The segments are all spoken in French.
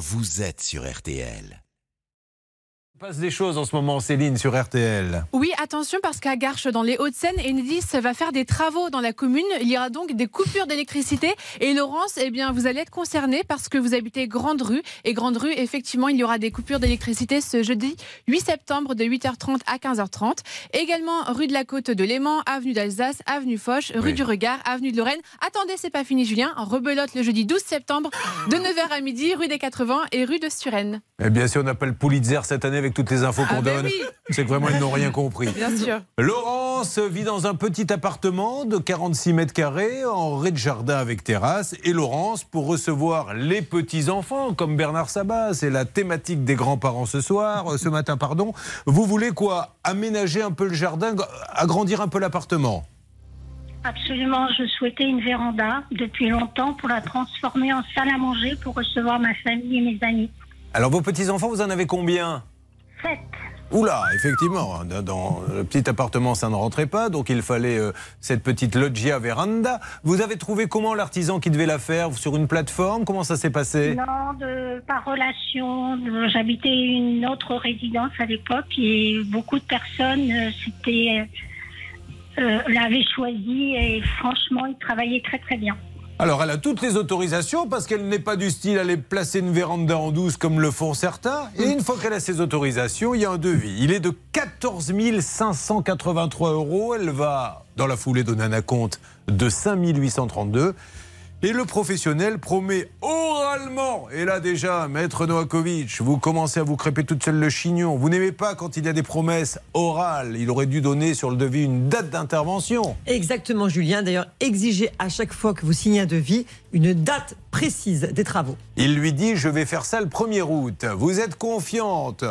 vous êtes sur RTL. Il passe des choses en ce moment, Céline, sur RTL. Oui, attention parce qu'à Garches, dans les Hauts-de-Seine, Enedis va faire des travaux dans la commune. Il y aura donc des coupures d'électricité. Et Laurence, eh bien, vous allez être concerné parce que vous habitez Grande Rue. Et Grande Rue, effectivement, il y aura des coupures d'électricité ce jeudi 8 septembre de 8h30 à 15h30. Également, rue de la Côte de Léman, avenue d'Alsace, avenue Foch, rue Oui. du Regard, avenue de Lorraine. Attendez, c'est pas fini, Julien. Rebelote le jeudi 12 septembre de 9h à midi, rue des 80 et rue de Suresnes. Eh bien, si on appelle Pulitzer cette année avec toutes les infos qu'on Ah ben donne, oui. c'est que vraiment ils n'ont rien compris. Bien sûr. Laurence vit dans un petit appartement de 46 mètres carrés en rez-de-jardin avec terrasse. Et Laurence, pour recevoir les petits-enfants, comme Bernard Sabat, c'est la thématique des grands-parents ce soir, ce matin, pardon. Vous voulez quoi? Aménager un peu le jardin, agrandir un peu l'appartement? Absolument, je souhaitais une véranda depuis longtemps pour la transformer en salle à manger pour recevoir ma famille et mes amis. Alors, vos petits-enfants, vous en avez combien? Oula, effectivement, dans- le petit appartement, ça ne rentrait pas, donc il fallait euh, cette petite loggia veranda. Vous avez trouvé comment l'artisan qui devait la faire Sur une plateforme? Comment ça s'est passé? Non, de, par relation. J'habitais une autre résidence à l'époque et beaucoup de personnes euh, euh, l'avaient choisi et franchement, ils travaillaient très très bien. Alors, elle a toutes les autorisations parce qu'elle n'est pas du style à aller placer une véranda en douce comme le font certains. Et une fois qu'elle a ses autorisations, il y a un devis. Il est de 14 583 euros. Elle va, dans la foulée, donner un acompte de 5 832. Et le professionnel promet oralement, et là déjà, maître Novakovic, vous commencez à vous crêper toute seule le chignon. Vous n'aimez pas quand il y a des promesses orales. Il aurait dû donner sur le devis une date d'intervention. Exactement, Julien. D'ailleurs, exigez à chaque fois que vous signez un devis une date précise des travaux. Il lui dit Je vais faire ça le 1er août. Vous êtes confiante.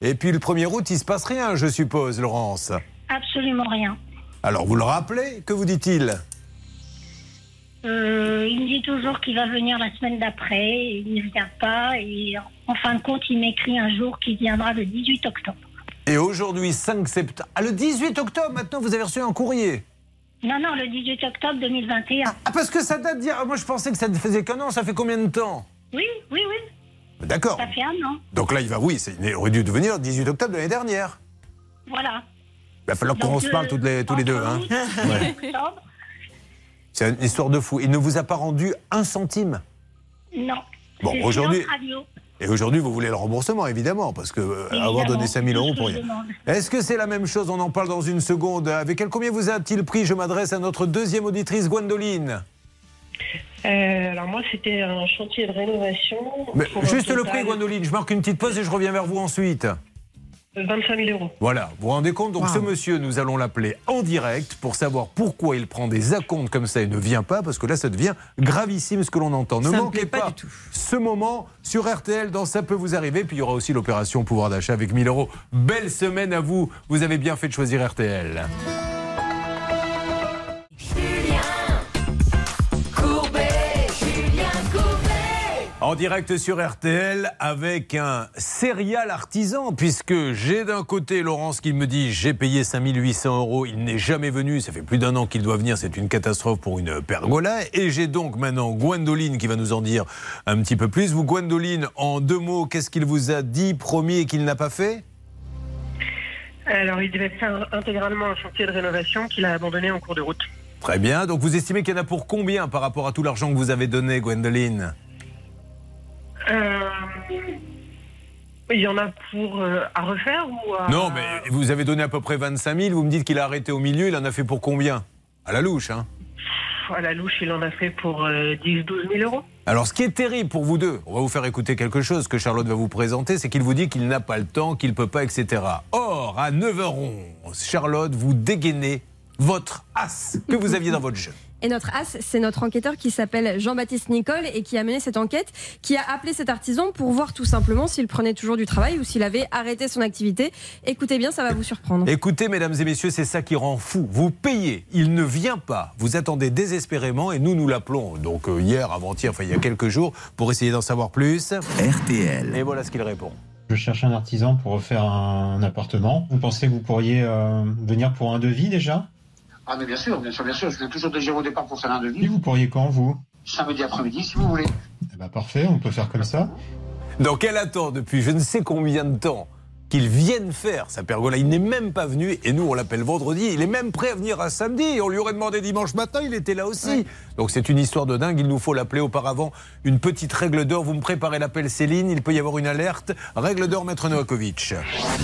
Et puis le 1er août, il se passe rien, je suppose, Laurence. Absolument rien. Alors vous le rappelez Que vous dit-il? Euh, il me dit toujours qu'il va venir la semaine d'après, il ne vient pas et en fin de compte, il m'écrit un jour qu'il viendra le 18 octobre. Et aujourd'hui, 5 septembre. Ah, le 18 octobre, maintenant, vous avez reçu un courrier. Non, non, le 18 octobre 2021. Ah, parce que ça date d'hier. Moi, je pensais que ça ne faisait qu'un an. Ça fait combien de temps? Oui, oui, oui, D'accord. ça fait un an. Donc là, il va, oui, il aurait dû devenir le 18 octobre de l'année dernière. Voilà. Il va falloir qu'on se parle euh, toutes les, tous les deux. Hein. Ouais. octobre, C'est une histoire de fou. Il ne vous a pas rendu un centime. Non. Bon, aujourd'hui-. Et aujourd'hui, vous voulez le remboursement, évidemment, parce que euh, avoir donné 5 000 euros pour rien. Est-ce que c'est la même chose? On en parle dans une seconde. Avec elle, combien vous a-t-il pris? Je m'adresse à notre deuxième auditrice, Gwendoline. Euh, alors moi, c'était un chantier de rénovation. Mais juste le prix, Gwendoline. Je marque une petite pause et je reviens vers vous ensuite. De 25 000 euros. Voilà, vous vous rendez compte Donc ce monsieur, nous allons l'appeler en direct pour savoir pourquoi il prend des acomptes comme ça et ne vient pas, parce que là, ça devient gravissime ce que l'on entend. Ne Ça manquez pas du tout. ce moment sur RTL dans Ça peut vous arriver. Puis il y aura aussi l'opération pouvoir d'achat avec 1000 euros. Belle semaine à vous. Vous avez bien fait de choisir RTL. En direct sur RTL avec un serial artisan, puisque j'ai d'un côté Laurence qui me dit j'ai payé 5800 euros, il n'est jamais venu, ça fait plus d'un an qu'il doit venir, c'est une catastrophe pour une pergola. Et j'ai donc maintenant Gwendoline qui va nous en dire un petit peu plus. Vous, Gwendoline, en deux mots, qu'est-ce qu'il vous a dit, promis et qu'il n'a pas fait? Alors, il devait faire intégralement un chantier de rénovation qu'il a abandonné en cours de route. Très bien, donc vous estimez qu'il y en a pour combien par rapport à tout l'argent que vous avez donné, Gwendoline? Il y en a pour euh, à refaire ou à... Non, mais vous avez donné à peu près 25 000, vous me dites qu'il a arrêté au milieu, il en a fait pour combien? À la louche, hein À la louche, il en a fait pour euh, 10-12 000 euros. Alors, ce qui est terrible pour vous deux, on va vous faire écouter quelque chose que Charlotte va vous présenter, c'est qu'il vous dit qu'il n'a pas le temps, qu'il ne peut pas, etc. Or, à 9h11, Charlotte, vous dégainez votre as que vous aviez dans votre jeu. Et notre as, c'est notre enquêteur qui s'appelle Jean-Baptiste Nicole et qui a mené cette enquête, qui a appelé cet artisan pour voir tout simplement s'il prenait toujours du travail ou s'il avait arrêté son activité. Écoutez bien, ça va vous surprendre. Écoutez, mesdames et messieurs, c'est ça qui rend fou. Vous payez, il ne vient pas. Vous attendez désespérément et nous, nous l'appelons. Donc, euh, hier, avant-hier, enfin, il y a quelques jours, pour essayer d'en savoir plus. RTL. Et voilà ce qu'il répond. Je cherche un artisan pour refaire un appartement. Vous pensez que vous pourriez euh, venir pour un devis déjà? Ah, mais bien sûr, bien sûr, bien sûr. Je vais toujours déjà au départ pour faire un Et devis. vous pourriez quand, vous? Samedi après-midi, si vous voulez. Eh ben, Parfait, on peut faire comme ça. Donc elle attend depuis je ne sais combien de temps qu'il vienne faire sa pergola? Il n'est même pas venu et nous on l'appelle vendredi. Il est même prêt à venir à samedi. On lui aurait demandé dimanche matin, il était là aussi. Donc c'est une histoire de dingue. Il nous faut l'appeler auparavant. Une petite règle d'or. Vous me préparez l'appel Céline. Il peut y avoir une alerte. Règle d'or, maître Novakovic.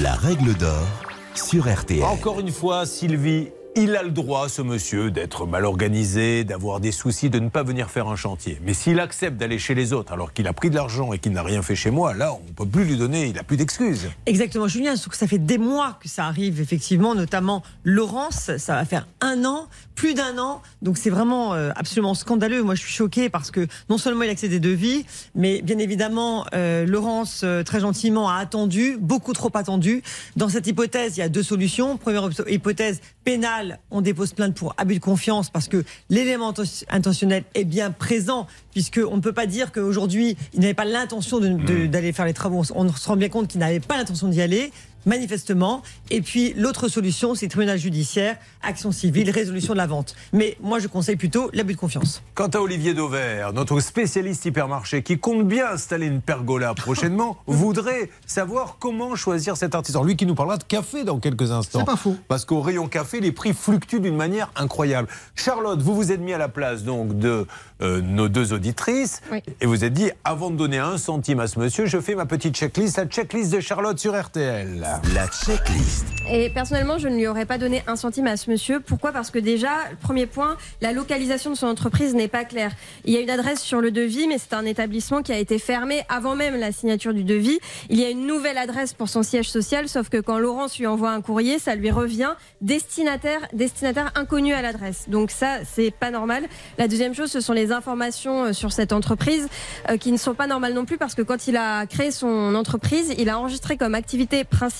La règle d'or sur RTL. Encore une fois, Sylvie. Il a le droit, ce monsieur, d'être mal organisé, d'avoir des soucis, de ne pas venir faire un chantier. Mais s'il accepte d'aller chez les autres alors qu'il a pris de l'argent et qu'il n'a rien fait chez moi, là, on ne peut plus lui donner, il n'a plus d'excuses. Exactement, Julien. Sauf que ça fait des mois que ça arrive, effectivement, notamment Laurence. Ça va faire un an, plus d'un an. Donc c'est vraiment euh, absolument scandaleux. Moi, je suis choquée parce que non seulement il a accès des devis, mais bien évidemment, euh, Laurence, euh, très gentiment, a attendu, beaucoup trop attendu. Dans cette hypothèse, il y a deux solutions. Première hypothèse, pénale, on dépose plainte pour abus de confiance parce que l'élément intentionnel est bien présent, puisqu'on ne peut pas dire qu'aujourd'hui, il n'avait pas l'intention d'aller faire les travaux. On se rend bien compte qu'il n'avait pas l'intention d'y aller manifestement. Et puis l'autre solution, c'est tribunal judiciaire, action civile, résolution de la vente. Mais moi, je conseille plutôt l'abus de confiance. Quant à Olivier Dauvert, notre spécialiste hypermarché qui compte bien installer une pergola prochainement, voudrait savoir comment choisir cet artisan. Lui qui nous parlera de café dans quelques instants. C'est pas faux. Parce qu'au rayon café, les prix fluctuent d'une manière incroyable. Charlotte, vous vous êtes mis à la place donc de euh, nos deux auditrices et vous êtes dit avant de donner un centime à ce monsieur, je fais ma petite checklist, la checklist de Charlotte sur RTL. La checklist. Et personnellement, je ne lui aurais pas donné un centime à ce monsieur. Pourquoi? Parce que déjà, premier point, la localisation de son entreprise n'est pas claire. Il y a une adresse sur le devis, mais c'est un établissement qui a été fermé avant même la signature du devis. Il y a une nouvelle adresse pour son siège social, sauf que quand Laurence lui envoie un courrier, ça lui revient destinataire, destinataire inconnu à l'adresse. Donc ça, c'est pas normal. La deuxième chose, ce sont les informations euh, sur cette entreprise euh, qui ne sont pas normales non plus parce que quand il a créé son entreprise, il a enregistré comme activité principale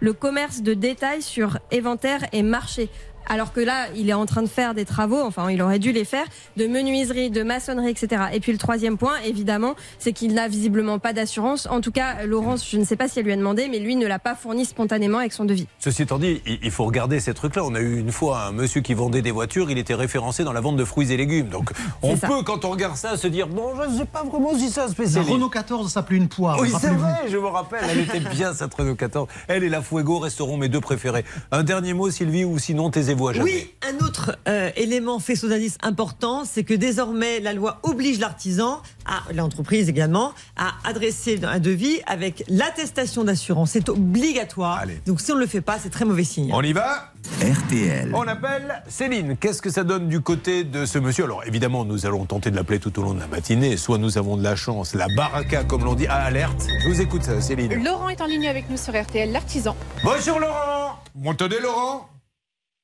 le commerce de détail sur éventaire et marché alors que là, il est en train de faire des travaux, enfin, il aurait dû les faire, de menuiserie, de maçonnerie, etc. Et puis le troisième point, évidemment, c'est qu'il n'a visiblement pas d'assurance. En tout cas, Laurence, je ne sais pas si elle lui a demandé, mais lui ne l'a pas fourni spontanément avec son devis. Ceci étant dit, il faut regarder ces trucs-là. On a eu une fois un monsieur qui vendait des voitures, il était référencé dans la vente de fruits et légumes. Donc on peut, quand on regarde ça, se dire, bon, je ne sais pas vraiment si ça spécial. La Renault 14 s'appelait une poire. Oui, c'est vrai, je me rappelle, elle était bien cette Renault 14. Elle et la Fuego resteront mes deux préférés. Un dernier mot, Sylvie, ou sinon taisez-vous à jamais. Oui, un autre euh, élément faisceau d'indice important, c'est que désormais la loi oblige l'artisan, à l'entreprise également, à adresser un devis avec l'attestation d'assurance. C'est obligatoire. Donc si on ne le fait pas, c'est très mauvais signe. On y va RTL. On appelle Céline. Qu'est-ce que ça donne du côté de ce monsieur? Alors évidemment, nous allons tenter de l'appeler tout au long de la matinée. Soit nous avons de la chance, la baraka comme l'on dit, à alerte. Je vous écoute, Céline. Laurent est en ligne avec nous sur RTL, l'artisan. Bonjour Laurent. Vous m'entendez Laurent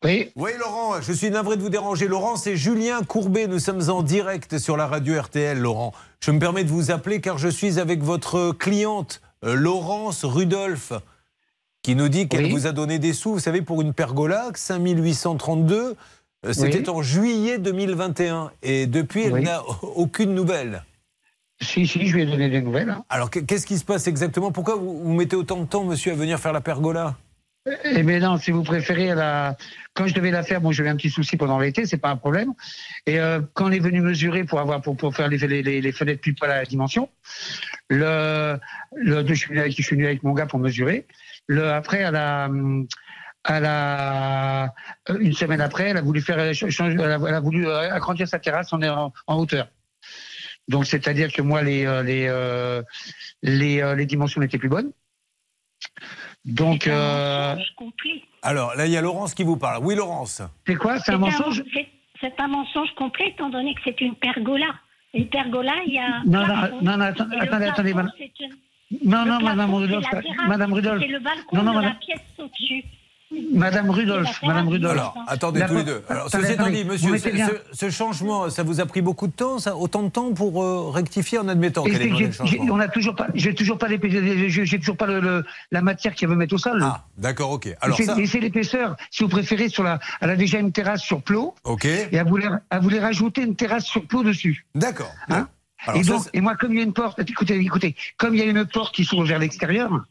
oui. Oui, Laurent, je suis navré de vous déranger. Laurent, c'est Julien Courbet. Nous sommes en direct sur la radio RTL, Laurent. Je me permets de vous appeler car je suis avec votre cliente, euh, Laurence Rudolph, qui nous dit qu'elle vous a donné des sous, vous savez, pour une pergola, 5832. Euh, c'était en juillet 2021. Et depuis, elle n'a aucune nouvelle. Si, si, je lui ai donné des nouvelles. Hein. Alors, qu'est-ce qui se passe exactement? Pourquoi vous, vous mettez autant de temps, monsieur, à venir faire la pergola? Eh bien non, si vous préférez, la... quand je devais la faire, bon, j'avais un petit souci pendant l'été, c'est pas un problème. Et euh, quand on est venu mesurer pour avoir pour, pour faire les, les, les fenêtres plus pas la dimension, le, le je, suis venu avec, je suis venu avec mon gars pour mesurer. Le après, à la, à la, une semaine après, elle a voulu faire, elle a, voulu euh, agrandir sa terrasse en, en hauteur. Donc c'est-à-dire que moi les euh, les les, les dimensions n'étaient plus bonnes. Donc. Euh... Alors là, il y a Laurence qui vous parle. Oui, Laurence. C'est quoi C'est un mensonge C'est un mensonge complet, étant donné que c'est une pergola. Une pergola, il y a. Non, non, non, non attendez, attendez, attendez, madame. Non, non, madame Rudolph. Madame Rudolph. C'est le balcon non, non, de la pièce au-dessus. Madame Rudolph, Madame Rudolph. Alors, attendez tous les deux. Alors, ceci étant dit, monsieur, ce, changement, ça vous a pris beaucoup de temps, ça, autant de temps pour euh, rectifier en admettant qu'elle est On toujours pas, j'ai toujours pas j'ai toujours pas le, la matière qui veut mettre au sol. Ah, d'accord, ok. Alors ça... c'est l'épaisseur, si vous préférez, sur la, elle a déjà une terrasse sur plot. Ok. Et elle voulait, elle voulait rajouter une terrasse sur plot dessus. D'accord. Hein et donc, et moi, comme il y a une porte, écoutez, écoutez, comme il y a une porte qui s'ouvre vers l'extérieur,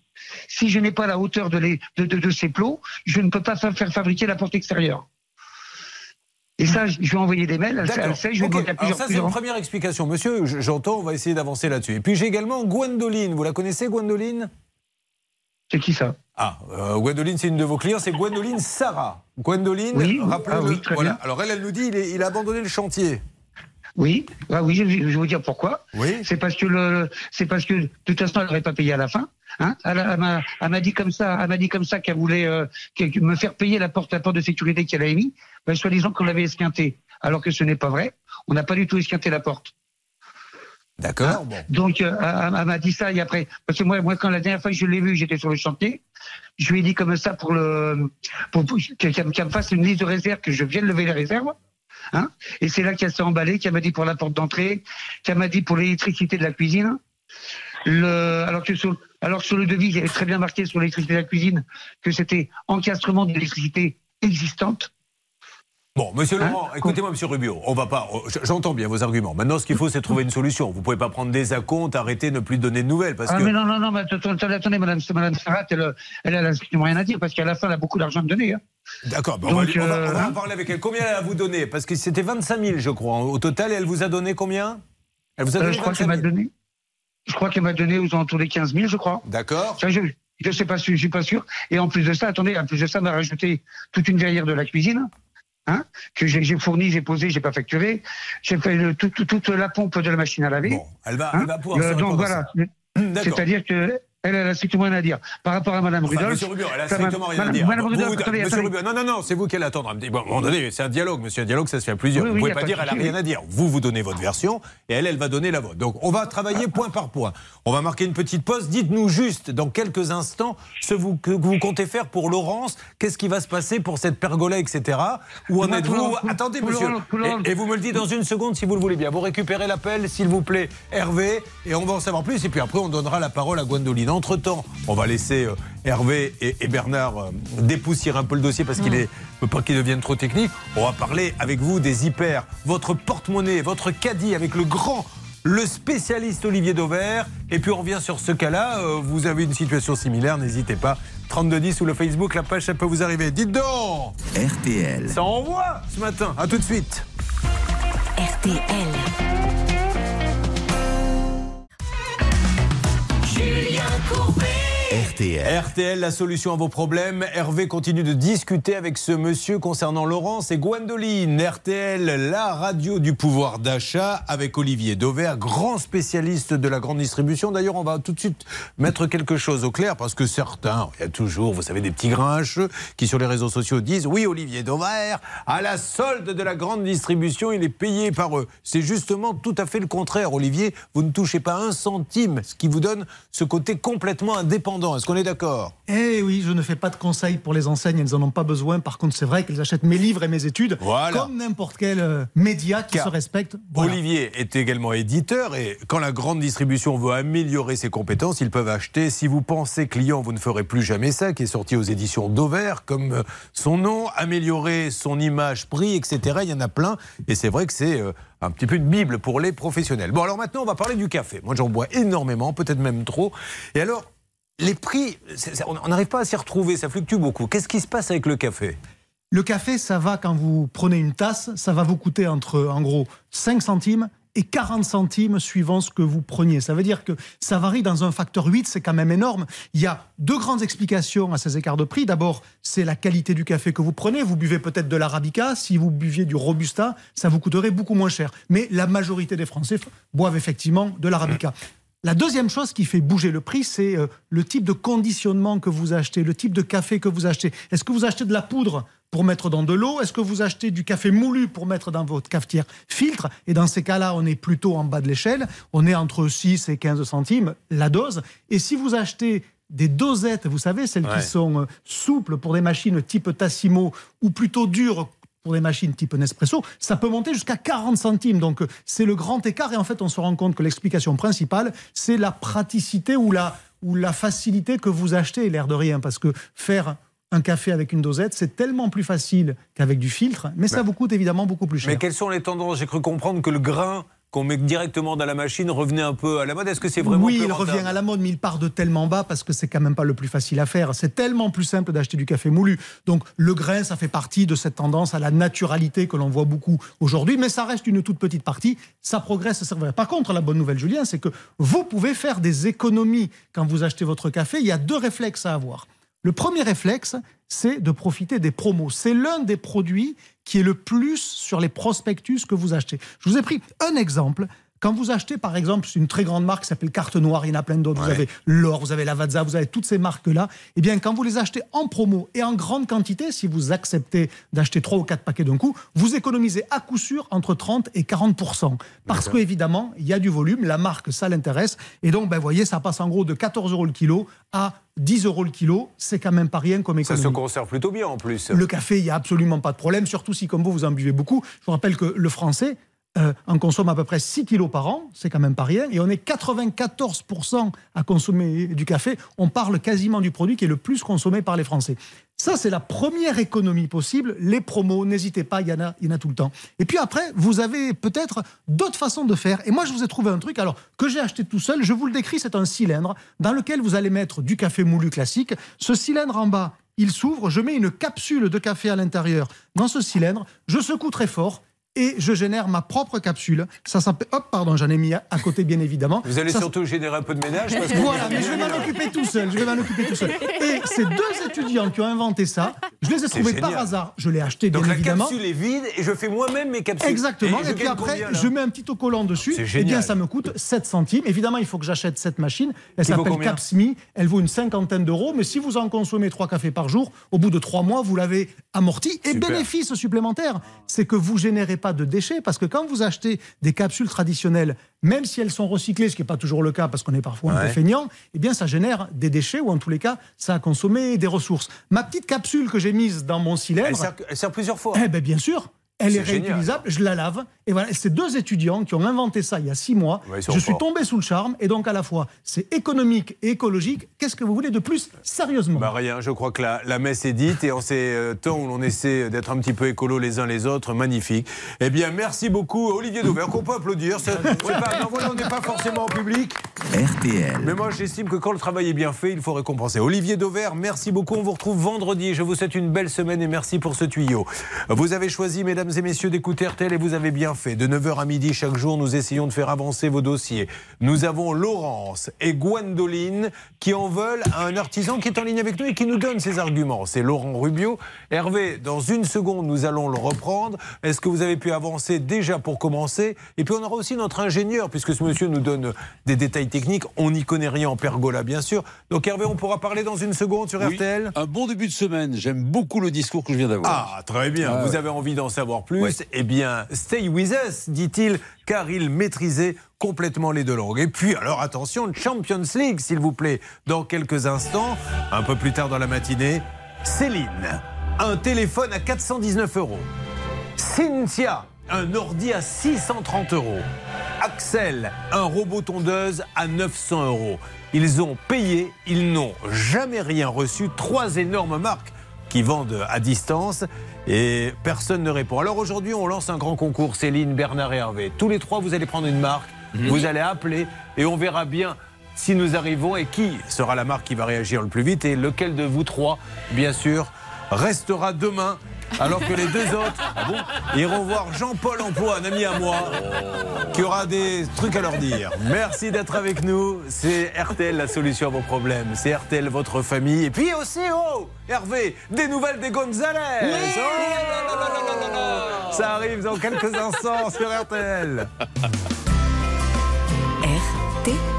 si je n'ai pas la hauteur de, ces plots, je ne peux pas faire fabriquer la porte extérieure. Et ça, je vais envoyer des mails, elle elle sait, je vais alors ça, c'est une première explication. Monsieur, j'entends, on va essayer d'avancer là-dessus. Et puis j'ai également Gwendoline. Vous la connaissez, Gwendoline? C'est qui ça? Ah, euh, Gwendoline, c'est une de vos clients, c'est Gwendoline Sarah. Gwendoline, Oui, rappelez-le. ah oui, voilà. Alors elle, elle nous dit, il, est- il a abandonné le chantier. Oui, ah oui, je, je vais vous dire pourquoi. Oui. C'est parce que le, c'est parce que de toute façon, elle n'aurait pas payé à la fin. Hein elle, elle m'a, elle m'a dit comme ça, elle m'a dit comme ça qu'elle voulait euh, me faire payer la porte, la porte de sécurité qu'elle avait mis, ben, soi-disant qu'on l'avait esquinté, alors que ce n'est pas vrai. On n'a pas du tout esquinté la porte. D'accord. Bon. Donc, euh, elle, m'a dit ça et après, parce que moi, moi, quand la dernière fois que je l'ai vue, j'étais sur le chantier. Je lui ai dit comme ça pour le, pour, qu'elle me fasse une liste de réserve, que je vienne lever les réserves. Hein et c'est là qu'elle s'est emballée, qu'elle m'a dit pour la porte d'entrée, qu'elle m'a dit pour l'électricité de la cuisine. Alors sur, sur le devis, il y avait très bien marqué sur l'électricité de la cuisine que c'était encastrement d'électricité existante. Bon, monsieur Hein Laurent, écoutez-moi, monsieur Rubio, on va pas. oh, J'entends bien vos arguments. Maintenant, ce qu'il faut, c'est trouver une solution. Vous pouvez pas prendre des acomptes, arrêter, ne plus donner de nouvelles, parce ah, que. mais non, non, non, mais attendez, madame, madame Sarrat, elle, elle, elle a strictement rien à dire parce qu'à la fin, elle a beaucoup d'argent à me donner. Hein. D'accord, on, va, on va- euh, on va en parler avec elle. Combien elle a vous donné Parce que c'était 25 000, je crois. Au total, elle vous a donné combien? Elle vous a Euh, donné je crois 25 qu'elle m'a 000. donné. Je crois qu'elle m'a donné aux alentours des 15 000, je crois. D'accord. Je ne sais pas, je suis pas sûr. Et en plus de ça, attendez, en plus de ça, elle m'a rajouté toute une verrière de la cuisine. Hein, que j'ai fourni, j'ai posé, j'ai pas facturé. J'ai fait le- tout- tout- toute la pompe de la machine à laver. Bon, elle va, Hein elle va pouvoir se Euh, donc voilà. C'est-à-dire que elle, elle a strictement rien à dire. Par rapport à Enfin, Rudolph. monsieur Rubio, elle a strictement rien à dire. Madame Vous, Rudolph, vous- attendez, monsieur attendez. Rubio, non, non, non, c'est vous qui allez attendre. Bon, à un moment donné, c'est un dialogue, monsieur. Un dialogue, ça se fait à plusieurs. Oui, vous oui, pouvez pas pas dire, elle a souci, rien à dire. Vous, vous donnez votre version et elle, elle va donner la vôtre. Donc, on va travailler point par point. On va marquer une petite pause. Dites-nous juste, dans quelques instants, ce vous- que vous comptez faire pour Laurence. Qu'est-ce qui va se passer pour cette pergola, etc. Où en êtes-vous? Attendez, monsieur. Et, et vous me le dites dans une seconde, si vous le voulez bien. Vous récupérez l'appel, s'il vous plaît, Hervé, et on va en savoir plus. Et puis après, on donnera la parole à Gwendoline. Entre-temps, on va laisser euh, Hervé et, et Bernard euh, dépoussiérer un peu le dossier parce qu'il est faut pas qu'il devienne trop technique. On va parler avec vous des hyper, votre porte-monnaie, votre caddie avec le grand, le spécialiste Olivier Dauvert. Et puis on revient sur ce cas-là. Euh, vous avez une situation similaire, n'hésitez pas. 3210 ou le Facebook, la page, ça peut vous arriver. Dites donc RTL. Ça envoie ce matin. À tout de suite. RTL. Julien Courbet. RTL. RTL, la solution à vos problèmes. Hervé continue de discuter avec ce monsieur concernant Laurence et Gwendoline. RTL, la radio du pouvoir d'achat avec Olivier Dauvert, grand spécialiste de la grande distribution. D'ailleurs, on va tout de suite mettre quelque chose au clair parce que certains, il y a toujours, vous savez, des petits grinches qui sur les réseaux sociaux disent oui, Olivier Dauvert, à la solde de la grande distribution, il est payé par eux. C'est justement tout à fait le contraire, Olivier. Vous ne touchez pas un centime, ce qui vous donne ce côté complètement indépendant. Est-ce qu'on est d'accord? Eh oui, je ne fais pas de conseils pour les enseignes, elles n'en ont pas besoin. Par contre, c'est vrai qu'elles achètent mes livres et mes études, Voilà. comme n'importe quel euh, média qui Car se respecte. Voilà. Olivier est également éditeur et quand la grande distribution veut améliorer ses compétences, ils peuvent acheter. Si vous pensez client, vous ne ferez plus jamais ça, qui est sorti aux éditions Dauvert, comme euh, son nom, améliorer son image, prix, etc. Il y en a plein et c'est vrai que c'est euh, un petit peu une bible pour les professionnels. Bon, alors maintenant, on va parler du café. Moi, j'en bois énormément, peut-être même trop. Et alors, les prix, on n'arrive pas à s'y retrouver, ça fluctue beaucoup. Qu'est-ce qui se passe avec le café? Le café, ça va quand vous prenez une tasse, ça va vous coûter entre, en gros, 5 centimes et 40 centimes suivant ce que vous preniez. Ça veut dire que ça varie dans un facteur 8, c'est quand même énorme. Il y a deux grandes explications à ces écarts de prix. D'abord, c'est la qualité du café que vous prenez. Vous buvez peut-être de l'arabica. Si vous buviez du robusta, ça vous coûterait beaucoup moins cher. Mais la majorité des Français boivent effectivement de l'arabica. La deuxième chose qui fait bouger le prix, c'est euh, le type de conditionnement que vous achetez, le type de café que vous achetez. Est-ce que vous achetez de la poudre pour mettre dans de l'eau? Est-ce que vous achetez du café moulu pour mettre dans votre cafetière filtre? Et dans ces cas-là, on est plutôt en bas de l'échelle. On est entre 6 et 15 centimes la dose. Et si vous achetez des dosettes, vous savez, celles Ouais. qui sont euh, souples pour des machines type Tassimo ou plutôt dures pour des machines type Nespresso, ça peut monter jusqu'à 40 centimes. Donc euh, c'est le grand écart et en fait on se rend compte que l'explication principale, c'est la praticité ou la, ou la facilité que vous achetez, l'air de rien, parce que faire un café avec une dosette, c'est tellement plus facile qu'avec du filtre, mais ça vous coûte évidemment beaucoup plus cher. Mais quelles sont les tendances? J'ai cru comprendre que le grain qu'on met directement dans la machine revenait un peu à la mode. Est-ce que c'est vraiment Oui, il revient à la mode, mais il part de tellement bas parce que c'est quand même pas le plus facile à faire. C'est tellement plus simple d'acheter du café moulu. Donc le grain, ça fait partie de cette tendance à la naturalité que l'on voit beaucoup aujourd'hui, mais ça reste une toute petite partie. Ça progresse, vrai. Par contre, la bonne nouvelle, Julien, c'est que vous pouvez faire des économies quand vous achetez votre café. Il y a deux réflexes à avoir. Le premier réflexe, c'est de profiter des promos. C'est l'un des produits qui est le plus sur les prospectus que vous achetez. Je vous ai pris un exemple. Quand vous achetez, par exemple, une très grande marque qui s'appelle Carte Noire, il y en a plein d'autres. Vous avez L'Or, vous avez Lavazza, vous avez toutes ces marques-là. Eh bien, quand vous les achetez en promo et en grande quantité, si vous acceptez d'acheter trois ou quatre paquets d'un coup, vous économisez à coup sûr entre 30 et 40 Parce que, évidemment, il y a du volume, la marque, ça l'intéresse. Et donc, ben, vous voyez, ça passe en gros de 14 euros le kilo à 10 euros le kilo. C'est quand même pas rien comme Ça économie. se conserve plutôt bien en plus. Le café, il n'y a absolument pas de problème, surtout si, comme vous, vous en buvez beaucoup. Je vous rappelle que le français euh, en consomme à peu près 6 kilos par an, c'est quand même pas rien, et on est 94% à consommer du café. On parle quasiment du produit qui est le plus consommé par les Français. Ça, c'est la première économie possible. Les promos, n'hésitez pas, il y, en a, il y en a tout le temps. Et puis après, vous avez peut-être d'autres façons de faire. Et moi, je vous ai trouvé un truc, alors que j'ai acheté tout seul, je vous le décris, c'est un cylindre dans lequel vous allez mettre du café moulu classique. Ce cylindre en bas, il s'ouvre, je mets une capsule de café à l'intérieur dans ce cylindre, je secoue très fort et je génère ma propre capsule. Ça s'appelle. Hop, pardon, j'en ai mis à côté, bien évidemment. Vous allez Ça- surtout générer un peu de ménage parce que voilà, mais je vais m'en occuper tout seul. Je vais m'en occuper tout seul. Et ces deux étudiants qui ont inventé ça, je les ai trouvés par hasard. Je l'ai acheté, bien Donc la évidemment. capsule est vide et je fais moi-même mes capsules. Exactement. Et, puis après, combien, je mets un petit autocollant dessus. Et génial. bien, ça me coûte 7 centimes. Évidemment, il faut que j'achète cette machine. Elle s'appelle Capsmi. Elle vaut une cinquantaine d'euros. Mais si vous en consommez trois cafés par jour, au bout de trois mois, vous l'avez amorti. Et Super. bénéfice supplémentaire, c'est que vous générez pas de déchets. Parce que quand vous achetez des capsules traditionnelles, même si elles sont recyclées, ce qui n'est pas toujours le cas parce qu'on est parfois un peu feignant, eh bien, ça génère des déchets ou en tous les cas, ça a consommé des ressources. Ma petite capsule que j'ai mise dans mon cylindre. Elle sert, elle sert plusieurs fois. Eh ben bien sûr, elle est, génial. réutilisable, je la lave. Et voilà, c'est deux étudiants qui ont inventé ça il y a six mois. Ouais, je suis forts. tombé sous le charme et donc à la fois c'est économique et écologique. Qu'est-ce que vous voulez de plus Sérieusement? Bah rien, je crois que la, la messe est dite et en ces euh, temps où l'on essaie d'être un petit peu écolo les uns les autres, magnifique. Eh bien, merci beaucoup Olivier Dauvert, qu'on peut applaudir. C'est pas- non, voilà, on n'est pas forcément en public. RTL. Mais moi, j'estime que quand le travail est bien fait, il faut récompenser. Olivier Dauvert, merci beaucoup. On vous retrouve vendredi. Je vous souhaite une belle semaine et merci pour ce tuyau. Vous avez choisi, mesdames et messieurs, d'écouter RTL et vous avez bien fait. De 9h à midi chaque jour, nous essayons de faire avancer vos dossiers. Nous avons Laurence et Gwendoline qui en veulent à un artisan qui est en ligne avec nous et qui nous donne ses arguments. C'est Laurent Rubio. Hervé, dans une seconde, nous allons le reprendre. Est-ce que vous avez pu avancer déjà pour commencer? Et puis on aura aussi notre ingénieur, puisque ce monsieur nous donne des détails techniques. On n'y connaît rien en pergola, bien sûr. Donc Hervé, on pourra parler dans une seconde sur Oui, RTL Un bon début de semaine. J'aime beaucoup le discours que je viens d'avoir. Ah, très bien. Ah, Vous ouais. avez envie d'en savoir plus? Ouais. Eh bien, stay with dit-il, car il maîtrisait complètement les deux langues. Et puis, alors attention, Champions League, s'il vous plaît, dans quelques instants, un peu plus tard dans la matinée, Céline, un téléphone à 419 euros. Cynthia, un ordi à 630 euros. Axel, un robot tondeuse à 900 euros. Ils ont payé, ils n'ont jamais rien reçu. Trois énormes marques qui vendent à distance et personne ne répond. Alors aujourd'hui, on lance un grand concours, Céline, Bernard et Hervé. Tous les trois, vous allez prendre une marque, vous allez appeler et on verra bien si nous arrivons et qui sera la marque qui va réagir le plus vite et lequel de vous trois, bien sûr, restera demain. Alors que les deux autres iront voir Jean-Paul Emploi, un ami à moi, qui aura des trucs à leur dire. Merci d'être avec nous. C'est RTL la solution à vos problèmes. C'est RTL votre famille. Et puis aussi, oh, Hervé, des nouvelles des Gonzalez. Oh là là là. Ça arrive dans quelques instants sur RTL. RTL.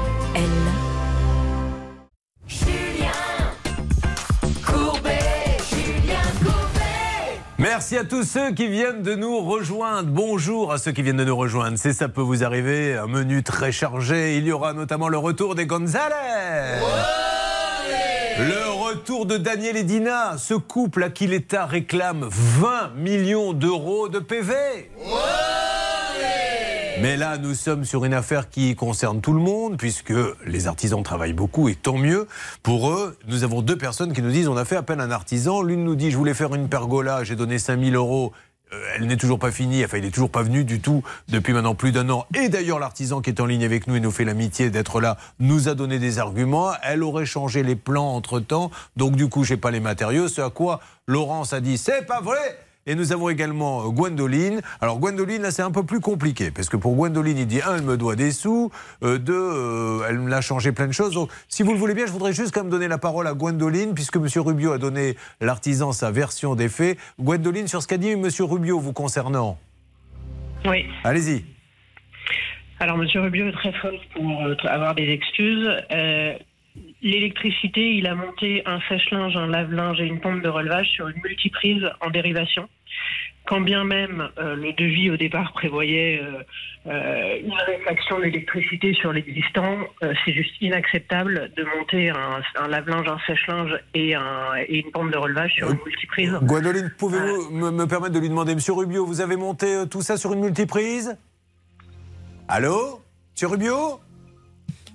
Merci à tous ceux qui viennent de nous rejoindre. Bonjour à ceux qui viennent de nous rejoindre. C'est ça peut vous arriver. Un menu très chargé. Il y aura notamment le retour des Gonzalez. Le retour de Daniel et Dina, ce couple à qui l'État réclame 20 millions d'euros de PV. Mais là, nous sommes sur une affaire qui concerne tout le monde, puisque les artisans travaillent beaucoup, et tant mieux. Pour eux, nous avons deux personnes qui nous disent on a fait appel à un artisan. L'une nous dit je voulais faire une pergola, j'ai donné 5000 euros. elle n'est toujours pas finie, enfin il n'est toujours pas venu du tout depuis maintenant plus d'un an. Et d'ailleurs l'artisan qui est en ligne avec nous et nous fait l'amitié d'être là nous a donné des arguments. Elle aurait changé les plans entre-temps, donc du coup j'ai pas les matériaux. Ce à quoi Laurence a dit c'est pas vrai et nous avons également euh, Gwendoline. Alors Gwendoline, là, c'est un peu plus compliqué, parce que pour Gwendoline, il dit, un, elle me doit des sous, euh, deux, euh, elle me l'a changé plein de choses. Donc, si vous le voulez bien, je voudrais juste quand même donner la parole à Gwendoline, puisque M. Rubio a donné l'artisan sa version des faits. Gwendoline, sur ce qu'a dit M. Rubio vous concernant. Oui. Allez-y. Alors, Monsieur Rubio est très fort pour avoir des excuses. L'électricité, il a monté un sèche-linge, un lave-linge et une pompe de relevage sur une multiprise en dérivation. Quand bien même euh, le devis au départ prévoyait euh, euh, une réfaction d'électricité sur l'existant, c'est juste inacceptable de monter un, lave-linge, un sèche-linge et, une pompe de relevage sur une multiprise. Gwendoline, pouvez-vous me, permettre de lui demander, Monsieur Rubio, vous avez monté tout ça sur une multiprise? Allô? Monsieur Rubio?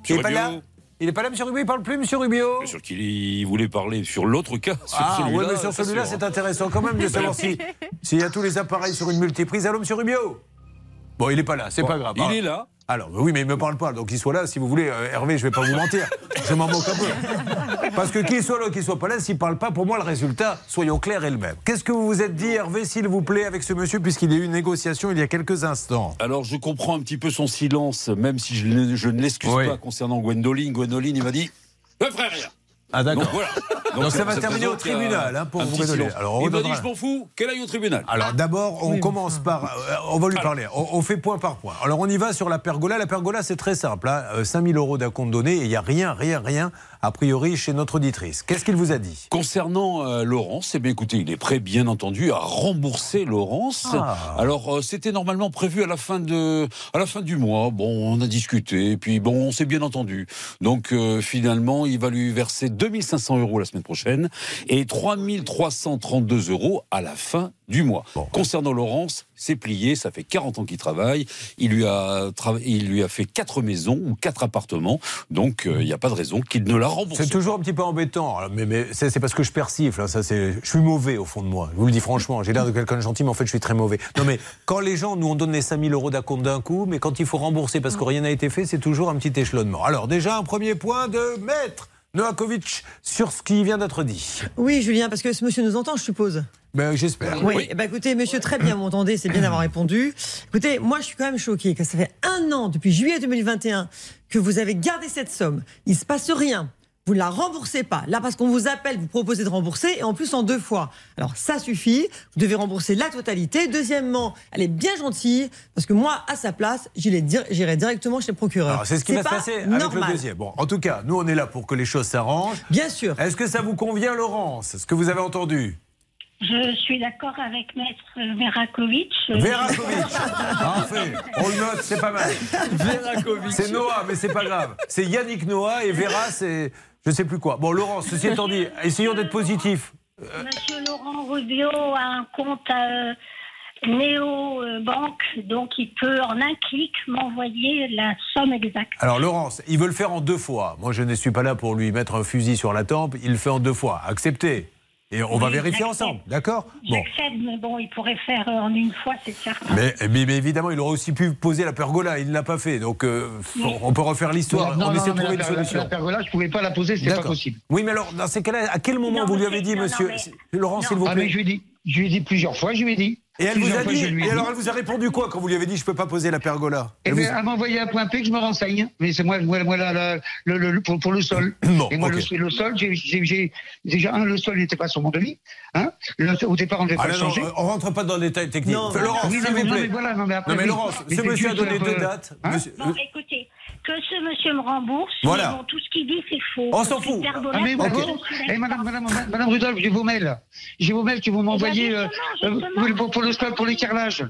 Monsieur Rubio il n'est pas là, M. Rubio? Il parle plus, M. Rubio? Bien sûr qu'il voulait parler? Sur l'autre cas. Sur ah, oui, mais sur celui-là, c'est intéressant quand même de savoir s'il y a tous les appareils sur une multiprise. Allô, M. Rubio? Bon, il n'est pas là, c'est pas grave. Il est là. Alors, oui, mais il ne me parle pas, donc qu'il soit là, si vous voulez. Euh, Hervé, je ne vais pas vous mentir. Je m'en moque un peu. Parce que qu'il soit là ou qu'il soit pas là, s'il ne parle pas, pour moi, le résultat, soyons clairs, est le même. Qu'est-ce que vous vous êtes dit, Hervé, s'il vous plaît, avec ce monsieur, puisqu'il y a eu une négociation il y a quelques instants? Alors, je comprends un petit peu son silence, même si je, ne l'excuse pas concernant Gwendoline. Gwendoline, il m'a dit Ne ferai rien. Ah d'accord. Donc, voilà. Donc, ça va terminer au tribunal hein, pour vous Alors, il m'a dit je m'en fous, qu'elle aille au tribunal? Alors d'abord, on commence par, euh, on va lui parler. On, fait point par point. Alors on y va sur la pergola. La pergola, c'est très simple. Hein. 5000 euh, euros d'acompte donné et il n'y a rien, rien, rien a priori chez notre auditrice. Qu'est-ce qu'il vous a dit? Concernant euh, Laurence, eh bien écoutez, il est prêt bien entendu à rembourser Laurence. Ah. Alors euh, c'était normalement prévu à la fin de à la fin du mois. Bon, on a discuté, puis bon, on s'est bien entendu. Donc euh, finalement, il va lui verser 2500 euros la semaine prochaine et 3332 euros à la fin du mois. Concernant Laurence, c'est plié, ça fait 40 ans qu'il travaille, il lui a, il lui a fait quatre maisons ou quatre appartements, donc il n'y a pas de raison qu'il ne la c'est toujours un petit peu embêtant, mais, mais c'est parce que je persifle. Hein, ça, je suis mauvais au fond de moi. Je vous le dis franchement. J'ai l'air de quelqu'un de gentil, mais en fait, je suis très mauvais. Non, mais quand les gens nous on donne les 5000 euros d'acompte d'un coup, mais quand il faut rembourser parce que rien n'a été fait, c'est toujours un petit échelonnement. Alors, déjà, un premier point de maître. Noakovic, sur ce qui vient d'être dit. Oui, Julien, parce que ce monsieur nous entend, je suppose. Ben, J'espère. Oui, eh ben, écoutez, monsieur, très bien, vous m'entendez, c'est bien d'avoir répondu. Écoutez, moi, je suis quand même choqué que ça fait un an, depuis juillet 2021, que vous avez gardé cette somme. Il ne se passe rien vous ne la remboursez pas. Là, parce qu'on vous appelle, vous proposez de rembourser, et en plus en deux fois. Alors ça suffit, vous devez rembourser la totalité. Deuxièmement, elle est bien gentille, parce que moi, à sa place, j'irai directement chez le procureur. C'est ce qui va se passer avec le deuxième. Bon, en tout cas, nous, on est là pour que les choses s'arrangent. Bien sûr. Est-ce que ça vous convient, Laurence? Ce que vous avez entendu? Je suis d'accord avec Maître Verakovic. Verakovic Parfait On le note, c'est pas mal. Verakovic. C'est Noah, mais c'est pas grave. C'est Yannick Noah et Vera, c'est je ne sais plus quoi. Bon, Laurent, ceci étant dit, essayons d'être positifs. Monsieur Laurent Rubio a un compte à Néo Banque, donc il peut en un clic m'envoyer la somme exacte. Alors Laurence, il veut le faire en deux fois. Moi, je ne suis pas là pour lui mettre un fusil sur la tempe. Il le fait en deux fois. Acceptez. Et on va vérifier ensemble, d'accord bon. mais bon, il pourrait faire euh, en une fois, c'est certain. Mais, mais, évidemment, il aurait aussi pu poser la pergola, il ne l'a pas fait. Donc, euh, on peut refaire l'histoire. On essaie de trouver une solution. La pergola, je ne pouvais pas la poser, c'est pas possible. Oui, mais alors, dans ces cas-là, à quel moment vous lui avez dit, monsieur Laurent, s'il vous plaît ah, mais je lui ai dit. Je lui ai dit plusieurs fois, je lui ai dit. Et elle vous a dit, et alors elle vous a répondu quoi quand vous lui avez dit je peux pas poser la pergola? Elle, eh elle m'a envoyé un point P que je me renseigne. Mais c'est moi, moi, moi là, le, pour, pour, le sol. et moi le, le, sol, j'ai déjà un le sol n'était pas sur mon devis. Hein au départ on devait ah, pas changer. On rentre pas dans le détail technique. Non, Laurence, s'il vous plaît. non, mais, Laurence, ce monsieur a donné deux dates. Hein bon, écoutez que ce monsieur me rembourse. Voilà. tout ce qu'il dit, c'est faux. On s'en fout. Ah, mais, eh, madame, madame, madame Rudolph, j'ai vos mails. J'ai vos mails que vous m'envoyez eh ben, euh, euh, pour, pour, le, pour l'écarlage.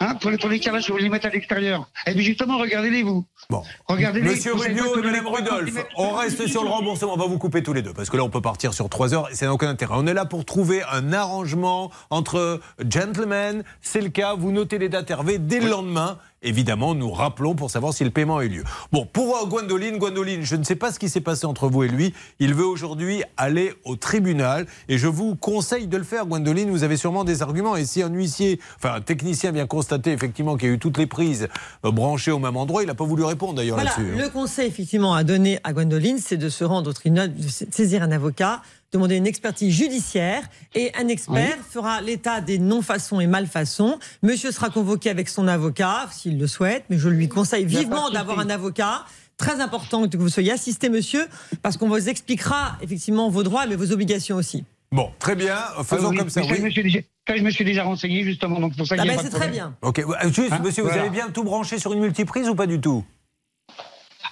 Hein, pour, les, pour les carrelages, vous les mettre à l'extérieur. Et eh puis justement, regardez-les, vous. Bon. Regardez-les. Monsieur Rubio et Madame Rudolph, on reste sur le remboursement. On va vous couper tous les deux, parce que là, on peut partir sur trois heures et ça n'a aucun intérêt. On est là pour trouver un arrangement entre gentlemen. C'est le cas. Vous notez les dates Hervé dès le lendemain évidemment, nous rappelons pour savoir si le paiement a eu lieu. Bon, pour Gwendoline, Gwendoline, je ne sais pas ce qui s'est passé entre vous et lui. Il veut aujourd'hui aller au tribunal et je vous conseille de le faire, Gwendoline. Vous avez sûrement des arguments. Et si un huissier, enfin un technicien vient constater effectivement qu'il y a eu toutes les prises euh, branchées au même endroit, il n'a pas voulu répondre d'ailleurs Voilà, là-dessus. hein. le conseil effectivement à donner à Gwendoline, c'est de se rendre au tribunal, de saisir un avocat, demander une expertise judiciaire et un expert fera l'état des non-façons et malfaçons. Monsieur sera convoqué avec son avocat s'il le souhaite, mais je lui conseille vivement d'avoir un avocat. Très important que vous soyez assisté, monsieur, parce qu'on vous expliquera effectivement vos droits, mais vos obligations aussi. Bon, très bien, faisons Ah oui, comme ça. oui. je me suis déjà- ça, je me suis déjà renseigné justement, donc c'est pour ça Ah qu'il ben, c'est très bien. Ok, euh, juste, Hein, monsieur, vous voilà. avez bien tout branché sur une multiprise ou pas du tout?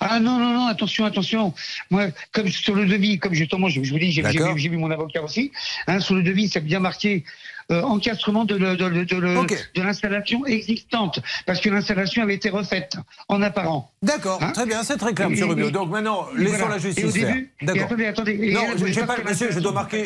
Ah non, non, non, attention, attention. Moi, comme sur le devis, comme justement, je, je vous dis, j'ai vu mon avocat aussi, hein, sur le devis, c'est bien marqué euh, encastrement de, l'installation existante, parce que l'installation avait été refaite en apparent. D'accord, Hein très bien, c'est très clair, Et- monsieur Rubio. et- Donc maintenant, laissons voilà. la justice faire. D'accord. attendez, attendez, Non, je, pas pas, monsieur, je dois marquer.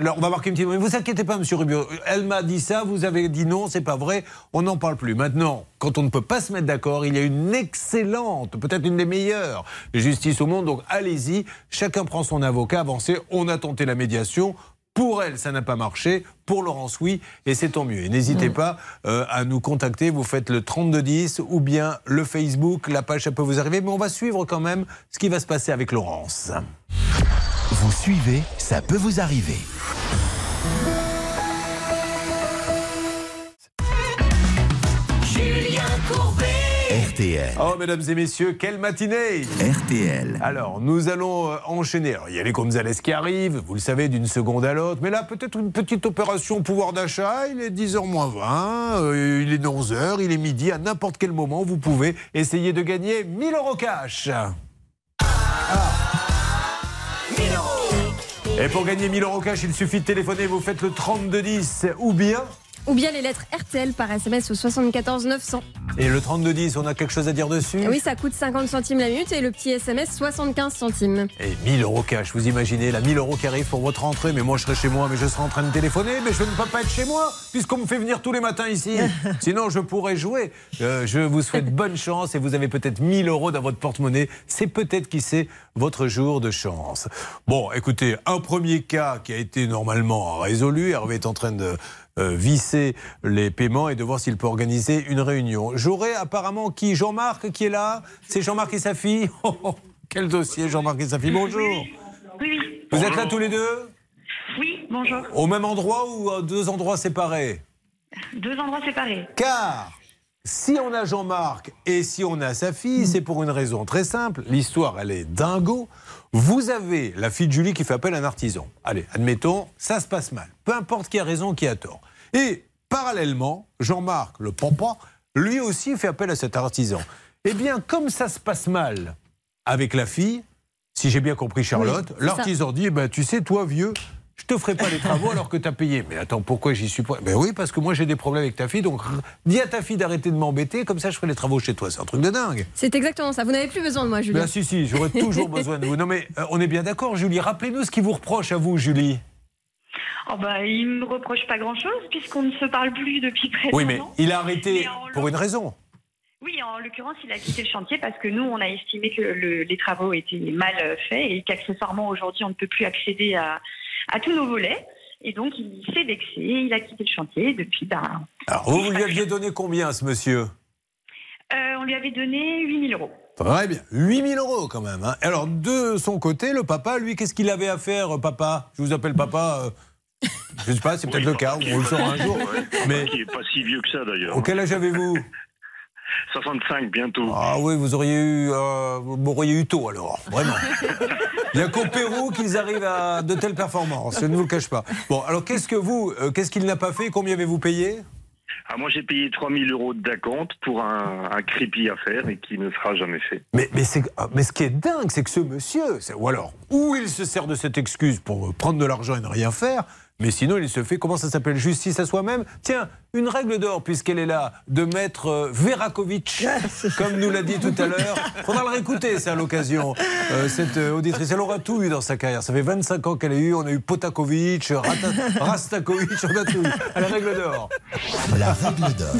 là, on va marquer une petite. Mais vous inquiétez pas, monsieur Rubio. Elle m'a dit ça, vous avez dit non, c'est pas vrai. On n'en parle plus. Maintenant, quand on ne peut pas se mettre d'accord, il y a une excellente, peut-être une des meilleures justices au monde. Donc allez-y, chacun prend son avocat, avancez. On a tenté la médiation. Pour elle, ça n'a pas marché. Pour Laurence, oui. Et c'est tant mieux. Et n'hésitez pas euh, à nous contacter. Vous faites le 3210 ou bien le Facebook. La page, ça peut vous arriver. Mais on va suivre quand même ce qui va se passer avec Laurence. Vous suivez, ça peut vous arriver. RTL. Oh, mesdames et messieurs, quelle matinée RTL. Alors, nous allons euh, enchaîner. Alors, il y a les Gonzales qui arrivent, vous le savez, d'une seconde à l'autre. Mais là, peut-être une petite opération pouvoir d'achat. Il est 10h moins 20, euh, il est 11h, il est midi. À n'importe quel moment, vous pouvez essayer de gagner 1000 euros cash. Et pour gagner 1000 euros cash, il suffit de téléphoner. Vous faites le 3210 ou bien. Ou bien les lettres RTL par SMS au 74 900. Et le 3210, on a quelque chose à dire dessus Et oui, ça coûte 50 centimes la minute et le petit SMS 75 centimes. Et 1000 euros cash, vous imaginez, la 1000 euros qui arrive pour votre entrée, mais moi je serai chez moi, mais je serai en train de téléphoner, mais je ne peux pas être chez moi, puisqu'on me fait venir tous les matins ici. Sinon, je pourrais jouer. Euh, je vous souhaite bonne chance et vous avez peut-être 1000 euros dans votre porte-monnaie. C'est peut-être, qui sait, votre jour de chance. Bon, écoutez, un premier cas qui a été normalement résolu. Hervé est en train de visser les paiements et de voir s'il peut organiser une réunion. J'aurai apparemment qui Jean-Marc qui est là? C'est Jean-Marc et sa fille? Oh, oh, Quel dossier, Jean-Marc et sa fille Bonjour. Oui, oui. Vous êtes là tous les deux? Oui, bonjour. Au même endroit ou à deux endroits séparés? Deux endroits séparés. Car si on a Jean-Marc et si on a sa fille, c'est pour une raison très simple. L'histoire, elle est dingo. Vous avez la fille de Julie qui fait appel à un artisan. Allez, admettons, ça se passe mal. Peu importe qui a raison, qui a tort. Et parallèlement, Jean-Marc, le papa, lui aussi fait appel à cet artisan. Eh bien, comme ça se passe mal avec la fille, si j'ai bien compris Charlotte, Oui, l'artisan dit, eh ben, tu sais, toi, vieux, je te ferai pas les travaux alors que tu as payé. Mais attends, pourquoi j'y suis pas? Ben oui, parce que moi j'ai des problèmes avec ta fille, donc dis à ta fille d'arrêter de m'embêter, comme ça je ferai les travaux chez toi. C'est un truc de dingue. C'est exactement ça. Vous n'avez plus besoin de moi, Julien. Ben si, si, j'aurais toujours besoin de vous. Non mais euh, on est bien d'accord, Julie. Rappelez-nous ce qui vous reproche à vous, Julie. Oh bah, il me reproche pas grand-chose puisqu'on ne se parle plus depuis près Oui, mais an. il a arrêté pour une raison. Oui, en l'occurrence, il a quitté le chantier parce que nous, on a estimé que le- les travaux étaient mal faits et qu'accessoirement, aujourd'hui, on ne peut plus accéder à, à tous nos volets. Et donc, il s'est vexé, il a quitté le chantier. Et depuis, bah, Alors vous, vous lui aviez donné combien à ce monsieur? Euh, on lui avait donné 8000 euros. Très bien, 8000 euros quand même. hein. Alors de son côté, le papa, lui, qu'est-ce qu'il avait à faire, euh, papa? Je vous appelle papa. euh, je sais pas, c'est peut-être le cas, on le saura un jour. Mais Qui est pas si vieux que ça d'ailleurs. au quel âge avez-vous? 65 bientôt. Ah oui, vous auriez eu, euh, vous m'auriez eu tôt alors, vraiment. Il n'y a qu'au Pérou qu'ils arrivent à de telles performances, je ne vous le cache pas. Bon, alors qu'est-ce que vous, euh, qu'est-ce qu'il n'a pas fait? Combien avez-vous payé? Ah, moi j'ai payé 3000 euros d'acompte pour un, un crépi à faire et qui ne sera jamais fait. mais, mais, c'est- ah, mais ce qui est dingue, c'est que ce monsieur, ou alors, ou il se sert de cette excuse pour euh, prendre de l'argent et ne rien faire, mais sinon il se fait, comment ça s'appelle, justice à soi-même? Tiens, une règle d'or, puisqu'elle est là, de mettre euh, Verakovic, comme nous l'a dit tout à l'heure. Faudra le réécouter, ça, à l'occasion, euh, cette euh, auditrice. Elle aura tout eu dans sa carrière. Ça fait 25 ans qu'elle a eu. On a eu Potakovic, Rata- Rastakovic, on a tout eu. La règle d'or. La règle d'or.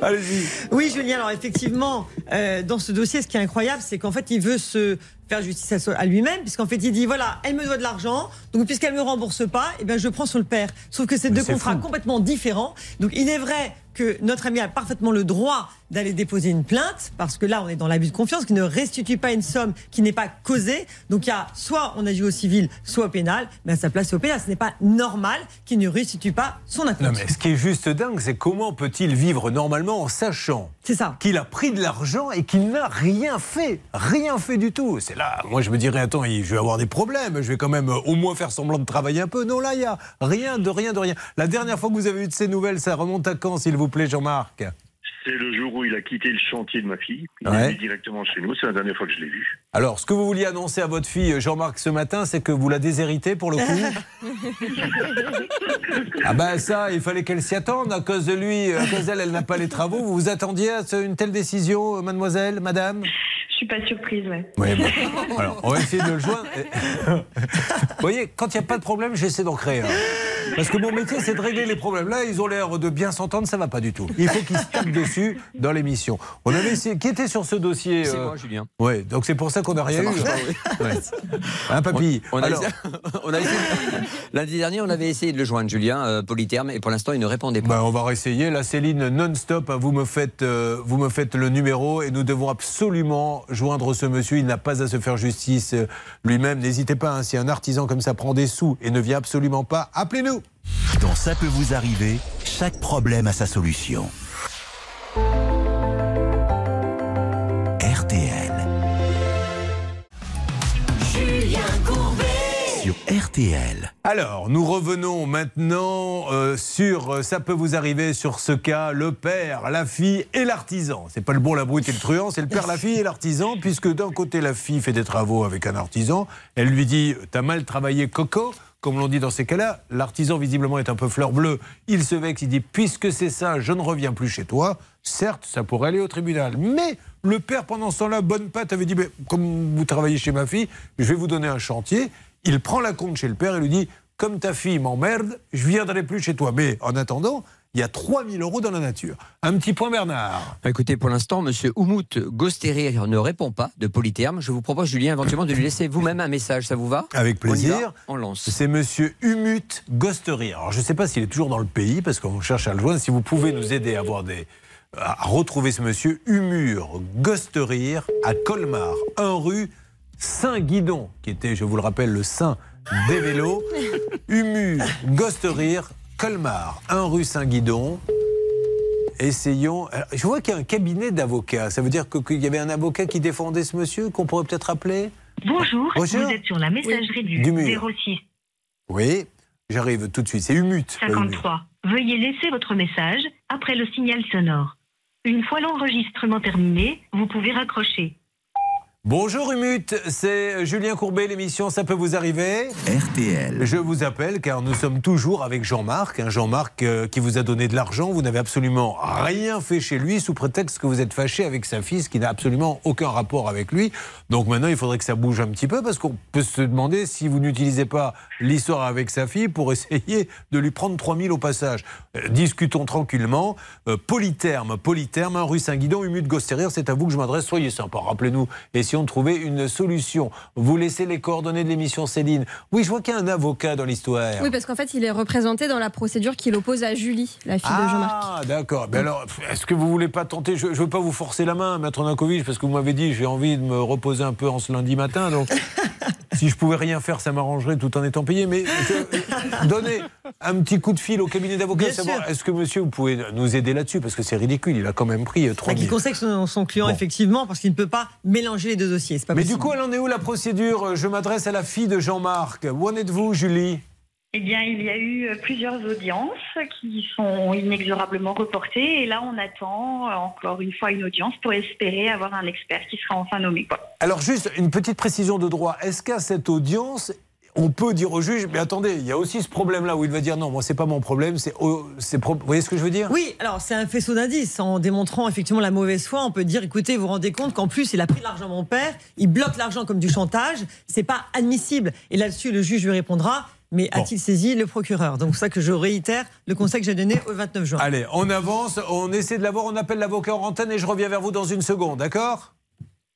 Allez-y. Oui, Julien, alors effectivement, euh, dans ce dossier, ce qui est incroyable, c'est qu'en fait, il veut se faire justice à, lui-même, puisqu'en fait, il dit voilà, elle me doit de l'argent, donc puisqu'elle me rembourse pas, eh ben, je prends sur le père. Sauf que c'est deux contrats fou. complètement différents. Donc, il est vrai que notre ami a parfaitement le droit d'aller déposer une plainte, parce que là, on est dans l'abus de confiance, qui ne restitue pas une somme qui n'est pas causée. Donc, il y a soit on agit au civil, soit au pénal, mais à sa place au pénal. Ce n'est pas normal qu'il ne restitue pas son Non, acompte. mais ce qui est juste dingue, c'est comment peut-il vivre normalement en sachant C'est ça. qu'il a pris de l'argent et qu'il n'a rien fait. Rien fait du tout. C'est là, moi je me dirais, attends, je vais avoir des problèmes, je vais quand même euh, au moins faire semblant de travailler un peu. Non, là, il n'y a rien de rien de rien. La dernière fois que vous avez eu de ces nouvelles, ça remonte à quand, s'il vous plaît, Jean-Marc C'est le jour où il a quitté le chantier de ma fille. Il Ouais. est venu directement chez nous. C'est la dernière fois que je l'ai vu. Alors, ce que vous vouliez annoncer à votre fille, Jean-Marc, ce matin, c'est que vous la déshéritez pour le coup Ah ben ça, il fallait qu'elle s'y attende. À cause de lui, à cause d'elle, elle n'a pas les travaux. Vous vous attendiez à ce- une telle décision, euh, mademoiselle, madame? Je suis pas surprise, ouais. Oui, bon. Alors, on va essayer de le joindre. Vous voyez, quand il n'y a pas de problème, j'essaie d'en créer un. Parce que mon métier, c'est de régler les problèmes. Là, ils ont l'air de bien s'entendre, ça va pas du tout. Il faut qu'ils se tapent dessus dans l'émission. On avait essayé. Qui était sur ce dossier C'est euh, moi, Julien. Ouais, donc c'est pour ça qu'on n'a rien Ça eu. pas, Ouais. Hein, papy On, on a Alors, essayé- on a essayé- Lundi dernier, on avait essayé de le joindre, Julien, euh, Polytherme, et pour l'instant, il ne répondait pas. bah, on va réessayer. La Céline non-stop, hein, vous, me faites, euh, vous me faites le numéro et nous devons absolument joindre ce monsieur. Il n'a pas à se faire justice euh, lui-même. N'hésitez pas, hein, si un artisan comme ça prend des sous et ne vient absolument pas, appelez-nous. Dans Ça peut vous arriver, chaque problème a sa solution. RTL. Alors, nous revenons maintenant euh, sur euh, ça peut vous arriver sur ce cas le père, la fille et l'artisan. C'est pas le bon, la brute et le truand, c'est le père, la fille et l'artisan, puisque d'un côté la fille fait des travaux avec un artisan, elle lui dit t'as mal travaillé coco. Comme l'on dit dans ces cas-là, l'artisan visiblement est un peu fleur bleue. Il se vexe, il dit puisque c'est ça, je ne reviens plus chez toi. Certes, ça pourrait aller au tribunal, mais le père pendant ce temps-là, bonne patte, avait dit Mais comme vous travaillez chez ma fille, je vais vous donner un chantier. Il prend la compte chez le père et lui dit Comme ta fille m'emmerde, je viendrai plus chez toi. Mais en attendant, il y a 3000 euros dans la nature. Un petit point, Bernard. Écoutez, pour l'instant, Monsieur Oumout Gostérir ne répond pas de Polytherme. Je vous propose, Julien, éventuellement de lui laisser vous-même un message. Ça vous va? Avec On plaisir. va On lance. C'est monsieur Humut Gostery. Alors, je ne sais pas s'il est toujours dans le pays, parce qu'on cherche à le joindre. Si vous pouvez nous aider à, avoir des, à retrouver ce monsieur Humur Gostery à Colmar, 1 rue Saint-Guidon, qui était, je vous le rappelle, le saint des vélos. Humur Gostery, Colmar, 1 rue Saint-Guidon. Essayons. Alors, je vois qu'il y a un cabinet d'avocats. Ça veut dire qu'il y avait un avocat qui défendait ce monsieur, qu'on pourrait peut-être appeler Bonjour, Bonjour. vous êtes sur la messagerie du, Du mur. 06 Oui, j'arrive tout de suite. C'est Humut. 53. Veuillez laisser votre message après le signal sonore. Une fois l'enregistrement terminé, vous pouvez raccrocher. Bonjour Humut, c'est Julien Courbet, l'émission Ça peut vous arriver RTL. Je vous appelle car nous sommes toujours avec Jean-Marc, Jean-Marc euh, qui vous a donné de l'argent, vous n'avez absolument rien fait chez lui sous prétexte que vous êtes fâché avec sa fille, ce qui n'a absolument aucun rapport avec lui. Donc maintenant il faudrait que ça bouge un petit peu parce qu'on peut se demander si vous n'utilisez pas l'histoire avec sa fille pour essayer de lui prendre 3000 au passage. Euh, discutons tranquillement. Euh, polytherme, polytherme, un rue Saint-Guidon, Humut Gostérir, c'est à vous que je m'adresse, soyez sympa, rappelez-nous, essayons de trouver une solution. Vous laissez les coordonnées de l'émission Céline. Oui, je vois qu'il y a un avocat dans l'histoire. Oui, parce qu'en fait, il est représenté dans la procédure qu'il oppose à Julie, la fille de Jean-Marc. Ah, d'accord. Ben alors, est-ce que vous voulez pas tenter? Je ne veux pas vous forcer la main, Maître Nankovic, parce que vous m'avez dit j'ai envie de me reposer un peu en ce lundi matin. Donc, si je pouvais rien faire, ça m'arrangerait tout en étant payé. Mais je- donnez un petit coup de fil au cabinet d'avocats. Est-ce que monsieur, vous pouvez nous aider là-dessus Parce que c'est ridicule. Il a quand même pris euh, 3 Qui 000. conseille son, son client, Bon. effectivement, parce qu'il ne peut pas mélanger les deux dossiers. Pas Mais possible. du coup, elle en est où la procédure? Je m'adresse à la fille de Jean-Marc. Où en êtes-vous, Julie? Eh bien, il y a eu euh, plusieurs audiences qui sont inexorablement reportées et là, on attend euh, encore une fois une audience pour espérer avoir un expert qui sera enfin nommé. Quoi. Alors juste une petite précision de droit. Est-ce qu'à cette audience, on peut dire au juge, mais attendez, il y a aussi ce problème-là où il va dire non, moi c'est pas mon problème, c'est, oh, c'est pro- vous voyez ce que je veux dire? Oui, alors c'est un faisceau d'indices. En démontrant effectivement la mauvaise foi, on peut dire écoutez, vous vous rendez compte qu'en plus, il a pris de l'argent à mon père, il bloque l'argent comme du chantage, c'est pas admissible. Et là-dessus, le juge lui répondra mais a-t-il saisi le procureur? Donc c'est ça que je réitère le conseil que j'ai donné au 29 juin. Allez, on avance, on essaie de l'avoir, on appelle l'avocat en antenne et je reviens vers vous dans une seconde, d'accord?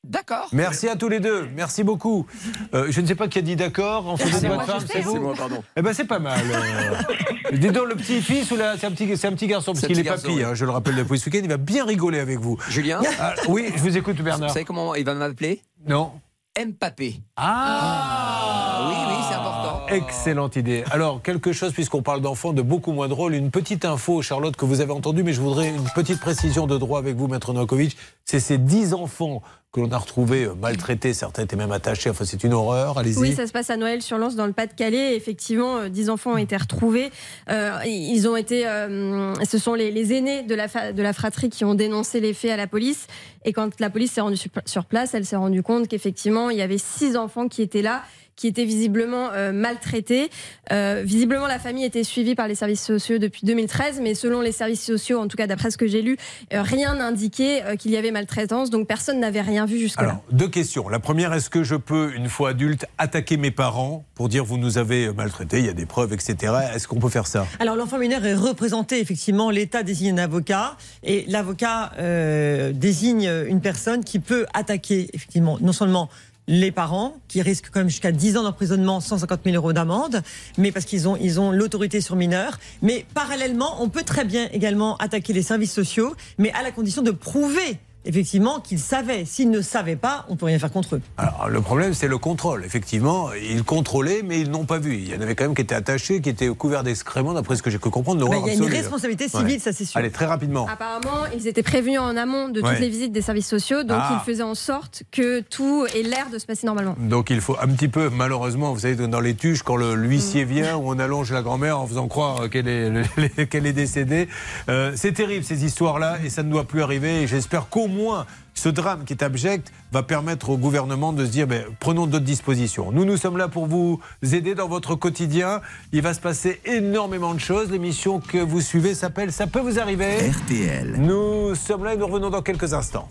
D'accord. Merci à tous les deux, merci beaucoup. Euh, je ne sais pas qui a dit d'accord, en faisant C'est de moi, votre femme, je c'est sais, vous c'est moi, pardon. Eh ben c'est pas mal. euh. Dis donc le petit fils ou la... c'est un petit, c'est un petit garçon parce qu'il est papy. oui. hein, je le rappelle depuis ce week-end, il va bien rigoler avec vous. Julien Ah, oui, je vous écoute Bernard. Vous savez comment il va m'appeler? Non. Mbappé. Ah Oui, oui, c'est important. Excellente idée. Alors, quelque chose, puisqu'on parle d'enfants, de beaucoup moins drôle. Une petite info, Charlotte, que vous avez entendue, mais je voudrais une petite précision de droit avec vous, Maître Novakovic. C'est ces 10 enfants que l'on a retrouvés euh, maltraités. Certains étaient même attachés. Enfin, c'est une horreur. Allez-y. Oui, ça se passe à Noël-sur-Lens, dans le Pas-de-Calais. Effectivement, euh, 10 enfants ont été retrouvés. Euh, ils ont été, euh, ce sont les, aînés de la, de la fratrie qui ont dénoncé les faits à la police. Et quand la police s'est rendue sur place, elle s'est rendue compte qu'effectivement, il y avait six enfants qui étaient là qui étaient visiblement euh, maltraités. Euh, visiblement, la famille était suivie par les services sociaux depuis 2013, mais selon les services sociaux, en tout cas d'après ce que j'ai lu, euh, rien n'indiquait euh, qu'il y avait maltraitance, donc personne n'avait rien vu jusque-là. Alors, deux questions. La première, est-ce que je peux, une fois adulte, attaquer mes parents pour dire vous nous avez maltraités, il y a des preuves, etc. Est-ce qu'on peut faire ça? Alors l'enfant mineur est représenté, effectivement, l'État désigne un avocat et l'avocat euh, désigne une personne qui peut attaquer, effectivement, non seulement les parents, qui risquent quand même jusqu'à 10 ans d'emprisonnement, 150 000 euros d'amende, mais parce qu'ils ont, ils ont l'autorité sur mineurs. Mais parallèlement, on peut très bien également attaquer les services sociaux, mais à la condition de prouver effectivement qu'ils savaient. S'ils ne savaient pas, on peut rien faire contre eux. Alors, le problème, c'est le contrôle. Effectivement, ils contrôlaient, mais ils n'ont pas vu. Il y en avait quand même qui étaient attachés, qui étaient couverts d'excréments, d'après ce que j'ai pu comprendre. Bah, l'horreur il y a une responsabilité civile, ça, c'est sûr. Allez, très rapidement. Apparemment, ils étaient prévenus en amont de toutes Ouais. les visites des services sociaux, donc Ah. ils faisaient en sorte que tout ait l'air de se passer normalement. Donc il faut un petit peu, malheureusement, vous savez, dans les tuches, quand le- l'huissier vient, où on allonge la grand-mère en faisant croire qu'elle est, qu'elle est décédée. Euh, c'est terrible ces histoires-là et ça ne doit plus arriver. Et j'espère qu'au moins ce drame qui est abject va permettre au gouvernement de se dire ben, prenons d'autres dispositions. Nous, nous sommes là pour vous aider dans votre quotidien. Il va se passer énormément de choses. L'émission que vous suivez s'appelle Ça peut vous arriver. RTL. Nous sommes là et nous revenons dans quelques instants.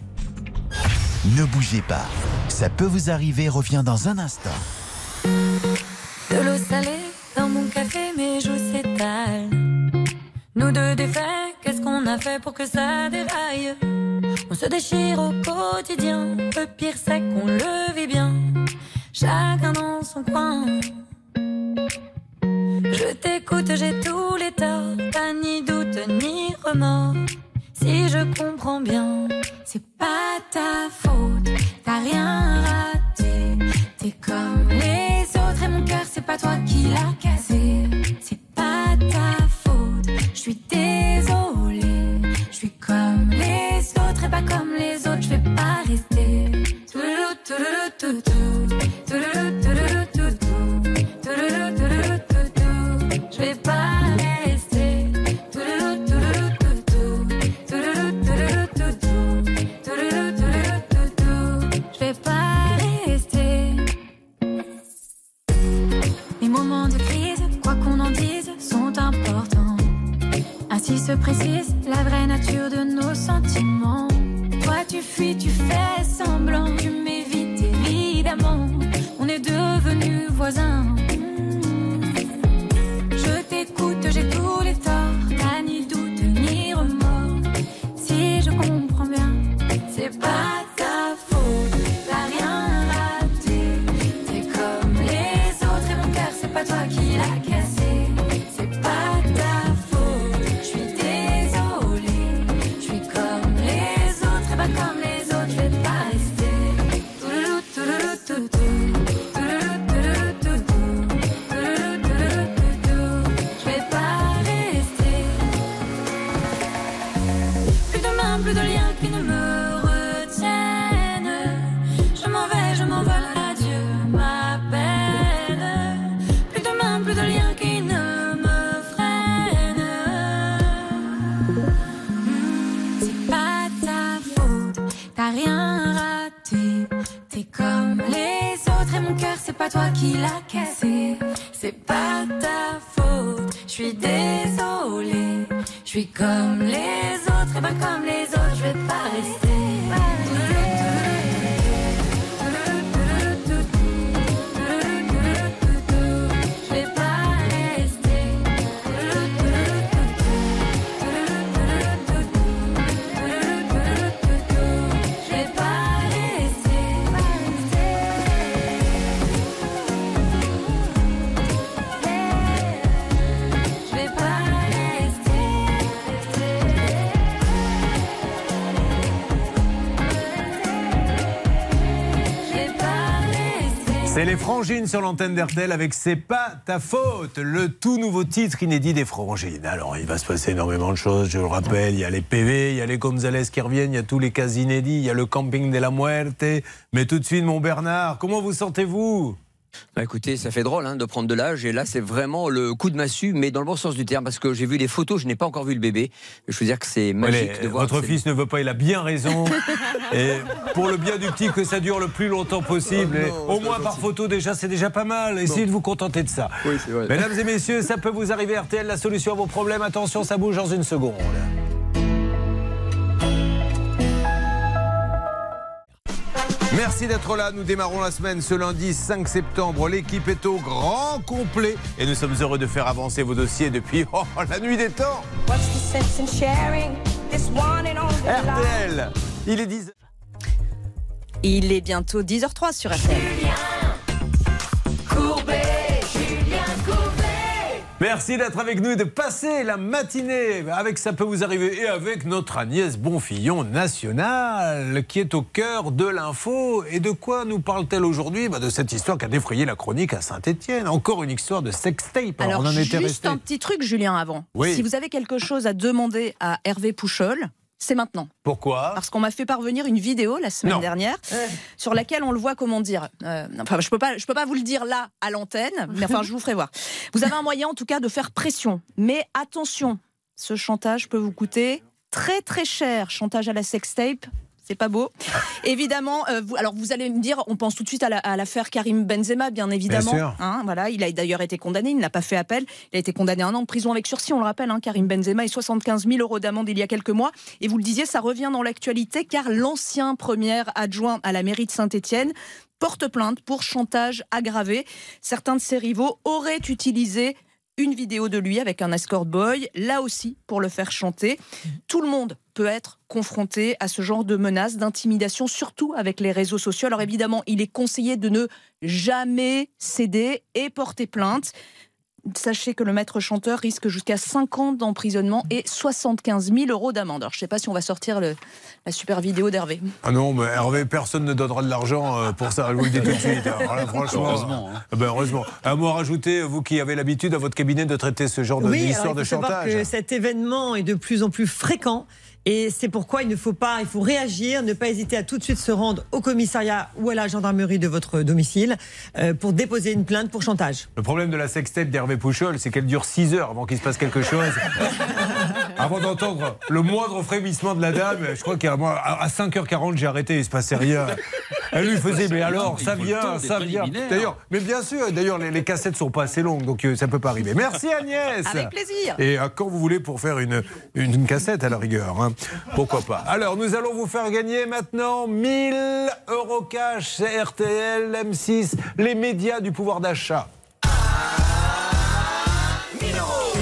Ne bougez pas. Ça peut vous arriver revient dans un instant. De l'eau salée dans mon café, mes joues s'étalent. Nous deux défaits, qu'est-ce qu'on a fait pour que ça déraille? On se déchire au quotidien, le pire c'est qu'on le vit bien. Chacun dans son coin. Je t'écoute, j'ai tous les torts, pas ni doute ni remords. Si je comprends bien, c'est pas ta faute, t'as rien raté. T'es comme les autres et mon cœur, c'est pas toi qui l'as cassé. C'est pas ta faute, je suis désolée. Suis comme les autres et pas comme les autres, je vais pas rester. Je vais pas rester. Les moments de crise, quoi qu'on en dise, sont importants. Ainsi se précise la vraie nature de nos sentiments. Toi tu fuis, tu fais semblant, tu m'évites évidemment. On est devenus voisins. Toi qui l'as cassé. C'est pas ta faute, je suis désolée. Je suis comme C'est les frangines sur l'antenne d'RTL avec C'est pas ta faute, le tout nouveau titre inédit des frangines. Alors il va se passer énormément de choses, je le rappelle, il y a les PV, il y a les Gonzales qui reviennent, il y a tous les cas inédits, il y a le camping de la muerte. Mais tout de suite mon Bernard, comment vous sentez-vous? Bah écoutez, ça fait drôle hein, de prendre de l'âge et là c'est vraiment le coup de massue, mais dans le bon sens du terme, parce que j'ai vu les photos, je n'ai pas encore vu le bébé. Je veux dire que c'est magique Allez, de voir. Votre fils ne veut pas, il a bien raison. et pour le bien du petit, que ça dure le plus longtemps possible. Oh Et non, au moins par photo, déjà, c'est déjà pas mal. Essayez de vous contenter de ça. Oui, vrai. Mesdames et messieurs, ça peut vous arriver. RTL, la solution à vos problèmes. Attention, ça bouge dans une seconde. Merci d'être là. Nous démarrons la semaine ce lundi 5 septembre. L'équipe est au grand complet et nous sommes heureux de faire avancer vos dossiers depuis oh, la nuit des temps. RTL, il est 10 Il est bientôt 10h03 sur RTL. Merci d'être avec nous et de passer la matinée avec Ça peut vous arriver et avec notre Agnès Bonfillon nationale qui est au cœur de l'info. Et de quoi nous parle-t-elle aujourd'hui? Bah, De cette histoire qui a défrayé la chronique à Saint-Etienne. Encore une histoire de sextape. Alors, on en était juste resté. un petit truc, Julien, avant. Oui. Si vous avez quelque chose à demander à Hervé Pouchol, c'est maintenant. Pourquoi Parce qu'on m'a fait parvenir une vidéo la semaine Non. dernière sur laquelle on le voit comment dire. euh, enfin, je peux pas, je peux pas vous le dire là à l'antenne, mais enfin, je vous ferai voir. Vous avez un moyen en tout cas de faire pression, mais attention, ce chantage peut vous coûter très très cher. Chantage à la sextape. Pas beau. Évidemment, euh, vous, alors vous allez me dire, on pense tout de suite à la- à l'affaire Karim Benzema, bien évidemment. sûr. Hein, voilà, il a d'ailleurs été condamné, il n'a pas fait appel. Il a été condamné à un an de prison avec sursis, on le rappelle, hein, Karim Benzema, et 75 000 euros d'amende il y a quelques mois. Et vous le disiez, ça revient dans l'actualité car l'ancien premier adjoint à la mairie de Saint-Étienne porte plainte pour chantage aggravé. Certains de ses rivaux auraient utilisé une vidéo de lui avec un escort boy, là aussi pour le faire chanter. Tout le monde peut être confronté à ce genre de menaces, d'intimidation, surtout avec les réseaux sociaux. Alors évidemment, il est conseillé de ne jamais céder et porter plainte. Sachez que le maître chanteur risque jusqu'à 5 ans d'emprisonnement et 75 000 euros d'amende. Alors je ne sais pas si on va sortir le- la super vidéo d'Hervé. Ah non, mais Hervé, personne ne donnera de l'argent euh, pour ça, je vous le dis tout de suite. Alors là, franchement, Heureusement, hein. Ah ben, heureusement. Un mot à rajouter, vous qui avez l'habitude à votre cabinet de traiter ce genre de- Oui, d'histoire de chantage. que cet événement est de plus en plus fréquent. Et c'est pourquoi il ne faut pas, il faut réagir, ne pas hésiter à tout de suite se rendre au commissariat ou à la gendarmerie de votre domicile euh, pour déposer une plainte pour chantage. Le problème de la sextape d'Hervé Pouchol, c'est qu'elle dure 6 heures avant qu'il se passe quelque chose. avant d'entendre le moindre frémissement de la dame, je crois qu'à moi, à 5h40, j'ai arrêté, il se passait rien. Elle lui faisait, mais alors, ça vient, ça vient. D'ailleurs, mais bien sûr, d'ailleurs, les, les cassettes sont pas assez longues, donc euh, ça peut pas arriver. Merci Agnès. Avec plaisir. Et euh, quand vous voulez pour faire une, une, une cassette à la rigueur, hein. Pourquoi pas. Alors, nous allons vous faire gagner maintenant 1000 euros cash, RTL, M6, les médias du pouvoir d'achat.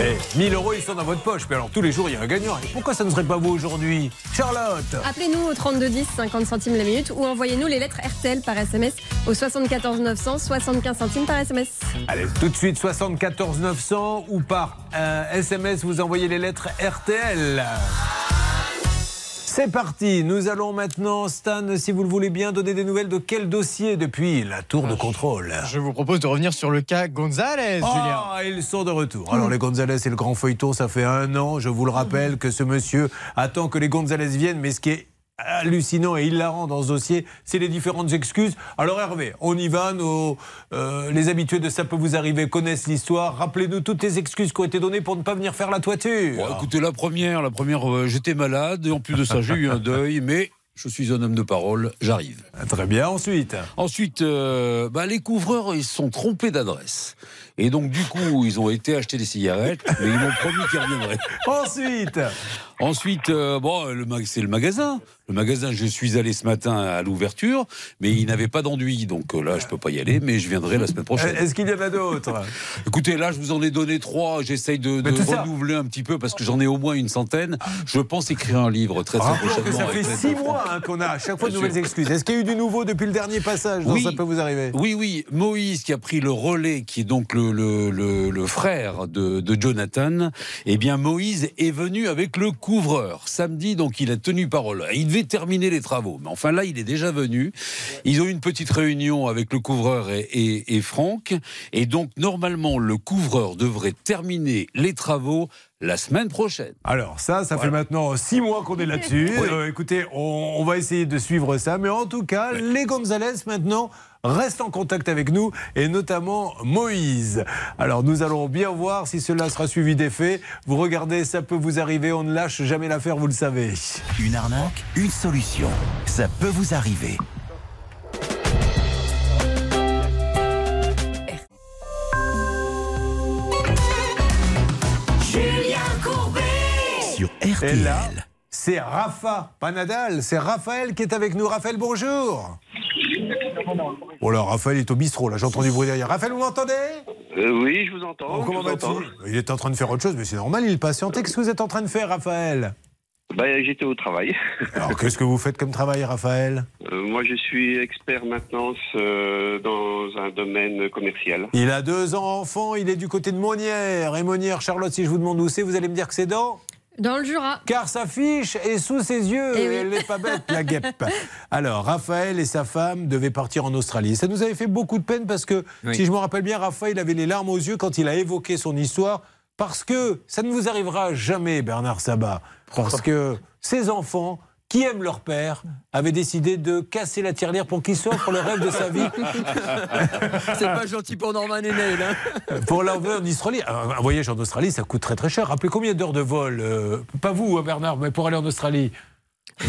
Eh, 1000 euros, ils sont dans votre poche. Mais alors, tous les jours, il y a un gagnant. Et pourquoi ça ne serait pas vous aujourd'hui? Charlotte Appelez-nous au 3210, 50 centimes la minute, ou envoyez-nous les lettres RTL par SMS au 74 900, 75 centimes par SMS. Allez, tout de suite, 74 900 ou par euh, SMS, vous envoyez les lettres RTL. C'est parti, nous allons maintenant, Stan, si vous le voulez bien, donner des nouvelles de quel dossier depuis la tour de contrôle? Je vous propose de revenir sur le cas Gonzalez, Julien. Ah, ils sont de retour. Alors, les Gonzalez et le grand feuilleton, ça fait un an, je vous le rappelle, que ce monsieur attend que les Gonzalez viennent, mais ce qui est hallucinant et hilarant dans ce dossier, c'est les différentes excuses. Alors Hervé, on y va, nos, euh, les habitués de Ça peut vous arriver connaissent l'histoire. Rappelez-nous toutes les excuses qui ont été données pour ne pas venir faire la toiture. Bon, écoutez, la première, la première, euh, j'étais malade et en plus de ça, j'ai eu un deuil, mais je suis un homme de parole, j'arrive. Très bien, ensuite? Ensuite, euh, bah, les couvreurs, ils se sont trompés d'adresse. Et donc, du coup, ils ont été acheter des cigarettes, mais ils m'ont promis qu'ils reviendraient. Ensuite? Ensuite, euh, bon, c'est le magasin. Le magasin, je suis allé ce matin à l'ouverture, mais il n'avait pas d'enduit. Donc euh, là, je peux pas y aller, mais je viendrai la semaine prochaine. Est-ce qu'il y en a d'autres? Écoutez, là, je vous en ai donné trois. J'essaye de, de ça- renouveler un petit peu parce que j'en ai au moins une centaine. Je pense écrire un livre très très que prochainement. ça fait six mois hein, qu'on a à chaque fois de nouvelles excuses. Est-ce qu'il y a eu du nouveau depuis le dernier passage Oui. ça peut vous arriver? Oui, oui. Moïse qui a pris le relais, qui est donc le, le, le- le frère de, de Jonathan. Eh bien, Moïse est venu avec le couvreur samedi, donc il a tenu parole. Il devait terminer les travaux. Mais enfin là, il est déjà venu. Ils ont eu une petite réunion avec le couvreur et, et, et Franck. Et donc, normalement, le couvreur devrait terminer les travaux la semaine prochaine. Alors ça, ça fait maintenant six mois qu'on est là-dessus. Oui. Euh, écoutez, on, on va essayer de suivre ça. Mais en tout cas, les Gonzalez maintenant restent en contact avec nous et notamment Moïse. Alors nous allons bien voir si cela sera suivi des faits. Vous regardez, ça peut vous arriver. On ne lâche jamais l'affaire, vous le savez. Une arnaque, une solution. Ça peut vous arriver. Julien Courbet Sur Et RTL. là, c'est Rafa, pas Nadal, c'est Raphaël qui est avec nous. Raphaël, bonjour. Oh là, Raphaël est au bistrot, là, j'ai entendu bruit derrière. Raphaël, vous m'entendez? Euh, oui, je vous entends. Oh, Comment va-t-il Il est en train de faire autre chose, mais c'est normal, il patientait. Qu'est-ce que vous êtes en train de faire, Raphaël? Bah, J'étais au travail. Alors, qu'est-ce que vous faites comme travail, Raphaël? Euh, moi, je suis expert maintenance euh, dans un domaine commercial. Il a deux enfants, il est du côté de Monnières. Et Monnières, Charlotte, si je vous demande où c'est, vous allez me dire que c'est dans Dans le Jura. Car sa fiche est sous ses yeux. Eh oui. Elle n'est pas bête, la guêpe. Alors, Raphaël et sa femme devaient partir en Australie. Ça nous avait fait beaucoup de peine parce que, Oui. si je me rappelle bien, Raphaël avait les larmes aux yeux quand il a évoqué son histoire. Parce que ça ne vous arrivera jamais, Bernard Sabat. Parce que ces enfants qui aiment leur père avaient décidé de casser la tirelire pour qu'il s'offre le rêve de sa vie C'est pas gentil pour Norman et Neil. hein. pour l'envoyer en Australie. Un, voyage en Australie, ça coûte très très cher. Rappelez combien d'heures de vol euh, Pas vous, hein, Bernard, mais pour aller en Australie.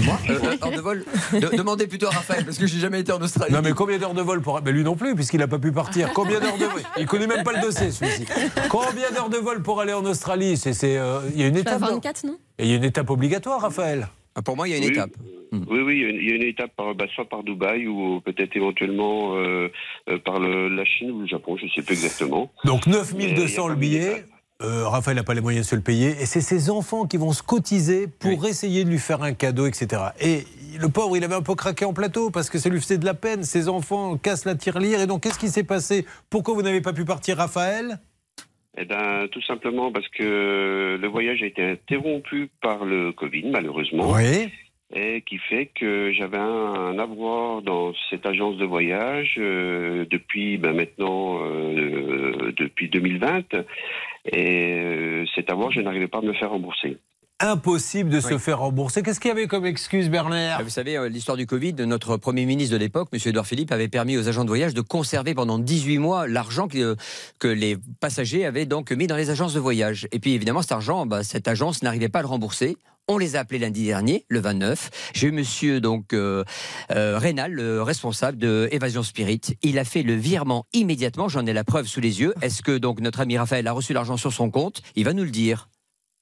Moi euh, Hors de vol De- Demandez plutôt à Raphaël, parce que j'ai jamais été en Australie. Non, mais combien d'heures de vol pour. Mais lui non plus, puisqu'il n'a pas pu partir. Combien d'heures de vol? Il connaît même pas le dossier, celui-ci. Combien d'heures de vol pour aller en Australie? C'est, c'est, euh, Il y a une étape. non 24, non? Et il y a une étape obligatoire, Raphaël. Ah, Pour moi, il y a une Oui. étape. Oui, oui, il y a une- il y a une étape par, bah, soit par Dubaï ou peut-être éventuellement euh, euh, par le- la Chine ou le Japon, je ne sais plus exactement. Donc Mais il y 9200 a le billet. Euh, Raphaël n'a pas les moyens de se le payer. Et c'est ses enfants qui vont se cotiser pour essayer de lui faire un cadeau, etc. Et le pauvre, il avait un peu craqué en plateau parce que ça lui faisait de la peine. Ses enfants cassent la tirelire. Et donc, qu'est-ce qui s'est passé? Pourquoi vous n'avez pas pu partir, Raphaël? Eh ben, tout simplement parce que le voyage a été interrompu par le Covid, malheureusement. Oui. Et qui fait que j'avais un, un avoir dans cette agence de voyage euh, depuis ben, maintenant euh, depuis 2020. Et euh, cet avoir, je n'arrivais pas à me le faire rembourser. Impossible de se faire rembourser. Qu'est-ce qu'il y avait comme excuse, Bernard Ah, Vous savez, euh, l'histoire du Covid, notre Premier ministre de l'époque, M. Edouard Philippe, avait permis aux agents de voyage de conserver pendant 18 mois l'argent que, que les passagers avaient donc mis dans les agences de voyage. Et puis évidemment, cet argent, bah, cette agence n'arrivait pas à le rembourser. On les a appelés lundi dernier, le 29. J'ai eu monsieur donc euh, euh, Rénal, le responsable de Évasion Spirit. Il a fait le virement immédiatement. J'en ai la preuve sous les yeux. Est-ce que donc notre ami Raphaël a reçu l'argent sur son compte? Il va nous le dire.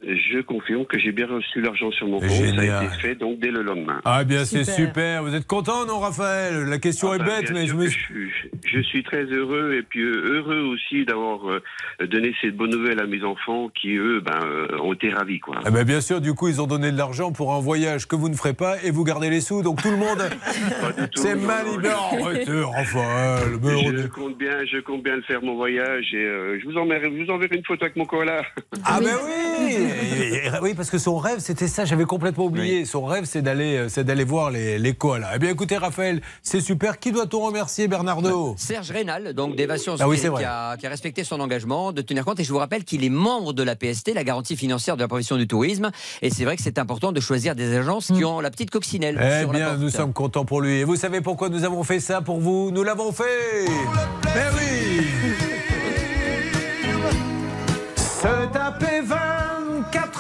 Je confirme que j'ai bien reçu l'argent sur mon compte. Ça Génial. a été fait donc dès le lendemain. Ah bien, c'est Super. super. Vous êtes content, non, Raphaël? La question Ah est ben, bête, mais je me je, suis- je suis très heureux et puis euh, heureux aussi d'avoir euh, donné cette bonne nouvelle à mes enfants qui, eux, ben, euh, ont été ravis. Quoi. Ah ben, bien sûr, du coup, ils ont donné de l'argent pour un voyage que vous ne ferez pas et vous gardez les sous. Donc tout le monde. Pas du tout, C'est non, mal. non, Non, arrêtez, Raphaël. Je compte bien, je compte bien le faire mon voyage et euh, je vous enverrai, je vous enverrai une photo avec mon koala. Ah ben oui Oui, parce que son rêve, c'était ça, j'avais complètement oublié. Son rêve, c'est d'aller euh, c'est d'aller voir les, les koalas. Eh bien, écoutez, Raphaël, c'est super. Qui doit-on remercier, Bernardo Serge Rénal, donc d'Évasion Ah oui, qui, a, qui a respecté son engagement de tenir compte. Et je vous rappelle qu'il est membre de la PST, la garantie financière de la profession du tourisme. Et c'est vrai que c'est important de choisir des agences qui ont la petite coccinelle. Eh sur la bien, nous sommes contents pour lui. Et vous savez pourquoi nous avons fait ça pour vous? Nous l'avons fait Mais oui Se taper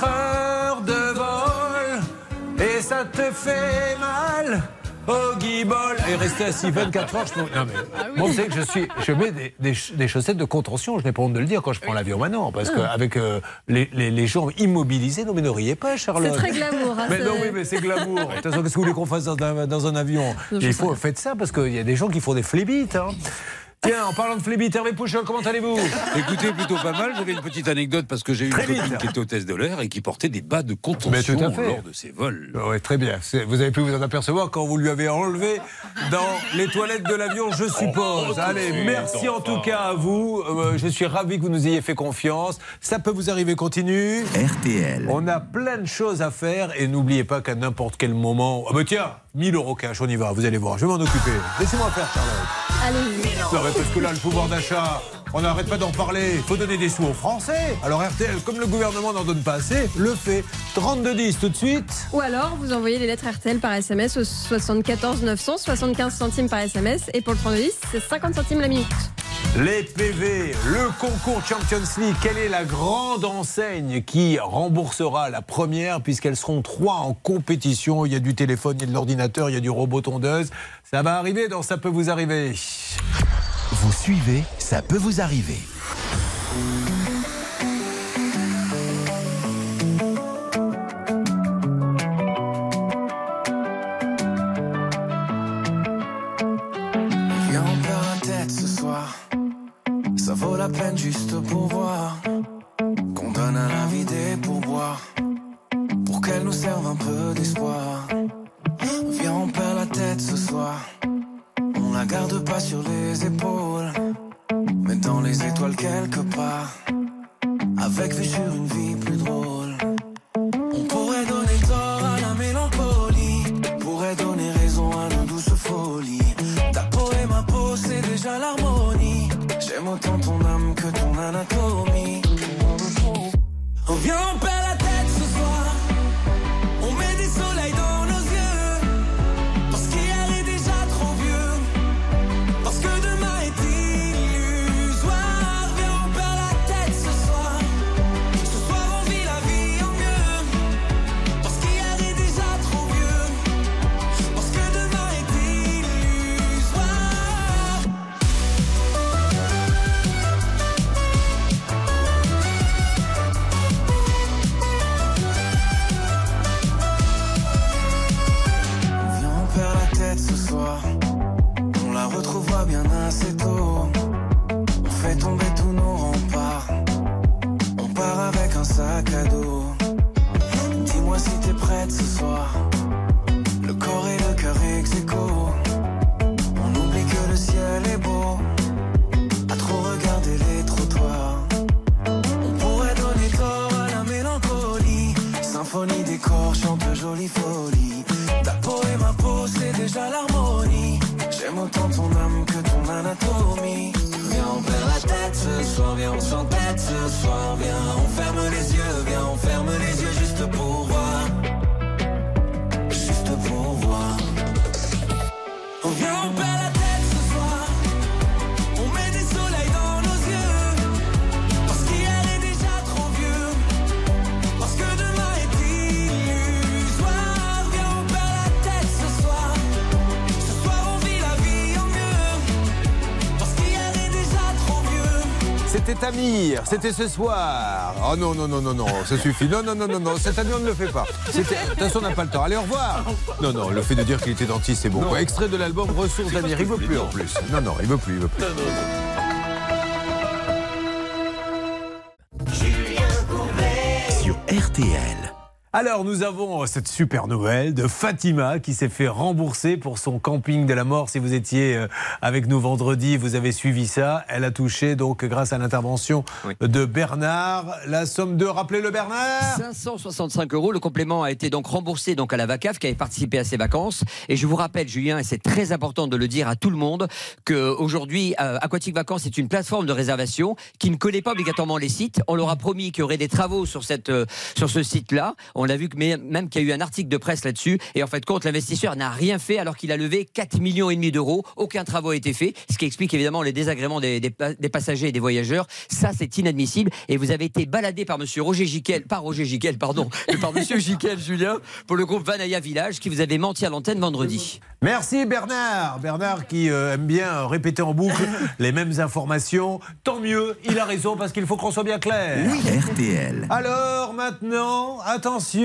24 heures de vol et ça te fait mal au guibol et rester assis 24 heures. Je... Non mais, moi, vous savez que je suis, je mets des, des ch- des chaussettes de contention. Je n'ai pas honte de le dire quand je prends l'avion maintenant, parce qu'avec les, les, les jambes immobilisées, non mais ne riez pas, Charlotte. C'est très glamour. hein, Mais non, oui, mais c'est glamour. Attention, qu'est-ce que vous voulez qu'on fasse dans un, dans un avion? Non, Il faut, faites ça parce qu'il y a des gens qui font des flibites. Hein. Tiens, en parlant de flébite, Hervé Pouchol, comment allez-vous? Écoutez, plutôt pas mal. J'avais une petite anecdote parce que j'ai eu une copine qui était hôtesse de l'air et qui portait des bas de contention lors de ses vols. Oui, très bien. Vous avez pu vous en apercevoir quand vous lui avez enlevé dans les toilettes de l'avion, je suppose. tout Allez, merci en tout cas à vous. Euh, je suis ravi que vous nous ayez fait confiance. Ça peut vous arriver, continue. RTL. On a plein de choses à faire et n'oubliez pas qu'à n'importe quel moment. Ah bah tiens, 1000 euros cash, on y va, vous allez voir, je vais m'en occuper. Laissez-moi faire, Charlotte. Allez-y. Non, mais parce que là, le pouvoir d'achat, on n'arrête pas d'en parler. Il faut donner des sous aux Français. Alors RTL, comme le gouvernement n'en donne pas assez, le fait. 32-10 tout de suite. Ou alors, vous envoyez les lettres RTL par SMS au 74 900, 75 centimes par SMS. Et pour le 3210, c'est 50 centimes la minute. Les PV, le concours Champions League, quelle est la grande enseigne qui remboursera la première puisqu'elles seront trois en compétition? Il y a du téléphone, il y a de l'ordinateur, il y a du robot tondeuse. Ça va arriver dans Ça peut vous arriver. Vous suivez, ça peut vous arriver. Viens, on perd la tête ce soir. La garde pas sur les épaules. Mais dans les étoiles quelque part. Avec vue sur une vie plus drôle. On pourrait C'était Amir, c'était ce soir. Oh non, non, non, non, non, ça suffit. Non, non, non, non, non, cette année on ne le fait pas. De toute façon, on n'a pas le temps. Allez, au revoir. Non, non, le fait de dire qu'il était dentiste, c'est bon. Extrait de l'album Ressources d'Amir. Il veut plus en plus. Non, non, il veut plus, il veut plus. Alors, nous avons cette super nouvelle de Fatima qui s'est fait rembourser pour son camping de la mort. Si vous étiez euh, avec nous vendredi, vous avez suivi ça. Elle a touché, donc, grâce à l'intervention de Bernard, la somme de. Rappelez-le, Bernard 565 euros. Le complément a été donc remboursé donc à la VACAF qui avait participé à ces vacances. Et je vous rappelle, Julien, et c'est très important de le dire à tout le monde, qu'aujourd'hui, euh, Aquatic Vacances est une plateforme de réservation qui ne connaît pas obligatoirement les sites. On leur a promis qu'il y aurait des travaux sur, cette, euh, sur ce site-là. On a vu que mais- même qu'il y a eu un article de presse là-dessus. Et en fait, compte, l'investisseur n'a rien fait alors qu'il a levé 4 millions et demi d'euros. Aucun travaux a été fait, ce qui explique évidemment les désagréments des, des pa- des passagers et des voyageurs. Ça, c'est inadmissible. Et vous avez été baladé par Monsieur Roger Giquel, pas Roger Giquel, pardon, mais par Monsieur Giquel, Julien, pour le groupe Vanaya Village, qui vous avait menti à l'antenne vendredi. Merci Bernard. Bernard qui euh, aime bien répéter en boucle les mêmes informations. Tant mieux, il a raison parce qu'il faut qu'on soit bien clair. Oui, RTL. Alors maintenant, attention.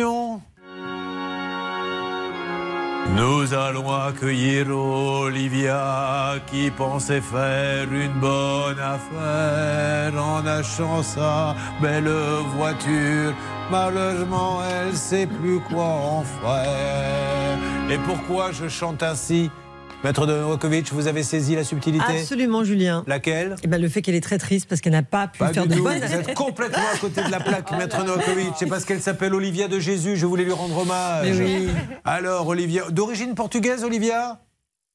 Nous allons accueillir Olivia qui pensait faire une bonne affaire en achetant sa belle voiture. Malheureusement, elle sait plus quoi en faire. Et pourquoi je chante ainsi? Maître Novakovic, vous avez saisi la subtilité Absolument, Julien. Laquelle Eh ben, le fait qu'elle est très triste parce qu'elle n'a pas pu Pas faire du de bonnes Vous êtes complètement à côté de la plaque, Maître Novakovic. C'est parce qu'elle s'appelle Olivia de Jésus, je voulais lui rendre hommage. Mais oui. Alors, Olivia, d'origine portugaise, Olivia?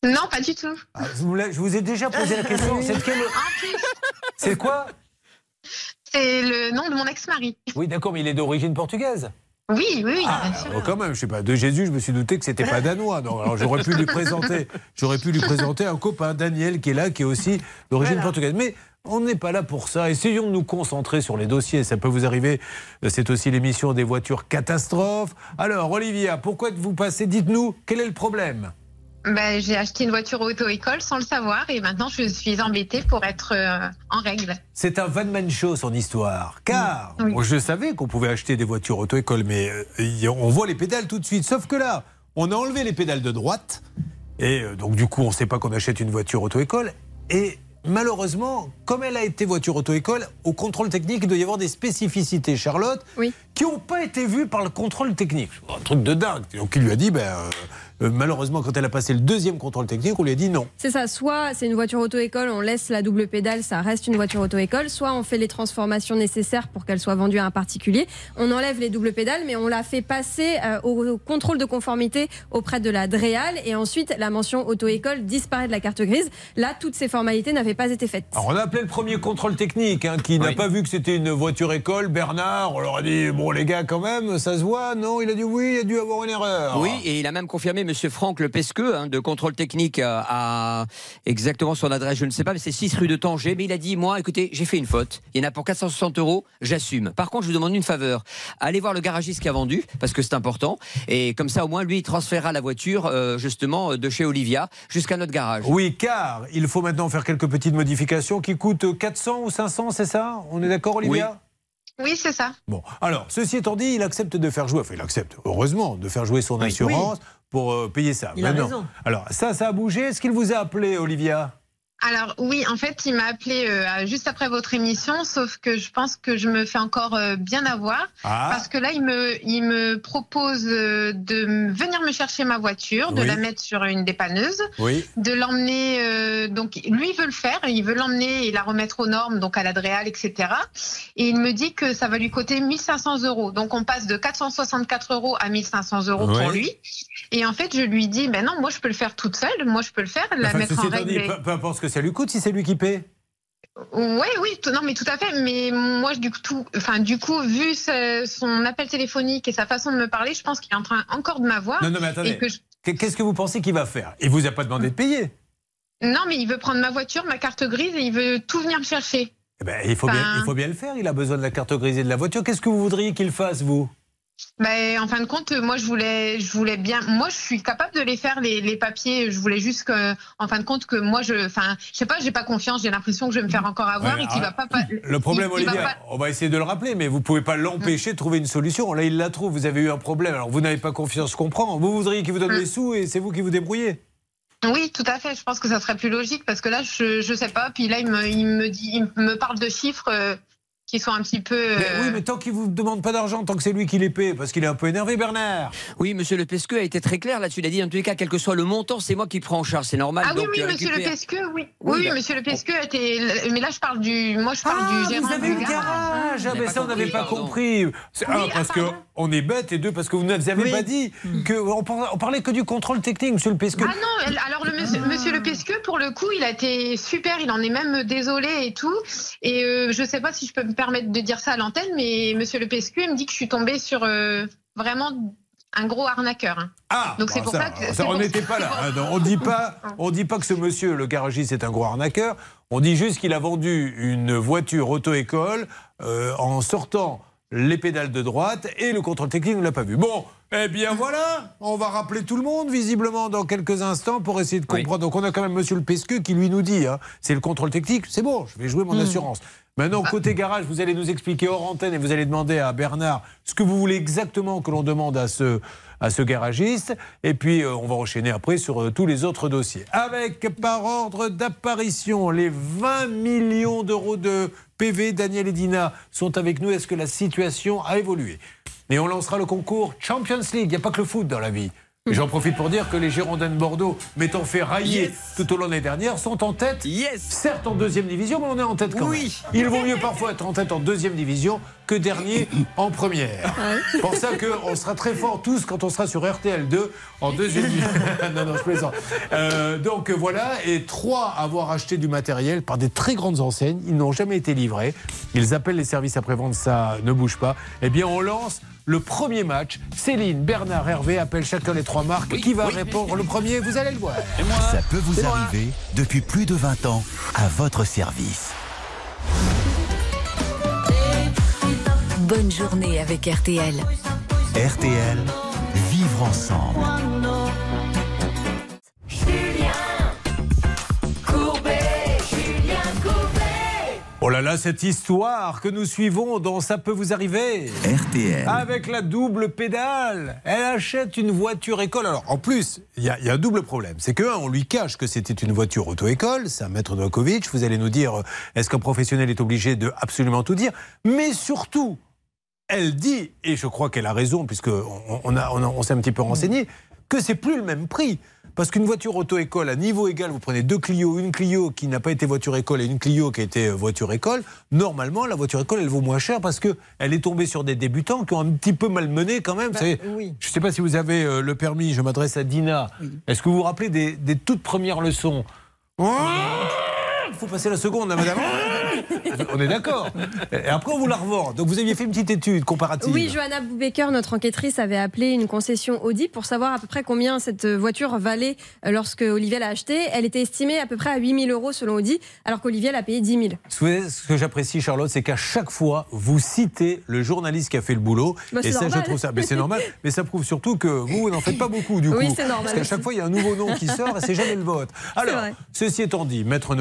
Non, pas du tout. Ah, je, vous l'ai- je vous ai déjà posé la question. C'est de quel- C'est quoi? C'est le nom de mon ex-mari. Oui, d'accord, mais il est d'origine portugaise. Oui, oui, oui, Ah, bien sûr. bon, quand même, je sais pas. De Jésus, je me suis douté que c'était pas danois. Non, alors j'aurais pu lui présenter, j'aurais pu lui présenter un copain, Daniel, qui est là, qui est aussi d'origine portugaise. Mais on n'est pas là pour ça. Essayons de nous concentrer sur les dossiers. Ça peut vous arriver. C'est aussi l'émission des voitures catastrophes. Alors, Olivia, pourquoi êtes-vous passé Dites-nous, quel est le problème? Ben, j'ai acheté une voiture auto-école sans le savoir et maintenant je suis embêtée pour être euh, en règle. C'est un one-man show son histoire. Car moi, je savais qu'on pouvait acheter des voitures auto-école, mais euh, on voit les pédales tout de suite. Sauf que là, on a enlevé les pédales de droite. Et euh, donc, du coup, on ne sait pas qu'on achète une voiture auto-école. Et malheureusement, comme elle a été voiture auto-école, au contrôle technique, il doit y avoir des spécificités, Charlotte, qui n'ont pas été vues par le contrôle technique. Un truc de dingue. Donc, il lui a dit, ben, euh, malheureusement, quand elle a passé le deuxième contrôle technique, on lui a dit non. C'est ça, soit c'est une voiture auto-école, on laisse la double pédale, ça reste une voiture auto-école, soit on fait les transformations nécessaires pour qu'elle soit vendue à un particulier, on enlève les doubles pédales, mais on la fait passer euh, au, au contrôle de conformité auprès de la DREAL, et ensuite la mention auto-école disparaît de la carte grise. Là, toutes ces formalités n'avaient pas été faites. Alors on a appelé le premier contrôle technique hein, qui n'a pas vu que c'était une voiture école. Bernard, on leur a dit bon les gars quand même, ça se voit Non, il a dit oui, il a dû avoir une erreur. Oui, et il a même confirmé, Monsieur Franck Le Pesqueux, hein, de contrôle technique euh, à exactement son adresse, je ne sais pas, mais c'est 6 rue de Tanger. Mais il a dit, moi, écoutez, j'ai fait une faute. Il y en a pour 460 euros, j'assume. Par contre, je vous demande une faveur. Allez voir le garagiste qui a vendu, parce que c'est important. Et comme ça, au moins, lui, il transférera la voiture, euh, justement, de chez Olivia jusqu'à notre garage. Oui, car il faut maintenant faire quelques petites modifications qui coûtent 400 ou 500, c'est ça? On est d'accord, Olivia? Oui, c'est ça. Bon, alors, ceci étant dit, il accepte de faire jouer, enfin, il accepte, heureusement, de faire jouer son assurance pour euh, payer ça. Il a Maintenant, raison. Alors, ça, ça a bougé. Est-ce qu'il vous a appelé, Olivia? Alors oui, en fait, il m'a appelé euh, juste après votre émission, sauf que je pense que je me fais encore euh, bien avoir Ah. parce que là, il me, il me propose euh, de venir me chercher ma voiture, de Oui. la mettre sur une dépanneuse, Oui. de l'emmener. donc lui il veut le faire, il veut l'emmener et la remettre aux normes, donc à l'Adréal, etc. Et il me dit que ça va lui coûter 1500 euros. Donc on passe de 464 euros à 1500 euros pour lui. Et en fait, je lui dis, ben non, moi je peux le faire toute seule, moi je peux le faire, la Enfin, mettre en règle. dit, peu, peu importe ce que ça lui coûte, si c'est lui qui paie? oui, oui, tout- non, mais tout à fait. Mais moi, du coup, enfin, du coup, vu ce- son appel téléphonique et sa façon de me parler, je pense qu'il est en train encore de m'avoir. Non, non, mais attendez. je- Qu'est-ce que vous pensez qu'il va faire? Il vous a pas demandé de payer? Non, mais il veut prendre ma voiture, ma carte grise et il veut tout venir me chercher. Eh ben, il, faut bien, il faut bien le faire. Il a besoin de la carte grise et de la voiture. Qu'est-ce que vous voudriez qu'il fasse, vous? En fin de compte, moi, je voulais, je voulais bien. Moi, je suis capable de les faire les, les papiers. Je voulais juste que, en fin de compte, que moi, je, enfin, je sais pas, j'ai pas confiance. J'ai l'impression que je vais me faire encore avoir Ouais, et qu'il va pas. Le problème, il- il va Olivia, pas- on va essayer de le rappeler, mais vous pouvez pas l'empêcher de trouver une solution. Là, il la trouve. Vous avez eu un problème. Alors, vous n'avez pas confiance, je comprends. Vous voudriez qu'il vous donne les sous et c'est vous qui vous débrouillez. Oui, tout à fait. Je pense que ça serait plus logique parce que là, je, je sais pas. Puis là, il me, il me dit, il me parle de chiffres euh, qui sont un petit peu. euh, Mais oui, mais tant qu'il vous demande pas d'argent, tant que c'est lui qui les paie, parce qu'il est un peu énervé, Bernard. Oui, monsieur Le Pesqueux a été très clair là-dessus. Il a dit, en tous les cas, quel que soit le montant, c'est moi qui prends en charge. C'est normal. Ah oui, donc, oui, euh, monsieur le Pesqueux, oui. Oui, Oui, bah- monsieur le Pesqueux était. Mais là, je parle du. Moi, je parle du gérant. vous avez eu du le garage. Ah, mais ça, on n'avait pas compris. C'est Oui, un, ah, parce qu'on est bête, et deux, parce que vous ne avez Oui. pas dit qu'on parlait, on parlait que du contrôle technique, monsieur le Pesqueux. Ah non, alors le monsieur, monsieur le Pesqueux, pour le coup, il a été super, il en est même désolé et tout. Et euh, je sais pas si je peux me permettre de dire ça à l'antenne, mais monsieur le il me dit que je suis tombée sur euh, vraiment un gros arnaqueur. hein. Ah, Donc c'est bon, pour ça, que. ça, c'est on n'était pas là. hein. Non, on dit pas, on dit pas que ce monsieur, le garagiste, est un gros arnaqueur. On dit juste qu'il a vendu une voiture auto-école euh, en sortant les pédales de droite et le contrôle technique ne l'a pas vu. Bon, eh bien voilà, on va rappeler tout le monde visiblement dans quelques instants pour essayer de comprendre. Donc on a quand même Monsieur le Pesqueux qui lui nous dit, hein, c'est le contrôle technique, c'est bon, je vais jouer mon Hmm. assurance. Maintenant, côté garage, vous allez nous expliquer hors antenne et vous allez demander à Bernard ce que vous voulez exactement que l'on demande à ce, à ce garagiste. Et puis, euh, on va enchaîner après sur euh, tous les autres dossiers. Avec, par ordre d'apparition, les 20 millions d'euros de PV. Daniel et Dina sont avec nous. Est-ce que la situation a évolué? Et on lancera le concours Champions League. Il n'y a pas que le foot dans la vie. Et J'en profite pour dire que les Girondins de Bordeaux, m'étant fait railler tout au long de l'année dernière, sont en tête. Certes en deuxième division, mais on est en tête quand même. Il vaut mieux parfois être en tête en deuxième division que dernier en première. Pour ça qu'on sera très forts tous quand on sera sur RTL 2 en deuxième division. non, non, je plaisante. Euh, donc voilà, et trois avoir acheté du matériel par des très grandes enseignes. Ils n'ont jamais été livrés. Ils appellent les services après-vente, ça ne bouge pas. Eh bien, on lance le premier match. Céline, Bernard, Hervé appellent chacun les trois marques. Qui va répondre le premier? Vous allez le voir. Ça peut vous arriver depuis plus de 20 ans à votre service. Bonne journée avec RTL. RTL, vivre ensemble. Oh là là, cette histoire que nous suivons dans Ça peut vous arriver. RTL. Avec la double pédale. Elle achète une voiture école. Alors, en plus, il y, a- il y a un double problème. C'est que, un, on lui cache que c'était une voiture auto-école. C'est un maître Novakovic. Vous allez nous dire, euh, est-ce qu'un professionnel est obligé de absolument tout dire? Mais surtout, elle dit, et je crois qu'elle a raison, puisque on, on a- on a- on s'est un petit peu renseigné, que c'est plus le même prix. Parce qu'une voiture auto-école à niveau égal, vous prenez deux Clio, une Clio qui n'a pas été voiture école et une Clio qui a été euh, voiture école. Normalement, la voiture école, elle vaut moins cher parce que elle est tombée sur des débutants qui ont un petit peu malmené quand même. Vous savez, oui. Je ne sais pas si vous avez euh, le permis. Je m'adresse à Dina. Est-ce que vous vous rappelez des, des toutes premières leçons? Il faut passer la seconde, madame. On est d'accord. Et après, on vous la revend. Donc, vous aviez fait une petite étude comparative. Oui, Johanna Boubaker, notre enquêtrice, avait appelé une concession Audi pour savoir à peu près combien cette voiture valait euh, lorsque Olivier l'a achetée. Elle était estimée à peu près à 8000 euros selon Audi, alors qu'Olivier l'a payé 10 000. Vous savez, ce que j'apprécie, Charlotte, c'est qu'à chaque fois, vous citez le journaliste qui a fait le boulot. Bah, et ça, normal. je trouve ça. Mais c'est normal. Mais ça prouve surtout que vous, vous n'en faites pas beaucoup, du coup. Oui, c'est normal Parce qu'à chaque fois, il y a un nouveau nom qui sort et c'est jamais le vôtre. Alors, ceci étant dit, Maître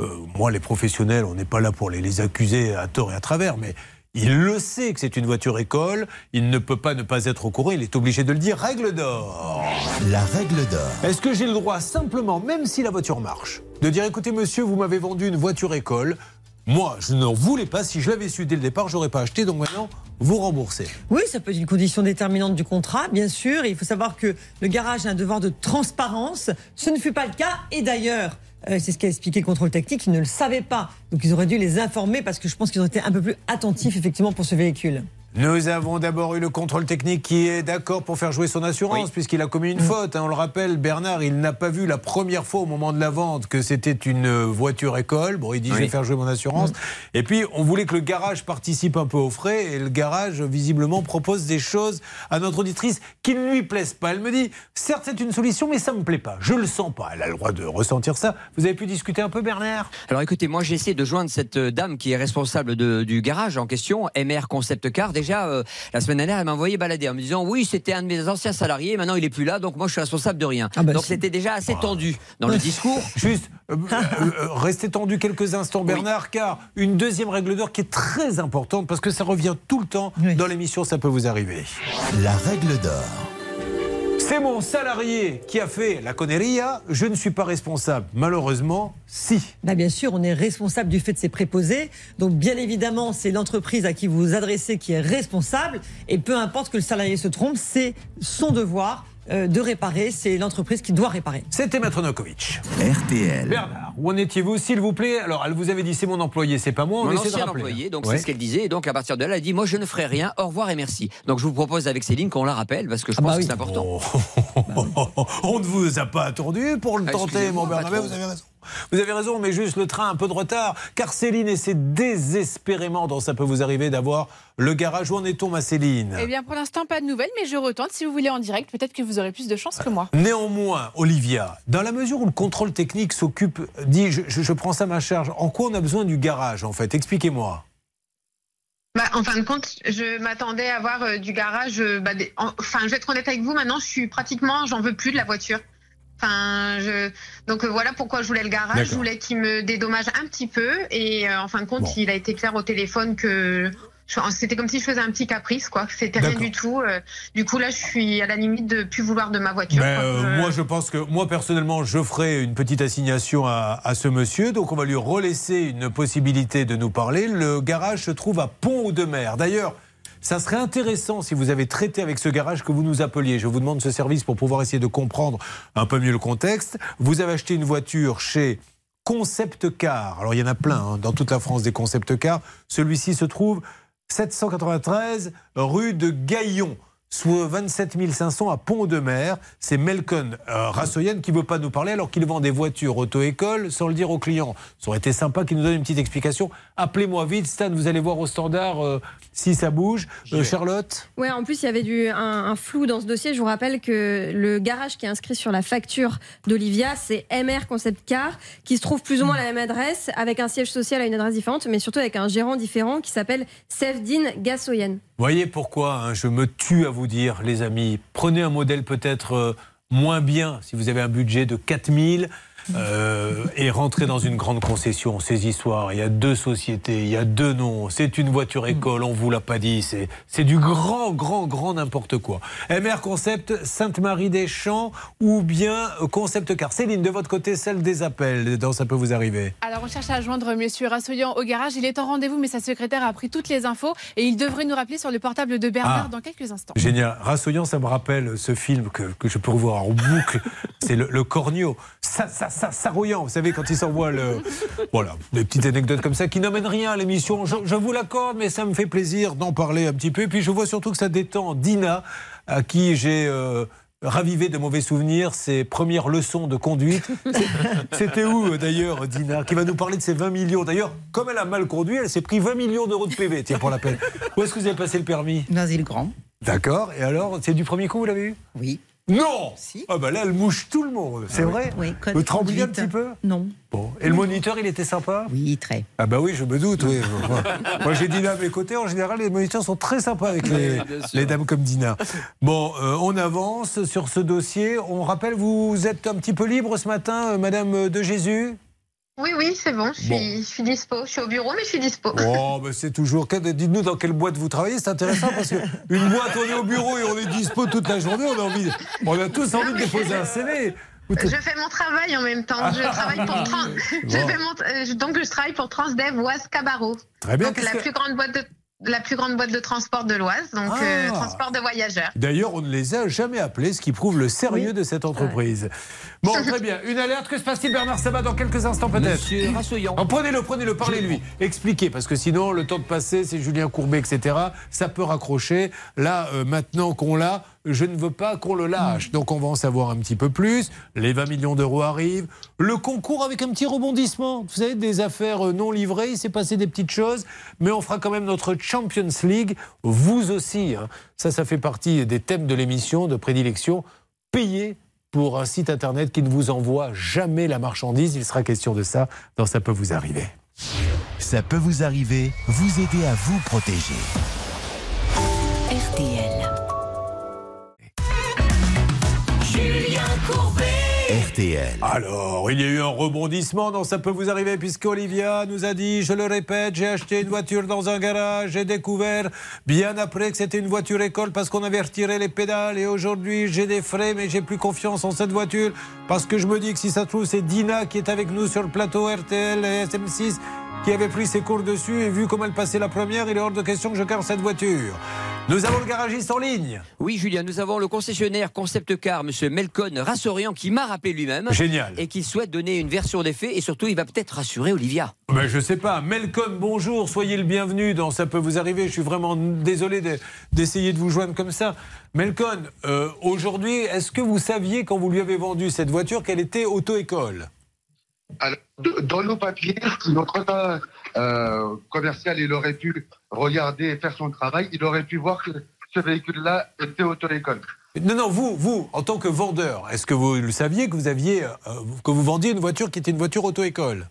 Euh, moi, les professionnels, on n'est pas là pour les, les accuser à tort et à travers, mais. Il le sait que c'est une voiture école, il ne peut pas ne pas être au courant, il est obligé de le dire. Règle d'or. La règle d'or. Est-ce que j'ai le droit simplement, même si la voiture marche, de dire écoutez monsieur, vous m'avez vendu une voiture école, moi je n'en voulais pas, si je l'avais su dès le départ, j'aurais pas acheté, donc maintenant vous remboursez. Oui, ça peut être une condition déterminante du contrat, bien sûr. Et il faut savoir que le garage a un devoir de transparence. Ce ne fut pas le cas. Et d'ailleurs, euh, c'est ce qu'a expliqué le contrôle technique, ils ne le savaient pas. Donc ils auraient dû les informer parce que je pense qu'ils ont été un peu plus attentifs, effectivement, pour ce véhicule. Nous avons d'abord eu le contrôle technique qui est d'accord pour faire jouer son assurance puisqu'il a commis une faute. hein. On le rappelle, Bernard, il n'a pas vu la première fois au moment de la vente que c'était une euh, voiture école. Bon, il dit je vais faire jouer mon assurance. Et puis on voulait que le garage participe un peu aux frais et le garage visiblement propose des choses à notre auditrice qui ne lui plaisent pas. Elle me dit certes c'est une solution mais ça me plaît pas. Je le sens pas. Elle a le droit de ressentir ça. Vous avez pu discuter un peu Bernard? Alors écoutez, moi j'ai essayé de joindre cette euh, dame qui est responsable de- du garage en question, MR Concept Car. Déjà, euh, la semaine dernière, elle m'a envoyé balader en me disant oui, c'était un de mes anciens salariés, maintenant il est plus là, donc moi je suis responsable de rien. donc c'était déjà assez tendu dans le discours. Juste, euh, euh, euh, restez tendu quelques instants, Bernard, car une deuxième règle d'or qui est très importante parce que ça revient tout le temps dans l'émission, ça peut vous arriver. La règle d'or. C'est mon salarié qui a fait la conneria, je ne suis pas responsable. Malheureusement, si. Bah bien sûr, on est responsable du fait de ces préposés. Donc bien évidemment, c'est l'entreprise à qui vous vous adressez qui est responsable. Et peu importe que le salarié se trompe, c'est son devoir de réparer. C'est l'entreprise qui doit réparer. C'était Maître Nokovic. RTL. Bernard, où en étiez-vous, s'il vous plaît? Alors, elle vous avait dit c'est mon employé, c'est pas moi, on Mon de employé, donc Ouais. c'est ce qu'elle disait. Et donc à partir de là, elle a dit Moi je ne ferai rien, au revoir et merci. Donc je vous propose avec Céline qu'on la rappelle parce que je pense que c'est important. On ne vous a pas attendu pour le Ah, tenter, mon Bernard. Mais. Vous avez raison. Vous avez raison, mais juste le train un peu de retard. Car Céline essaie désespérément, dans ça peut vous arriver, d'avoir le garage. Où en est-on, ma Céline? Eh bien, pour l'instant, pas de nouvelles, mais je retente. Si vous voulez en direct, peut-être que vous aurez plus de chance que moi. Néanmoins, Olivia, dans la mesure où le contrôle technique s'occupe, dit je, je- je prends ça à ma charge, en quoi on a besoin du garage en fait? Expliquez-moi. Bah, en fin de compte, je m'attendais à avoir euh, du garage. euh, bah, des- en- Enfin, je vais être honnête avec vous. Maintenant, je suis pratiquement, j'en veux plus de la voiture. Enfin, je... Donc euh, voilà pourquoi je voulais le garage. Je voulais qu'il me dédommage un petit peu. Et euh, en fin de compte, Bon. il a été clair au téléphone que je- c'était comme si je faisais un petit caprice, quoi. C'était rien du tout. Euh, Du coup, là, je suis à la limite de plus vouloir de ma voiture. Ben, euh, Je- Moi, je pense que moi personnellement, je ferai une petite assignation à, à ce monsieur. Donc, on va lui relaisser une possibilité de nous parler. Le garage se trouve à Pont-de-Mer. D'ailleurs. Ça serait intéressant si vous avez traité avec ce garage que vous nous appeliez. Je vous demande ce service pour pouvoir essayer de comprendre un peu mieux le contexte. Vous avez acheté une voiture chez Concept Car. Alors il y en a plein hein, dans toute la France des Concept Car. Celui-ci se trouve 793 rue de Gaillon, soit 27 500 à Pont-de-Mer. C'est Melcon euh, Rassoyen qui ne veut pas nous parler alors qu'il vend des voitures auto-école sans le dire aux clients. Ça aurait été sympa qu'il nous donne une petite explication. Appelez-moi vite, Stan, vous allez voir au standard euh, si ça bouge. Euh, Charlotte Ouais, en plus, il y avait du, un, un flou dans ce dossier. Je vous rappelle que le garage qui est inscrit sur la facture d'Olivia, c'est MR Concept Car, qui se trouve plus ou moins à la même adresse, avec un siège social à une adresse différente, mais surtout avec un gérant différent qui s'appelle Sevdin Gassoyen. Voyez pourquoi hein, je me tue à vous dire, les amis, prenez un modèle peut-être euh, moins bien si vous avez un budget de 4000 euh, et rentrez dans une grande concession. Ces histoires, il y a deux sociétés, il y a deux noms, c'est une voiture école, on vous l'a pas dit, c'est du grand, grand, grand n'importe quoi. MR Concept, Sainte-Marie-des-Champs ou bien Concept Car. Céline, de votre côté, celle des appels, dans ça peut vous arriver. Alors, on cherche à joindre Monsieur Rassoyan au garage. Il est en rendez-vous, mais sa secrétaire a pris toutes les infos et il devrait nous rappeler sur le portable de Bernard Ah. dans quelques instants. Génial. Rassoyant, ça me rappelle ce film que, que je peux revoir en boucle. C'est le, le Cornio. Ça, ça, ça, Sarouillant. Vous savez, quand il s'envoie le. Voilà, des petites anecdotes comme ça qui n'amènent rien à l'émission. Je, je vous l'accorde, mais ça me fait plaisir d'en parler un petit peu. Et puis je vois surtout que ça détend Dina, à qui j'ai. euh, ravivé de mauvais souvenirs ses premières leçons de conduite. C'était où d'ailleurs, Dina, qui va nous parler de ses 20 millions? D'ailleurs, comme elle a mal conduit, elle s'est pris 20 millions d'euros de PV, tiens, pour la peine. Où est-ce que vous avez passé le permis? Noisy-le-Grand. D'accord. Et alors, c'est du premier coup, vous l'avez eu? Oui. Non Ah bah là, elle mouche tout le monde. C'est Ah oui. vrai Oui, Vous trembliez un petit peu Non. Bon. Et le moniteur, il était sympa Oui, très. Ah bah oui, je me doute. Oui. Moi, j'ai Dina à mes côtés. En général, les moniteurs sont très sympas avec les dames comme Dina. Bon, euh, on avance sur ce dossier. On rappelle, vous êtes un petit peu libre ce matin, euh, Madame de Jésus? Oui, oui, c'est bon. Je suis, Bon. je suis dispo. Je suis au bureau, mais je suis dispo. Oh, bah c'est toujours. Dites-nous dans quelle boîte vous travaillez, c'est intéressant parce que une boîte, on est au bureau et on est dispo toute la journée. On a envie, on a tous envie de déposer un CV. Je fais mon travail en même temps. Je travaille pour Trans- je Bon. fais mon- euh, donc je travaille pour Transdev Oise Cabarro. Très bien, Donc la que- plus grande boîte de la plus grande boîte de transport de l'Oise, donc euh, Ah. transport de voyageurs. D'ailleurs, on ne les a jamais appelés, ce qui prouve le sérieux de cette entreprise. Bon, très bien. Une alerte, que se passe-t-il, Bernard Sabat, dans quelques instants peut-être Monsieur Rassoyan. Oh, Prenez-le, prenez-le, parlez-lui. Expliquez, parce que sinon, le temps de passer, c'est Julien Courbet, etc. Ça peut raccrocher. Là, euh, maintenant qu'on l'a, je ne veux pas qu'on le lâche. Donc, on va en savoir un petit peu plus. Les 20 millions d'euros arrivent. Le concours avec un petit rebondissement. Vous savez, des affaires euh, non livrées, il s'est passé des petites choses. Mais on fera quand même notre Champions League. Vous aussi. hein. Ça, ça fait partie des thèmes de l'émission de prédilection. Payez pour un site internet qui ne vous envoie jamais la marchandise. Il sera question de ça dans Ça peut vous arriver. Ça peut vous arriver, vous aider à vous protéger. Alors, il y a eu un rebondissement dans Ça peut vous arriver puisque Olivia nous a dit, je le répète, j'ai acheté une voiture dans un garage, j'ai découvert bien après que c'était une voiture école parce qu'on avait retiré les pédales et aujourd'hui j'ai des frais mais j'ai plus confiance en cette voiture parce que je me dis que si ça se trouve c'est Dina qui est avec nous sur le plateau RTL et SM6 qui avait pris ses cours dessus et vu comment elle passait la première, il est hors de question que je garde cette voiture. Nous avons le garagiste en ligne. Oui, Julien, nous avons le concessionnaire Concept Car, monsieur Melcon Rassorian, qui m'a rappelé lui-même. Génial. Et qui souhaite donner une version des faits et surtout, il va peut-être rassurer Olivia. Ben, je sais pas. Melcom, bonjour, soyez le bienvenu dans Ça peut vous arriver. Je suis vraiment désolé de- d'essayer de vous joindre comme ça. Melcon, euh, aujourd'hui, est-ce que vous saviez quand vous lui avez vendu cette voiture qu'elle était auto-école? Alors, dans nos papiers, si notre euh, commercial, il aurait pu regarder et faire son travail, il aurait pu voir que ce véhicule-là était auto-école. Non, non, vous, vous, en tant que vendeur, est-ce que vous le saviez que vous aviez, euh, que vous vendiez une voiture qui était une voiture auto-école?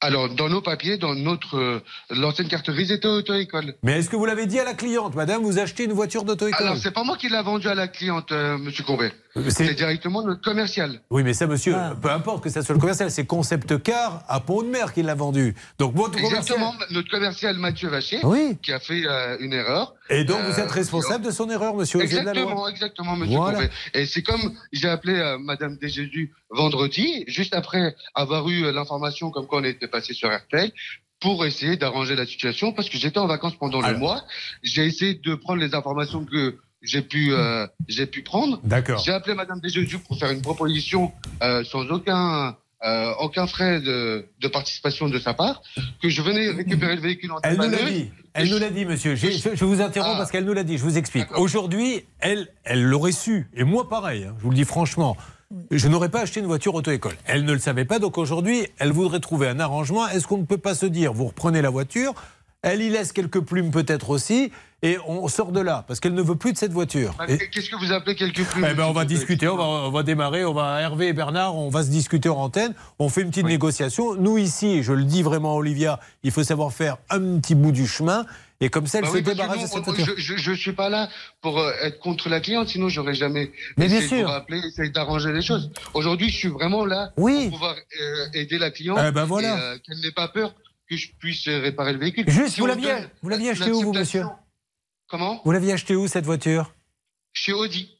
Alors, dans nos papiers, dans notre euh, l'ancienne carte grise était auto-école. Mais est-ce que vous l'avez dit à la cliente, madame, vous achetez une voiture d'auto-école Alors, c'est pas moi qui l'a vendu à la cliente, Monsieur Courbet. C'est directement notre commercial. Oui, mais ça, monsieur, peu importe que ça soit le commercial, c'est Concept Car à Pont-de-Mer qui l'a vendu. Donc, votre commercial. Exactement, notre commercial Mathieu Vacher, Oui. qui a fait euh, une erreur. Et donc, vous Euh, êtes responsable de son erreur, monsieur, de. Exactement, exactement, monsieur Voilà. Courbet. Et c'est comme j'ai appelé euh, Madame Desjésus vendredi, juste après avoir eu euh, l'information comme quoi on était passé sur RTL, pour essayer d'arranger la situation, parce que j'étais en vacances pendant le mois. J'ai essayé de prendre les informations que j'ai pu, euh, j'ai pu prendre. D'accord. J'ai appelé Madame Desjésus pour faire une proposition euh, sans aucun, euh, aucun frais de, de participation de sa part, que je venais récupérer le véhicule en Elle nous l'a dit. Elle nous l'a dit, monsieur. Je, je vous interromps parce qu'elle nous l'a dit. Je vous explique. Aujourd'hui, elle, elle l'aurait su. Et moi, pareil. hein, je vous le dis franchement. Je n'aurais pas acheté une voiture auto-école. Elle ne le savait pas. Donc aujourd'hui, elle voudrait trouver un arrangement. Est-ce qu'on ne peut pas se dire, vous reprenez la voiture, elle y laisse quelques plumes peut-être aussi, et on sort de là parce qu'elle ne veut plus de cette voiture. Qu'est-ce que vous appelez quelques plumes eh ben, on va discuter, on va, on va démarrer, on va Hervé et Bernard, on va se discuter en antenne, on fait une petite négociation. Nous ici, je le dis vraiment Olivia, il faut savoir faire un petit bout du chemin et comme ça elle Bah se oui, débarrasse de cette voiture. je, je suis pas là pour euh, être contre la cliente, sinon j'aurais jamais Mais bien de sûr. vous rappeler, essayer d'arranger les choses. Aujourd'hui, je suis vraiment là Oui. pour pouvoir euh, aider la cliente Eh ben voilà. et euh, qu'elle n'ait pas peur que je puisse réparer le véhicule. Juste, Si vous l'aviez, vous l'aviez acheté où vous, monsieur Comment Vous l'aviez acheté où cette voiture? Chez Audi.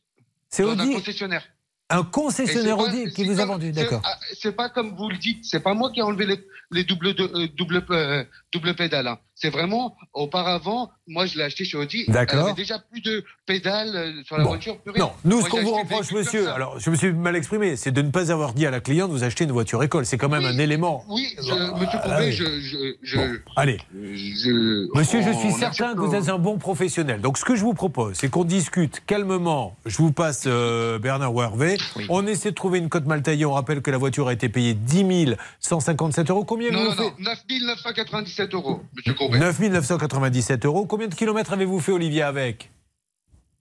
C'est Audi un concessionnaire. Un concessionnaire pas- Audi qui vous a vendu, d'accord. ah, C'est pas comme vous le dites, c'est pas moi qui ai enlevé les, les doubles, de, euh, double, euh, double pédales. hein. C'est vraiment, auparavant, moi je l'ai acheté chez Audi. D'accord. Avait déjà plus de pédales euh, sur la Bon. voiture. Non, nous, Moi, ce qu'on vous reproche, monsieur, alors je me suis mal exprimé, c'est de ne pas avoir dit à la cliente vous achetez une voiture école. C'est quand même un élément. Oui, je, monsieur Ah, Courbet, oui. je, je, je, Allez. je- Monsieur, je suis certain que vous êtes un bon professionnel. Donc, ce que je vous propose, c'est qu'on discute calmement. Je vous passe euh, Bernard ou Hervé. On essaie de trouver une cote mal taillée. On rappelle que la voiture a été payée 10 157 euros. Combien Non, vous non, non, 9 997 euros, monsieur Courbet. 9 997 euros. Combien de kilomètres avez-vous fait, Olivier, avec?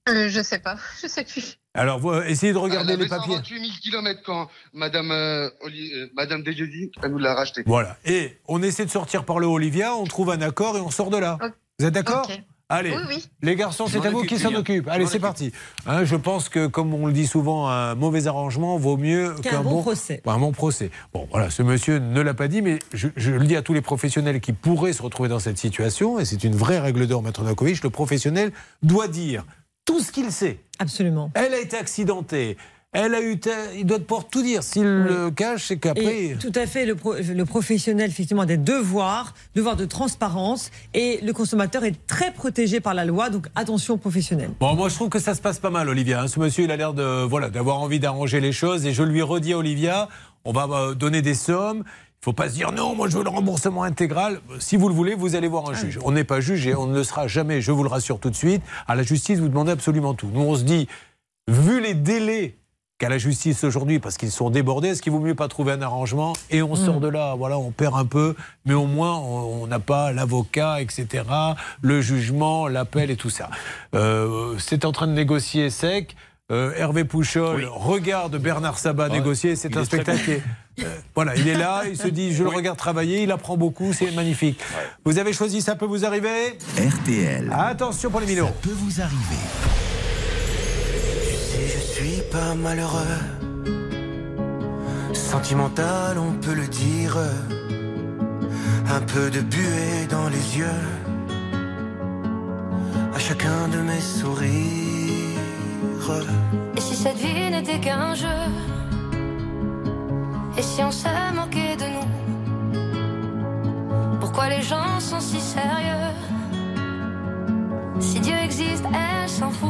Euh, je sais pas, je sais plus. Alors, vous, euh, essayez de regarder Elle les papiers. 128 000 kilomètres quand Madame, euh, Oli- euh, Madame Desjardins, elle nous l'a racheté. Voilà. Et on essaie de sortir par le haut, Olivia. On trouve un accord et on sort de là. Vous êtes d'accord? Ok. Allez, Oui, oui. les garçons, c'est à vous qui s'en occupe. Allez, c'est parti. Hein, je pense que, comme on le dit souvent, un mauvais arrangement vaut mieux Qu'un bon procès. Un bon procès. Bon, voilà, ce monsieur ne l'a pas dit, mais je, je le dis à tous les professionnels qui pourraient se retrouver dans cette situation, et c'est une vraie règle d'or, Maître Nakovic, le professionnel doit dire tout ce qu'il sait. Absolument. Elle a été accidentée. Elle a eu. Il doit pouvoir tout dire. S'il le cache, c'est qu'après. Tout à fait, le, pro- le professionnel, effectivement, a des devoirs, devoirs de transparence, et le consommateur est très protégé par la loi, donc attention aux professionnels. Bon, moi je trouve que ça se passe pas mal, Olivia. hein. Ce monsieur, il a l'air de voilà d'avoir envie d'arranger les choses. Et je lui redis, Olivia, on va euh, donner des sommes. Il faut pas se dire non, moi je veux le remboursement intégral. Si vous le voulez, vous allez voir un juge. On n'est pas juge et on ne le sera jamais. Je vous le rassure tout de suite. À la justice, vous demandez absolument tout. Nous, on se dit, vu les délais qu'a la justice aujourd'hui, parce qu'ils sont débordés, est-ce qu'il vaut mieux pas trouver un arrangement et on sort de là Voilà, on perd un peu, mais au moins on n'a pas l'avocat, etc., le jugement, l'appel et tout ça. Euh, c'est en train de négocier sec. Euh, Hervé Pouchol regarde Bernard Sabat Ouais, négocier. C'est un spectacle qui est- euh, voilà, il est là, il se dit je le regarde travailler, il apprend beaucoup, c'est magnifique. Vous avez choisi, ça peut vous arriver? RTL. Attention pour les minos. Ça peut vous arriver. Suis pas malheureux, sentimental, on peut le dire. Un peu de buée dans les yeux, à chacun de mes sourires. Et si cette vie n'était qu'un jeu? Et si on se moquait de nous? Pourquoi les gens sont si sérieux? Si Dieu existe, elle s'en fout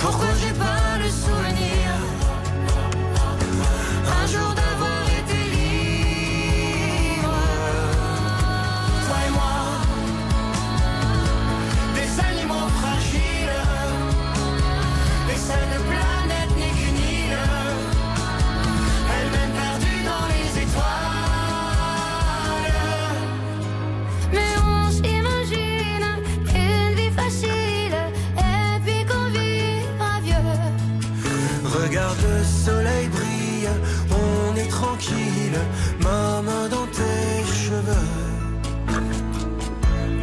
Pourquoi j'ai pas le souvenir ma dans tes cheveux.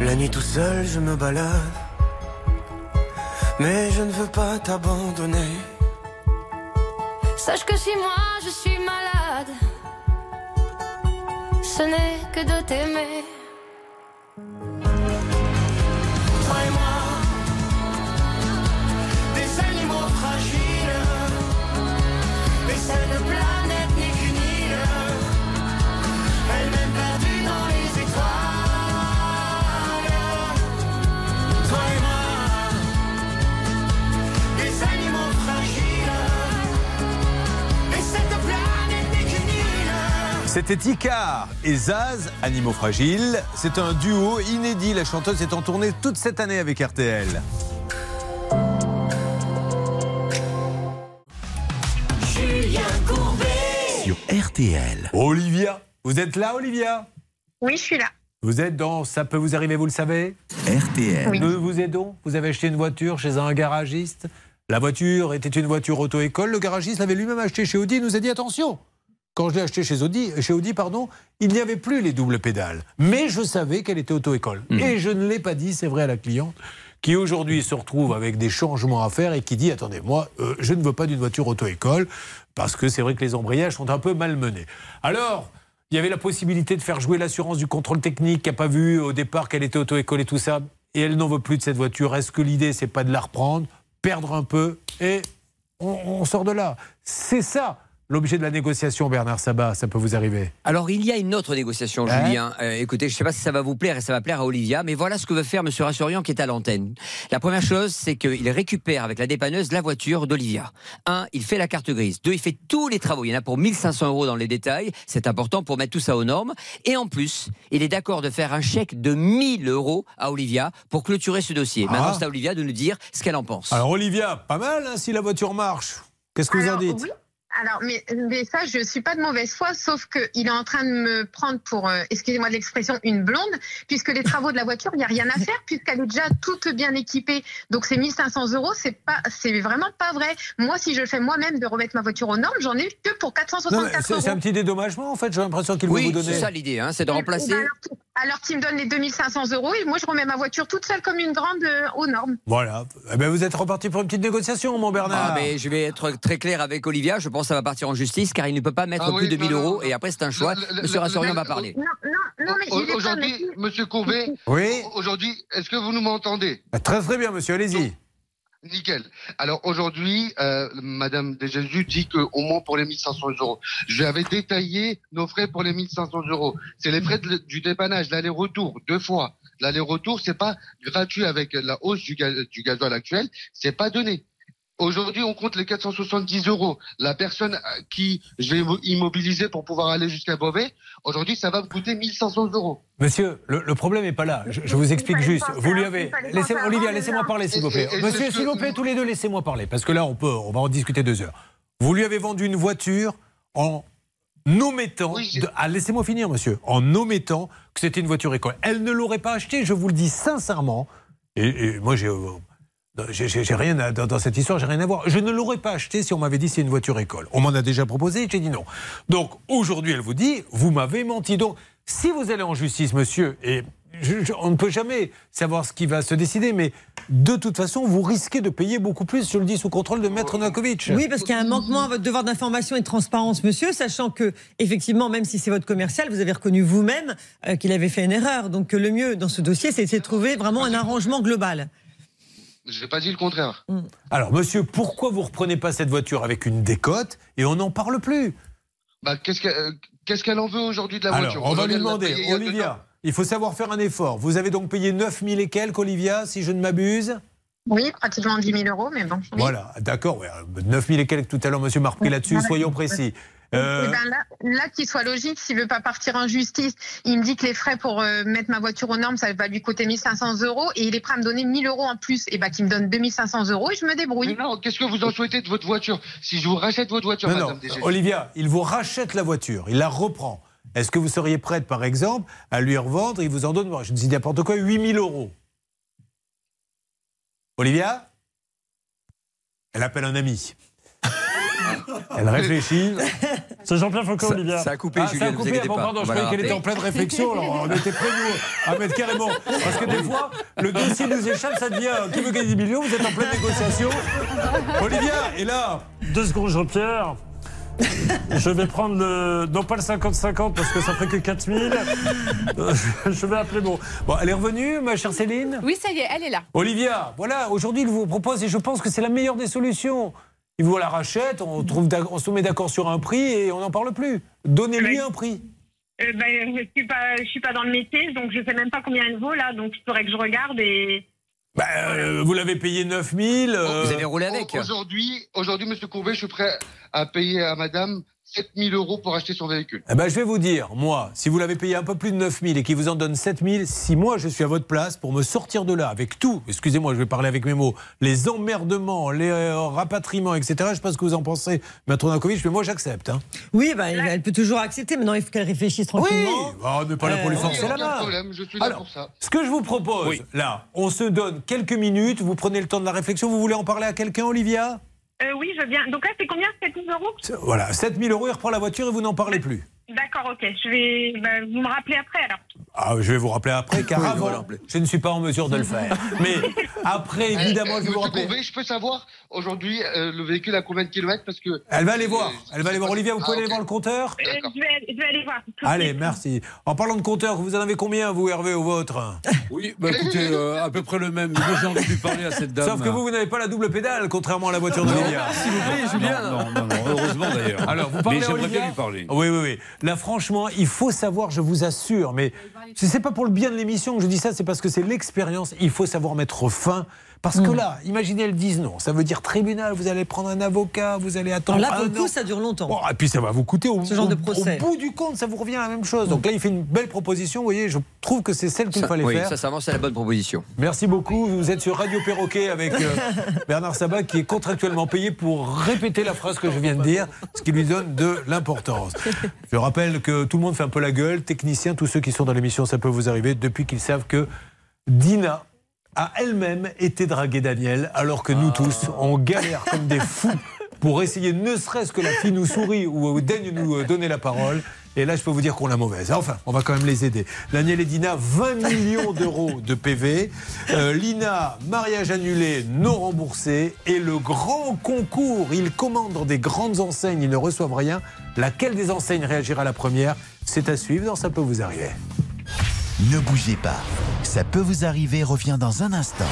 La nuit tout seul, je me balade, mais je ne veux pas t'abandonner. Sache que si moi je suis malade, ce n'est que de t'aimer. C'était Icar et Zaz, Animaux Fragiles. C'est un duo inédit. La chanteuse est en tournée toute cette année avec RTL. Julien Courbet. Sur RTL. Olivia, vous êtes là, Olivia? Oui, je suis là. Vous êtes dans Ça peut vous arriver, vous le savez? RTL. Oui. Nous vous aidons. Vous avez acheté une voiture chez un garagiste. La voiture était une voiture auto-école. Le garagiste l'avait lui-même acheté chez Audi. Il nous a dit attention. Quand je l'ai acheté chez Audi, chez Audi pardon, il n'y avait plus les doubles pédales. Mais je savais qu'elle était auto-école. Et je ne l'ai pas dit, c'est vrai, à la cliente, qui aujourd'hui se retrouve avec des changements à faire et qui dit attendez, moi, euh, je ne veux pas d'une voiture auto-école parce que c'est vrai que les embrayages sont un peu malmenés. Alors, il y avait la possibilité de faire jouer l'assurance du contrôle technique qui n'a pas vu au départ qu'elle était auto-école et tout ça. Et elle n'en veut plus de cette voiture. Est-ce que l'idée, c'est pas de la reprendre, perdre un peu et on, on sort de là C'est ça l'objet de la négociation, Bernard Sabat. Ça peut vous arriver. Alors, il y a une autre négociation, Hein Julien. Euh, écoutez, je ne sais pas si ça va vous plaire et ça va plaire à Olivia, mais voilà ce que veut faire M. Rassurian qui est à l'antenne. La première chose, c'est qu'il récupère avec la dépanneuse la voiture d'Olivia. Un, il fait la carte grise. Deux, il fait tous les travaux. Il y en a pour 1500 euros dans les détails. C'est important pour mettre tout ça aux normes. Et en plus, il est d'accord de faire un chèque de 1000 euros à Olivia pour clôturer ce dossier. Ah. Maintenant, c'est à Olivia de nous dire ce qu'elle en pense. Alors, Olivia, pas mal hein, si la voiture marche. Qu'est-ce que vous en dites oui. Alors, mais, mais ça, je suis pas de mauvaise foi, sauf qu'il est en train de me prendre pour, euh, excusez-moi de l'expression, une blonde, puisque les travaux de la voiture, il n'y a rien à faire, puisqu'elle est déjà toute bien équipée. Donc, ces 1500 euros, c'est pas, c'est vraiment pas vrai. Moi, si je le fais moi-même de remettre ma voiture aux normes, j'en ai que pour Non, mais 464 C'est euros. c'est un petit dédommagement, en fait. J'ai l'impression qu'il veut Oui, vous donner. c'est ça l'idée, hein, c'est de remplacer. Alors, qu'il- alors qu'il me donne les 2500 euros, et moi, je remets ma voiture toute seule comme une grande euh, aux normes. Voilà. Eh ben, vous êtes reparti pour une petite négociation, mon Bernard. Ah, mais je vais être très clair avec Olivia. Je pense que ça va partir en justice car il ne peut pas mettre Ah plus oui, de 1000 non, non, euros. Et après, c'est un choix. Le- le- Monsieur le- va parler. Non, non, non, mais il est pas Aujourd'hui. Monsieur Courbet, Oui. aujourd'hui, est-ce que vous nous m'entendez? Ah, Très très bien, monsieur. Allez-y. Nickel. Alors aujourd'hui, euh, Madame de Jésus dit que au moins pour les 1500 euros. Je avais détaillé nos frais pour les 1500 euros. C'est les frais du dépannage, l'aller-retour, deux fois. L'aller-retour, c'est pas gratuit avec la hausse du, gaz, du gasoil actuel, c'est pas donné. Aujourd'hui, on compte les 470 euros. La personne à qui je vais immo- immobiliser pour pouvoir aller jusqu'à Beauvais, aujourd'hui, ça va me coûter 1500 euros. Monsieur, le, le problème n'est pas là. Je, je vous explique juste. Vous lui avez. Laissez, Olivia, laissez-moi parler, s'il vous plaît. Et- et- Monsieur, s'il vous plaît, tous les deux, laissez-moi parler. Parce que là, on peut, on va en discuter deux heures. Vous lui avez vendu une voiture en omettant. de- ah, laissez-moi finir, monsieur. En omettant que c'était une voiture école. Elle ne l'aurait pas achetée, je vous le dis sincèrement. Et, et moi, j'ai. J'ai- rien dans, dans cette histoire, j'ai rien à voir. Je ne l'aurais pas acheté si on m'avait dit c'est une voiture école. On m'en a déjà proposé, j'ai dit non. Donc aujourd'hui, elle vous dit, vous m'avez menti. Donc si vous allez en justice, monsieur, et on ne peut jamais savoir ce qui va se décider, mais de toute façon, vous risquez de payer beaucoup plus, je le dis sous contrôle de Maître Nakovic. Oui, parce qu'il y a un manquement à votre devoir d'information et de transparence, monsieur, sachant que, effectivement, même si c'est votre commercial, vous avez reconnu vous-même euh, qu'il avait fait une erreur. Donc, le mieux dans ce dossier, c'est de trouver vraiment un arrangement global. J'ai pas dit le contraire. Alors, monsieur, pourquoi vous reprenez pas cette voiture avec une décote et on n'en parle plus? Bah, qu'est-ce qu'elle euh, qu'est-ce qu'elle en veut aujourd'hui de la Alors, voiture? on va lui demander. Olivia, il faut savoir faire un effort. Vous avez donc payé 9000 et quelques, Olivia, si je ne m'abuse? Oui, pratiquement 10 000 euros, mais bon. oui. Voilà, d'accord. ouais, 9000 et quelques tout à l'heure, monsieur m'a repris là-dessus, soyons précis. Euh, Eh ben là, là qu'il soit logique, s'il veut pas partir en justice, il me dit que les frais pour euh, mettre ma voiture aux normes, ça va lui coûter 1500 euros et il est prêt à me donner 1000 euros en plus. Et ben qu'il me donne 2500 euros et je me débrouille. Mais non, qu'est-ce que vous en souhaitez de votre voiture? Si je vous rachète votre voiture, non, madame non. Olivia, il vous rachète la voiture, il la reprend. Est-ce que vous seriez prête, par exemple, à lui revendre? Il vous en donne, je ne dis n'importe quoi, 8000 euros. Olivia? Elle appelle un ami. Elle réfléchit. C'est Jean-Pierre Foucault, Olivia. Ça a coupé, Ah, Julien, ça a coupé, ah bon, pardon, On je la croyais qu'elle était en pleine réflexion, alors on était prêts, nous, à mettre carrément. Parce que des fois, le dossier nous échappe, ça devient qui veut gagner 10 millions, vous êtes en pleine négociation. Olivia, et là Deux secondes, Jean-Pierre. Je vais prendre le. Non, pas le 50-50 parce que ça ferait que 4000. Euh, Je vais appeler mon. Bon, elle est revenue, ma chère Céline? Oui, ça y est, elle est là. Olivia, voilà, aujourd'hui, il vous propose, et je pense que c'est la meilleure des solutions. Il vous la rachète, on, trouve on se met d'accord sur un prix et on n'en parle plus. Donnez-lui un prix. Euh, ben, je suis pas, je suis pas dans le métier, donc je sais même pas combien elle vaut là, donc il faudrait que je regarde et. Bah, euh, vous l'avez payé 9000. euh, roulé avec Aujourd'hui, aujourd'hui, monsieur Courbet, je suis prêt à payer à madame 7000 euros pour acheter son véhicule. Eh ben, je vais vous dire, moi, si vous l'avez payé un peu plus de 9000 et qu'il vous en donne 7000, si moi je suis à votre place pour me sortir de là avec tout, excusez-moi, je vais parler avec mes mots, les emmerdements, les euh, rapatriements, etc., je sais pas ce que vous en pensez, Maître Nankovic, mais moi j'accepte. Hein. Oui, bah, elle elle peut toujours accepter. Maintenant, il faut qu'elle réfléchisse tranquillement. Ah, on n'est pas là pour lui Euh, forcer oui, la main. problème, je suis là Alors, pour ça. Ce que je vous propose, là, on se donne quelques minutes, vous prenez le temps de la réflexion, vous voulez en parler à quelqu'un, Olivia? Euh, oui, je bien. Donc là, c'est combien? 7000 euros? Voilà, 7000 euros, il reprend la voiture et vous n'en parlez plus. D'accord, ok. Je vais. ben, vous me rappelez après alors. Ah, je vais vous rappeler après, car Oui, avant, voilà. je ne suis pas en mesure de le faire. Mais après, évidemment, Euh, je vais vous rappeler. Courbet, je peux savoir aujourd'hui euh, le véhicule a combien de kilomètres parce que. Elle va aller voir. Elle va aller voir. Olivia, vous pouvez Ah, aller voir le compteur Euh, je, vais, je vais aller voir. Allez, suite. merci. En parlant de compteur, vous en avez combien, vous, Hervé, au vôtre? Oui, bah écoutez, euh, à peu près le même. Moi, j'ai envie de lui parler à cette dame. Sauf que vous, vous n'avez pas la double pédale, contrairement à la voiture d'Olivia. S'il vous plaît, Julien. Non, non, non, heureusement d'ailleurs. Alors, vous parlez Mais à j'aimerais Olivia bien lui parler. Oui, oui, oui. Là, franchement, il faut savoir, je vous assure, mais ce n'est pas pour le bien de l'émission que je dis ça, c'est parce que c'est l'expérience. Il faut savoir mettre fin. Parce que là, imaginez, elles disent non. Ça veut dire tribunal, vous allez prendre un avocat, vous allez attendre. Alors là, pour un le coup, an. ça dure longtemps. Bon, et puis ça va vous coûter au, Ce genre au- de procès. au bout du compte, ça vous revient à la même chose. Donc là, il fait une belle proposition. Vous voyez, je trouve que c'est celle qu'il Ça- fallait oui, faire. ça s'avance à la bonne proposition. Merci beaucoup. Vous êtes sur Radio Perroquet avec euh, Bernard Sabat qui est contractuellement payé pour répéter la phrase que je viens de dire, ce qui lui donne de l'importance. Je rappelle que tout le monde fait un peu la gueule, techniciens, tous ceux qui sont dans l'émission, ça peut vous arriver depuis qu'ils savent que Dina a elle-même été draguer Daniel, alors que nous tous, on galère comme des fous pour essayer ne serait-ce que la fille nous sourit ou daigne nous euh, donner la parole. Et là, je peux vous dire qu'on l'a mauvaise. Enfin, on va quand même les aider. Daniel et Dina, 20 millions d'euros de PV. Euh, Lina, mariage annulé, non remboursé. Et le grand concours, ils commandent dans des grandes enseignes, ils ne reçoivent rien. Laquelle des enseignes réagira la première? C'est à suivre Ça peut vous arriver. Ne bougez pas. Ça peut vous arriver revient dans un instant.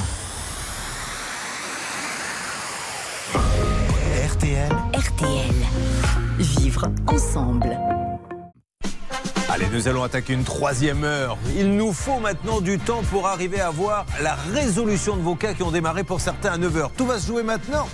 RTL. RTL. Vivre ensemble. Allez, nous allons attaquer une troisième heure. Il nous faut maintenant du temps pour arriver à voir la résolution de vos cas qui ont démarré pour certains à 9h. Tout va se jouer maintenant.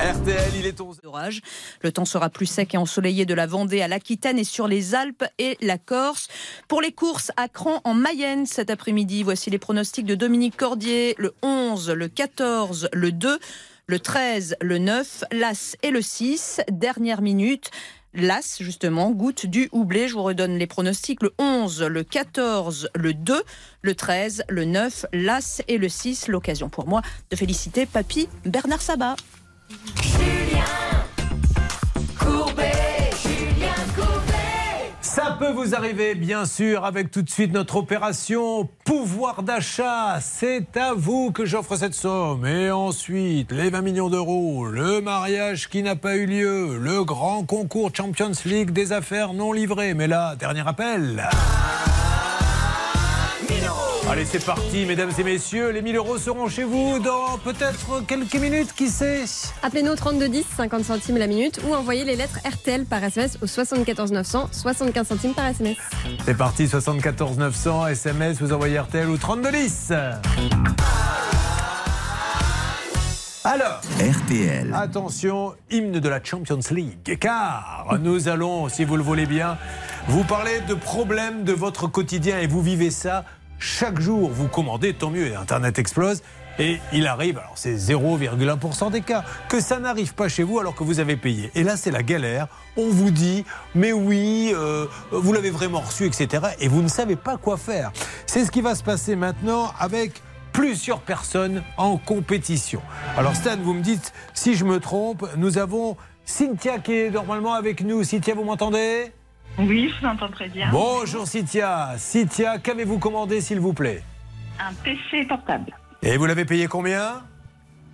RTL, il est 11 Orage. Le temps sera plus sec et ensoleillé de la Vendée à l'Aquitaine et sur les Alpes et la Corse. Pour les courses à Cran en Mayenne cet après-midi, voici les pronostics de Dominique Cordier. Le 11, le 14, le 2, le 13, le 9, l'As et le 6. Dernière minute. L'As, justement, goutte du houblé. Je vous redonne les pronostics. Le 11, le 14, le 2, le 13, le 9, l'As et le 6. L'occasion pour moi de féliciter Papy Bernard Sabat. Ça vous arriver, bien sûr, avec tout de suite notre opération pouvoir d'achat. C'est à vous que j'offre cette somme. Et ensuite, les 20 millions d'euros, le mariage qui n'a pas eu lieu, le grand concours Champions League des affaires non livrées. Mais là, dernier appel. Allez, c'est parti, mesdames et messieurs. Les 1000 euros seront chez vous dans peut-être quelques minutes, qui sait Appelez-nous au 3210, 50 centimes la minute, ou envoyez les lettres RTL par SMS au 74 900, 75 centimes par SMS. C'est parti, 74 900, SMS, vous envoyez RTL ou 3210. Alors, RTL. attention, hymne de la Champions League, car nous allons, si vous le voulez bien, vous parler de problèmes de votre quotidien et vous vivez ça chaque jour. Vous commandez, tant mieux, et Internet explose. Et il arrive, alors c'est 0,1% des cas, que ça n'arrive pas chez vous alors que vous avez payé. Et là, c'est la galère. On vous dit, mais oui, euh, vous l'avez vraiment reçu, etc. Et vous ne savez pas quoi faire. C'est ce qui va se passer maintenant avec plusieurs personnes en compétition. Alors Stan, vous me dites si je me trompe, nous avons Cynthia qui est normalement avec nous. Cynthia, vous m'entendez? Oui, je vous entends très bien. Bonjour Cynthia. Cynthia, qu'avez-vous commandé s'il vous plaît Un PC portable. Et vous l'avez payé combien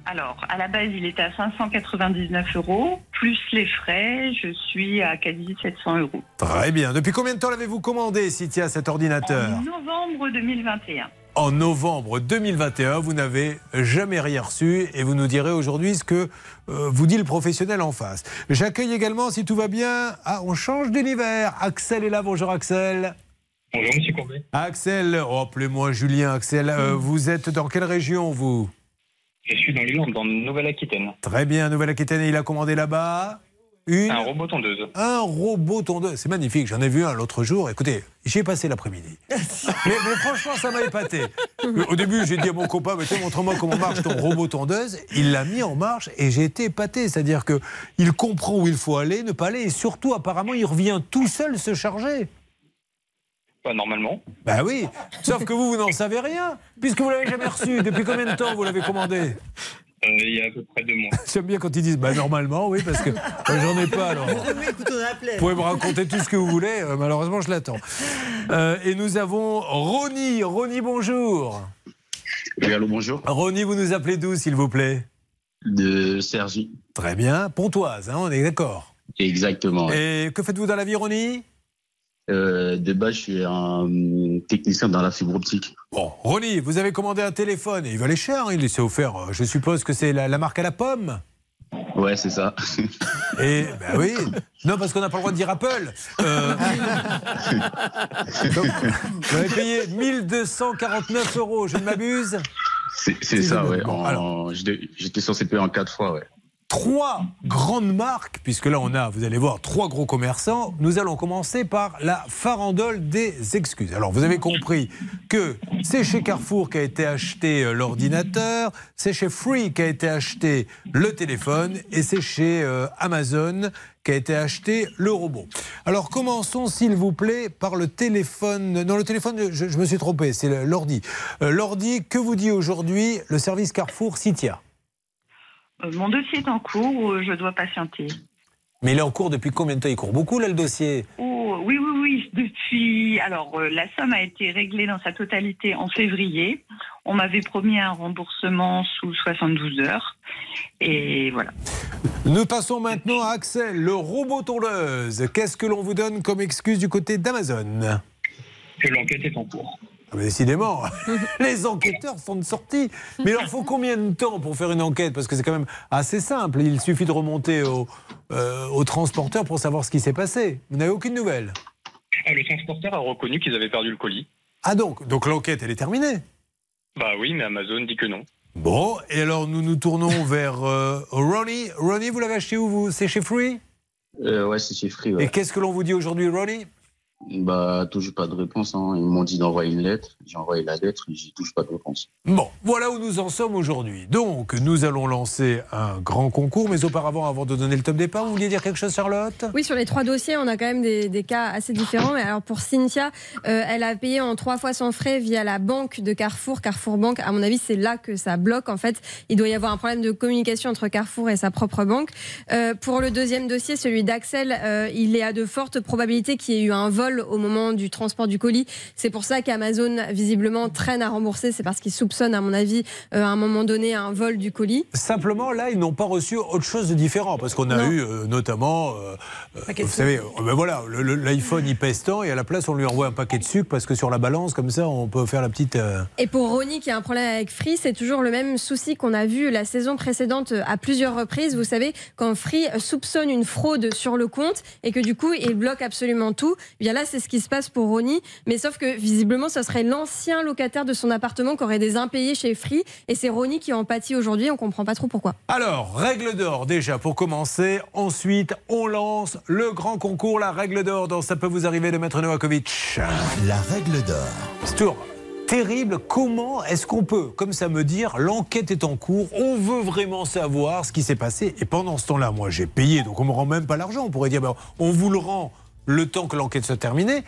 Alors, à la base, il était à 599 euros. Plus les frais, je suis à quasi 700 euros. Très bien. Depuis combien de temps l'avez-vous commandé, Cynthia, cet ordinateur En novembre 2021. En novembre 2021, vous n'avez jamais rien reçu et vous nous direz aujourd'hui ce que euh, vous dit le professionnel en face. J'accueille également, si tout va bien, ah, on change d'univers. Axel est là, bonjour Axel. Bonjour, monsieur Courbet. Axel, oh, appelez-moi Julien, Axel, euh, vous êtes dans quelle région vous? Je suis dans l'Irlande, dans Nouvelle-Aquitaine. Très bien, Nouvelle-Aquitaine, il a commandé là-bas une... Un robot tondeuse. Un robot tondeuse, c'est magnifique. J'en ai vu un l'autre jour. Écoutez, j'y ai passé l'après-midi. mais, mais franchement, ça m'a épaté. Au début, j'ai dit à mon copain, mais montre-moi comment marche ton robot tondeuse. Il l'a mis en marche et j'ai été épaté. C'est-à-dire que il comprend où il faut aller, ne pas aller, et surtout, apparemment, il revient tout seul se charger. Pas normalement. Bah oui, sauf que vous, vous n'en savez rien, puisque vous l'avez jamais reçu. Depuis combien de temps vous l'avez commandé? Euh, il y a à peu près deux mois. J'aime bien quand ils disent bah normalement oui parce que euh, j'en ai pas alors. Vous pouvez me raconter tout ce que vous voulez, euh, malheureusement je l'attends. Euh, et nous avons Ronnie. Ronnie, bonjour. Oui, allô, bonjour. Ronnie, vous nous appelez d'où s'il vous plaît? De Sergi. Très bien, Pontoise, hein, on est d'accord. Exactement. Et que faites-vous dans la vie Ronnie Euh, de base, je suis un technicien dans la fibre optique. Bon, Ronnie, vous avez commandé un téléphone et il valait cher, hein, il s'est offert, euh, je suppose que c'est la, la marque à la pomme Ouais, c'est ça. Et ben oui, non parce qu'on n'a pas le droit de dire Apple. Euh, donc, vous avez payé 1249 euros, je ne m'abuse. C'est ça, ouais. En- J'étais j'étais censé payer en quatre fois, ouais. Trois grandes marques, puisque là on a, vous allez voir, trois gros commerçants. Nous allons commencer par la farandole des excuses. Alors vous avez compris que c'est chez Carrefour qu'a été acheté euh, l'ordinateur, c'est chez Free qu'a été acheté le téléphone et c'est chez euh, Amazon qu'a été acheté le robot. Alors commençons s'il vous plaît par le téléphone. Non, le téléphone, je, me suis trompé, c'est l'ordi. Euh, l'ordi, que vous dit aujourd'hui le service Carrefour Citia? Mon dossier est en cours, euh, je dois patienter. Mais il est en cours depuis combien de temps Il court beaucoup là le dossier? Oh, oui, oui, oui. Depuis. Alors, euh, la somme a été réglée dans sa totalité en février. On m'avait promis un remboursement sous 72 heures. Et voilà. Nous passons maintenant à Axel, le robot tondeuse. Qu'est-ce que l'on vous donne comme excuse du côté d'Amazon? Que l'enquête est en cours. Ah, mais Décidément, les enquêteurs sont de sortie. Mais il leur faut combien de temps pour faire une enquête? Parce que c'est quand même assez simple. Il suffit de remonter au, euh, au transporteur pour savoir ce qui s'est passé. Vous n'avez aucune nouvelle? Ah, le transporteur a reconnu qu'ils avaient perdu le colis. Ah donc, donc l'enquête, elle est terminée? Bah oui, mais Amazon dit que non. Bon, et alors nous nous tournons vers euh, Ronnie. Ronnie, vous l'avez acheté où vous? C'est chez Free? Euh, ouais, c'est chez Free, ouais. Et qu'est-ce que l'on vous dit aujourd'hui, Ronnie? Bah, toujours pas de réponse. Hein. Ils m'ont dit d'envoyer une lettre. J'ai envoyé la lettre et j'ai toujours pas de réponse. Bon, voilà où nous en sommes aujourd'hui. Donc, nous allons lancer un grand concours, mais auparavant, avant de donner le top départ, vous vouliez dire quelque chose, Charlotte? Oui, sur les trois dossiers, on a quand même des, des cas assez différents. Mais alors pour Cynthia, euh, elle a payé en trois fois sans frais via la banque de Carrefour, Carrefour Banque. À mon avis, c'est là que ça bloque. En fait, il doit y avoir un problème de communication entre Carrefour et sa propre banque. Euh, pour le deuxième dossier, celui d'Axel, euh, il est à de fortes probabilités qu'il y ait eu un vol vol au moment du transport du colis. C'est pour ça qu'Amazon visiblement traîne à rembourser. C'est parce qu'ils soupçonnent, à mon avis, euh, à un moment donné, un vol du colis. Simplement, là, ils n'ont pas reçu autre chose de différent. Parce qu'on a Non. eu euh, notamment, euh, euh, vous savez, euh, ben voilà, le- le- l'iPhone, il pèse tant, et à la place, on lui envoie un paquet de sucre, parce que sur la balance, comme ça, on peut faire la petite... euh, Et pour Ronnie qui a un problème avec Free, c'est toujours le même souci qu'on a vu la saison précédente à plusieurs reprises. Vous savez, quand Free soupçonne une fraude sur le compte et que du coup il bloque absolument tout, eh bien là c'est ce qui se passe pour Ronnie. Mais sauf que visiblement ce serait l'ancien locataire de son appartement qui aurait des impayés chez Free et c'est Ronnie qui en pâtit aujourd'hui. On comprend pas trop pourquoi. Alors, règle d'or déjà pour commencer. Ensuite, on lance le grand concours, la règle d'or dans Ça peut vous arriver de Maître Novakovic. La règle d'or. C'est toujours terrible. Comment est-ce qu'on peut, comme ça me dire, l'enquête est en cours, on veut vraiment savoir ce qui s'est passé. Et pendant ce temps-là, moi j'ai payé, donc on me rend même pas l'argent. On pourrait dire, ben, on vous le rend le temps que l'enquête soit terminée.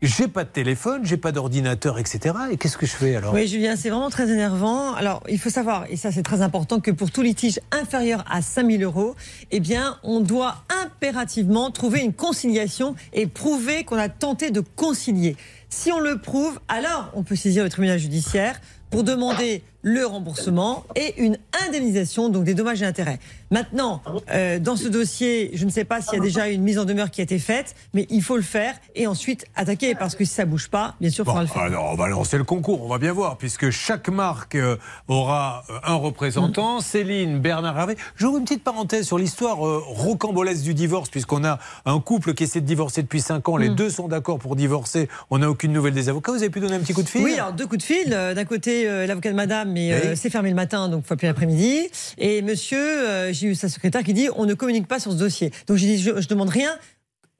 J'ai pas de téléphone, j'ai pas d'ordinateur, etc. Et qu'est-ce que je fais alors? Oui, Julien, c'est vraiment très énervant. Alors, il faut savoir, et ça c'est très important, que pour tout litige inférieur à 5000 euros, eh bien, on doit impérativement trouver une conciliation et prouver qu'on a tenté de concilier. Si on le prouve, alors on peut saisir le tribunal judiciaire pour demander le remboursement et une indemnisation, donc des dommages et intérêts. Maintenant, euh, dans ce dossier, je ne sais pas s'il y a déjà une mise en demeure qui a été faite, mais il faut le faire et ensuite attaquer, parce que si ça bouge pas, bien sûr, il faudra le faire. Alors, on va lancer le concours, on va bien voir, puisque chaque marque euh, aura euh, un représentant. Mm. Céline, Bernard Hervé. J'ouvre une petite parenthèse sur l'histoire euh, rocambolesque du divorce, puisqu'on a un couple qui essaie de divorcer depuis 5 ans. Les Mm. deux sont d'accord pour divorcer. On n'a aucune nouvelle des avocats. Vous avez pu donner un petit coup de fil? Oui, alors deux coups de fil. D'un côté, euh, l'avocat de madame, mais euh, Oui. c'est fermé le matin, donc faut appeler l'après-midi. Et monsieur, euh, j'ai eu sa secrétaire qui dit on ne communique pas sur ce dossier. Donc j'ai dit je, je demande rien.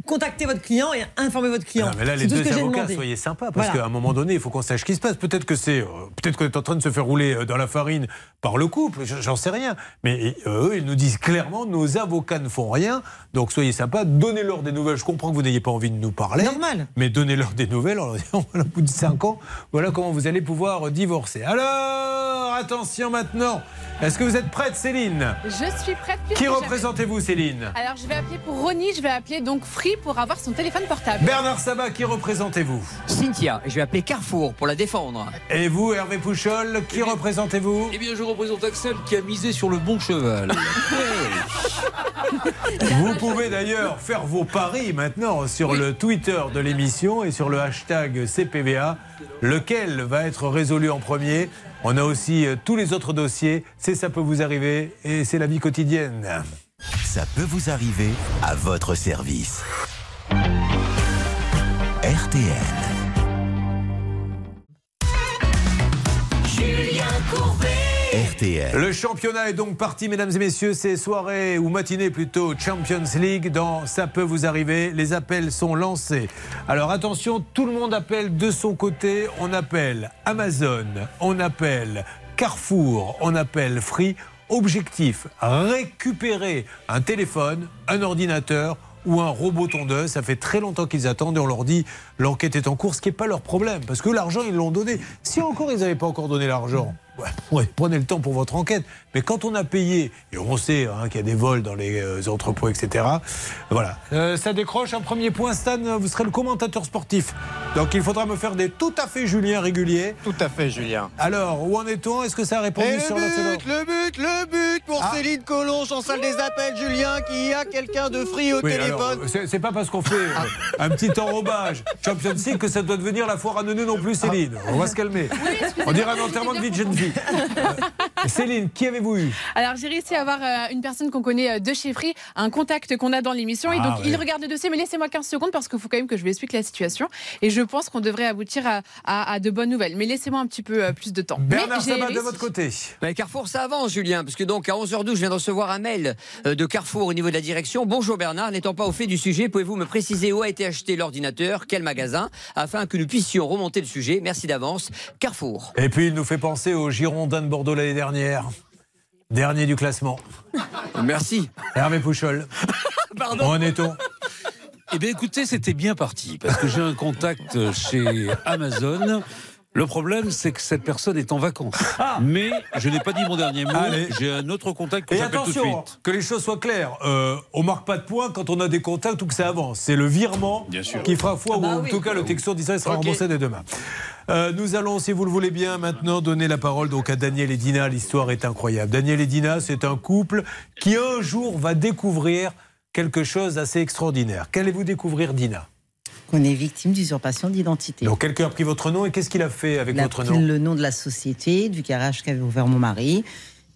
Contactez votre client et informez votre client. Ah, mais là, C'est les deux que j'ai avocats, demandé. soyez sympas, parce Voilà. qu'à un moment donné, il faut qu'on sache ce qui se passe. Peut-être que c'est, euh, peut-être qu'on est en train de se faire rouler euh, dans la farine par le couple, j'en sais rien. Mais euh, eux, ils nous disent clairement, nos avocats ne font rien. Donc soyez sympas, donnez-leur des nouvelles. Je comprends que vous n'ayez pas envie de nous parler. Normal. Mais donnez-leur des nouvelles en leur disant, voilà, au bout de 5 ans, voilà comment vous allez pouvoir divorcer. Alors, attention maintenant. Est-ce que vous êtes prête, Céline? Je suis prête. plus Qui représentez-vous, Céline? Alors je vais appeler pour Ronnie, je vais appeler donc Free pour avoir son téléphone portable. Bernard Sabat, qui représentez-vous Cynthia, je vais appeler Carrefour pour la défendre. Et vous, Hervé Pouchol, qui représentez-vous Eh bien, je représente Axel qui a misé sur le bon cheval. Vous pouvez d'ailleurs faire vos paris maintenant sur le Twitter de l'émission et sur le hashtag CPVA. Lequel va être résolu en premier? On a aussi euh, tous les autres dossiers. C'est Ça peut vous arriver et c'est la vie quotidienne. Ça peut vous arriver à votre service. RTL. Julien Courbet. RTL. Le championnat est donc parti, mesdames et messieurs. C'est soirée ou matinée plutôt Champions League dans Ça peut vous arriver. Les appels sont lancés. Alors attention, tout le monde appelle de son côté. On appelle Amazon, on appelle Carrefour, on appelle Free. Objectif récupérer un téléphone, un ordinateur ou un robot tondeuse. Ça fait très longtemps qu'ils attendent et on leur dit l'enquête est en cours, ce qui n'est pas leur problème parce que l'argent ils l'ont donné. Si encore ils n'avaient pas encore donné l'argent, ouais, ouais, prenez le temps pour votre enquête. Mais quand on a payé, et on sait hein, qu'il y a des vols dans les euh, entrepôts, etc. Voilà. Euh, ça décroche un premier point. Stan, vous serez le commentateur sportif. Donc il faudra me faire des tout à fait Julien réguliers. Tout à fait, Julien. Alors, où en est-on? Est-ce que ça a répondu Et sur le but, le but, le but pour Ah. Céline Collonge en salle des appels, Julien, qui a quelqu'un de free au Oui, téléphone. c'est pas parce qu'on fait euh, un petit enrobage Champions League que ça doit devenir la foire à neuneux non plus, Céline. On va se calmer. On dirait un enterrement de vie de jeune fille. Céline, qui avez-vous eu? Alors j'ai réussi à avoir euh, une personne qu'on connaît euh, de chez Free, un contact qu'on a dans l'émission. et Ah, donc ouais. il regarde le dossier, mais laissez-moi 15 secondes parce qu'il faut quand même que je lui explique la situation. Et je pense qu'on devrait aboutir à, à- à de bonnes nouvelles. Mais laissez-moi un petit peu euh, plus de temps. Bernard Sabat de réussi. votre côté. Carrefour, ça avance, Julien, parce que donc à 11h12, je viens de recevoir un mail euh, de Carrefour au niveau de la direction. Bonjour Bernard, n'étant pas au fait du sujet, pouvez-vous me préciser où a été acheté l'ordinateur, quel magasin, afin que nous puissions remonter le sujet Merci d'avance. Carrefour. Et puis il nous fait penser au Girondin de Bordeaux l'année dernière. Dernier du classement. Merci. Hervé Pouchol. Pardon. Où en est-on Eh bien, écoutez, c'était bien parti parce que j'ai un contact chez Amazon Le problème, c'est que cette personne est en vacances. Mais je n'ai pas dit mon dernier mot. J'ai un autre contact que Et j'appelle tout de attention, suite. que les choses soient claires. Euh, on marque pas de points quand on a des contacts ou que ça avance. C'est le virement qui fera foi, ou en tout cas le texto il sera remboursé dès demain. Euh, nous allons, si vous le voulez bien, maintenant donner la parole donc à Daniel et Dina. L'histoire est incroyable. Daniel et Dina, c'est un couple qui un jour va découvrir quelque chose d'assez extraordinaire. Qu'allez-vous découvrir, Dina? Qu'on est victime d'usurpation d'identité. Donc quelqu'un a pris votre nom et qu'est-ce qu'il a fait avec Il a votre pris nom le nom de la société, du garage qu'avait ouvert mon mari.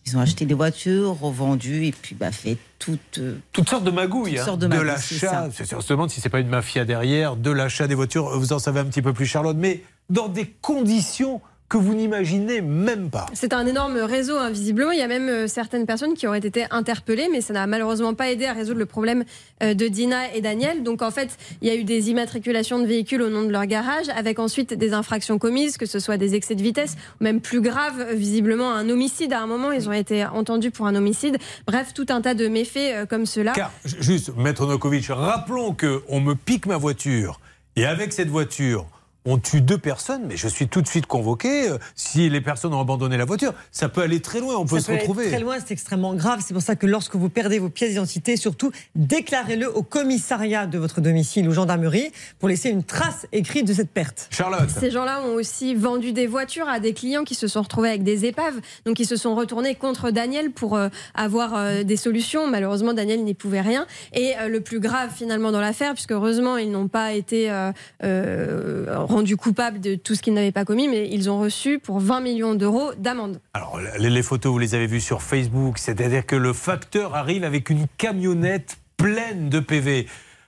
Ils ont acheté des voitures, revendues et puis bah, fait toute. euh, Toutes sortes de magouilles, Toutes hein. sortes de de magouilles, c'est l'achat. On se demande si c'est pas une mafia derrière, de l'achat des voitures. Vous en savez un petit peu plus, Charlotte, mais dans des conditions que vous n'imaginez même pas. C'est un énorme réseau, hein, visiblement. Il y a même euh, certaines personnes qui auraient été interpellées, mais ça n'a malheureusement pas aidé à résoudre le problème euh, de Dina et Daniel. Donc en fait, il y a eu des immatriculations de véhicules au nom de leur garage, avec ensuite des infractions commises, que ce soit des excès de vitesse, ou même plus grave, euh, visiblement un homicide. À un moment, ils ont été entendus pour un homicide. Bref, tout un tas de méfaits comme cela. Car, juste, Maître Nokovic, rappelons qu'on me pique ma voiture et avec cette voiture, on tue deux personnes, mais je suis tout de suite convoqué. Euh, Si les personnes ont abandonné la voiture, ça peut aller très loin, on peut Ça se peut aller retrouver. très loin, c'est extrêmement grave. C'est pour ça que lorsque vous perdez vos pièces d'identité, surtout, déclarez-le au commissariat de votre domicile ou gendarmerie pour laisser une trace écrite de cette perte. Charlotte. Ces gens-là ont aussi vendu des voitures à des clients qui se sont retrouvés avec des épaves. Donc, ils se sont retournés contre Daniel pour euh, avoir euh, des solutions. Malheureusement, Daniel n'y pouvait rien. Et euh, le plus grave, finalement, dans l'affaire, puisque heureusement, ils n'ont pas été euh, euh, rendus coupables de tout ce qu'ils n'avaient pas commis, mais ils ont reçu pour 20 millions d'euros d'amende. Alors, les, photos, vous les avez vues sur Facebook, c'est-à-dire que le facteur arrive avec une camionnette pleine de PV.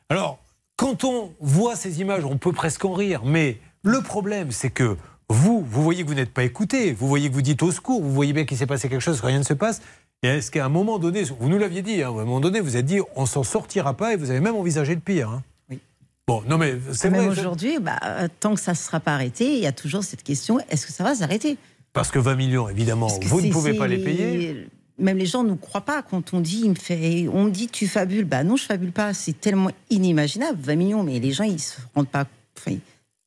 Alors, quand on voit ces images, on peut presque en rire, mais le problème, c'est que vous, vous voyez que vous n'êtes pas écouté, vous voyez que vous dites au secours, vous voyez bien qu'il s'est passé quelque chose, que rien ne se passe. Et est-ce qu'à un moment donné, vous nous l'aviez dit, hein, à un moment donné, vous avez dit, on s'en sortira pas, et vous avez même envisagé le pire. hein. Bon, non mais c'est Même vrai. aujourd'hui, bah, euh, tant que ça ne sera pas arrêté, il y a toujours cette question est-ce que ça va s'arrêter? Parce que 20 millions, évidemment, vous ne pouvez pas les payer. Même les gens ne croient pas quand on dit, il me fait, on dit tu fabules. Bah non, je fabule pas. C'est tellement inimaginable, 20 millions. Mais les gens, ils se rendent pas. enfin,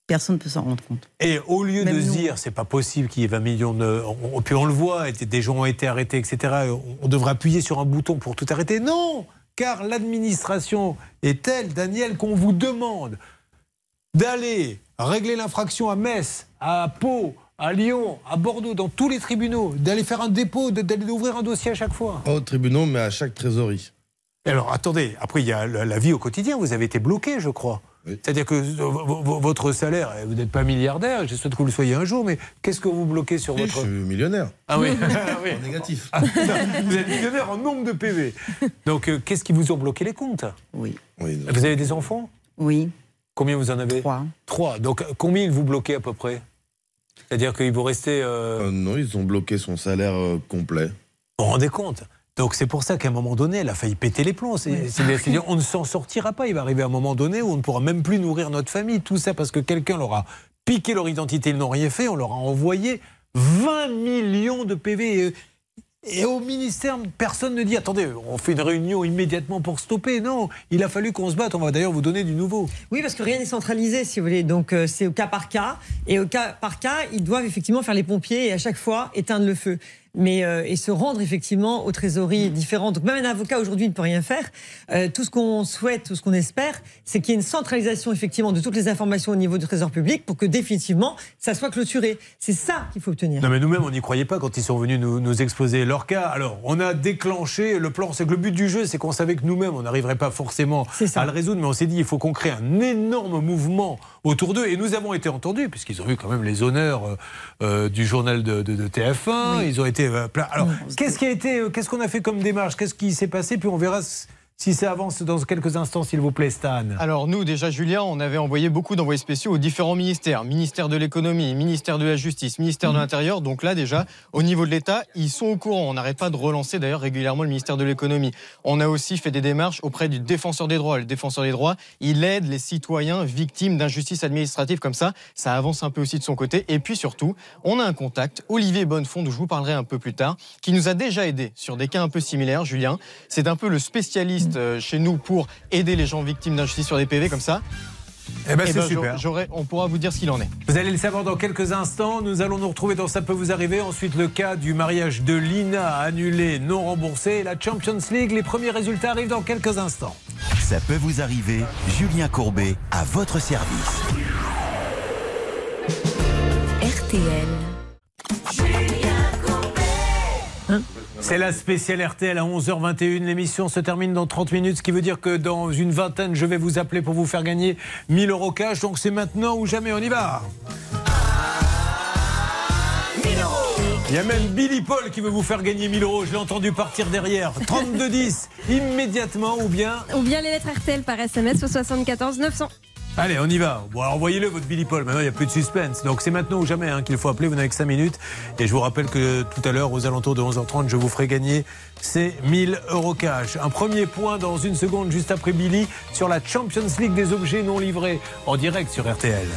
personne ne peut s'en rendre compte. Et au lieu Même de se dire c'est pas possible qu'il y ait 20 millions de. on- puis on le voit, des gens ont été arrêtés, etc. On devrait appuyer sur un bouton pour tout arrêter. Non Car l'administration est telle, Daniel, qu'on vous demande d'aller régler l'infraction à Metz, à Pau, à Lyon, à Bordeaux, dans tous les tribunaux, d'aller faire un dépôt, d'aller ouvrir un dossier à chaque fois. Pas au tribunal, mais à chaque trésorerie. Alors, attendez, après, il y a la, la vie au quotidien. Vous avez été bloqué, je crois. C'est-à-dire que vo- vo- votre salaire, vous n'êtes pas milliardaire, je souhaite que vous le soyez un jour, mais qu'est-ce que vous bloquez sur votre. Je suis millionnaire. Ah oui, Ah oui. En négatif. Ah, non, vous êtes millionnaire en nombre de PV. Donc, euh, qu'est-ce qui vous ont bloqué les comptes? Oui. Vous avez des enfants? Oui. Combien vous en avez? Trois. Trois. Donc, combien ils vous bloquez à peu près? C'est-à-dire qu'il vous restez. euh, Euh, non, ils ont bloqué son salaire euh, complet. Vous vous rendez compte? Donc c'est pour ça qu'à un moment donné, elle a failli péter les plombs. C'est- c'est- C'est-à-dire on ne s'en sortira pas. Il va arriver un moment donné où on ne pourra même plus nourrir notre famille. Tout ça parce que quelqu'un leur a piqué leur identité, ils n'ont rien fait. On leur a envoyé 20 millions de PV. Et, et au ministère, personne ne dit attendez, on fait une réunion immédiatement pour stopper. Non, il a fallu qu'on se batte. On va d'ailleurs vous donner du nouveau. Oui, parce que rien n'est centralisé, si vous voulez. Donc, euh, c'est au cas par cas. Et au cas par cas, ils doivent effectivement faire les pompiers et à chaque fois éteindre le feu. Mais, euh, et se rendre effectivement aux trésoreries différentes. Donc, même un avocat aujourd'hui ne peut rien faire. Euh, tout ce qu'on souhaite, tout ce qu'on espère, c'est qu'il y ait une centralisation effectivement de toutes les informations au niveau du trésor public pour que définitivement ça soit clôturé. C'est ça qu'il faut obtenir. Non mais nous-mêmes on n'y croyait pas quand ils sont venus nous, nous exposer leur cas. Alors on a déclenché le plan. C'est que le but du jeu c'est qu'on savait que nous-mêmes on n'arriverait pas forcément à le résoudre, mais on s'est dit il faut qu'on crée un énorme mouvement autour d'eux. Et nous avons été entendus puisqu'ils ont eu quand même les honneurs euh, du journal de, de- de TF1. Ils ont été euh, plein. Alors qu'est-ce qui a été, euh, qu'est-ce qu'on a fait comme démarche? Qu'est-ce qui s'est passé? Puis on verra si ça avance dans quelques instants, s'il vous plaît, Stan. Alors nous, déjà, Julien, on avait envoyé beaucoup d'envoyés spéciaux aux différents ministères. Ministère de l'économie, ministère de la justice, ministère de l'Intérieur. Donc là, déjà, au niveau de l'État, ils sont au courant. On n'arrête pas de relancer d'ailleurs régulièrement le ministère de l'économie. On a aussi fait des démarches auprès du défenseur des droits. Le défenseur des droits, il aide les citoyens victimes d'injustice administrative comme ça. Ça avance un peu aussi de son côté. Et puis surtout, on a un contact, Olivier Bonnefond, dont je vous parlerai un peu plus tard, qui nous a déjà aidé sur des cas un peu similaires, Julien. C'est un peu le spécialiste euh, chez nous pour aider les gens victimes d'injustice sur des PV comme ça. Eh ben, eh c'est ben, super. on pourra vous dire ce qu'il en est. Vous allez le savoir dans quelques instants. Nous allons nous retrouver dans Ça peut vous arriver. Ensuite, le cas du mariage de Lina annulé, non remboursé. Et la Champions League, les premiers résultats arrivent dans quelques instants. Ça peut vous arriver. Julien Courbet à votre service. RTL. C'est la spéciale RTL à 11h21. L'émission se termine dans 30 minutes, ce qui veut dire que dans une vingtaine, je vais vous appeler pour vous faire gagner 1000 euros cash. Donc c'est maintenant ou jamais, on y va. Il y a même Billy Paul qui veut vous faire gagner 1000 euros. Je l'ai entendu partir derrière. 32-10, immédiatement ou bien. Ou bien les lettres RTL par SMS au 74 900. Allez, on y va. Bon, alors envoyez-le, votre Billy Paul. Maintenant, il n'y a plus de suspense. Donc, c'est maintenant ou jamais hein, qu'il faut appeler. Vous n'avez que 5 minutes. Et je vous rappelle que tout à l'heure, aux alentours de 11h30, je vous ferai gagner ces 1000 euros cash. Un premier point dans une seconde, juste après Billy, sur la Champions League des objets non livrés, en direct sur RTL.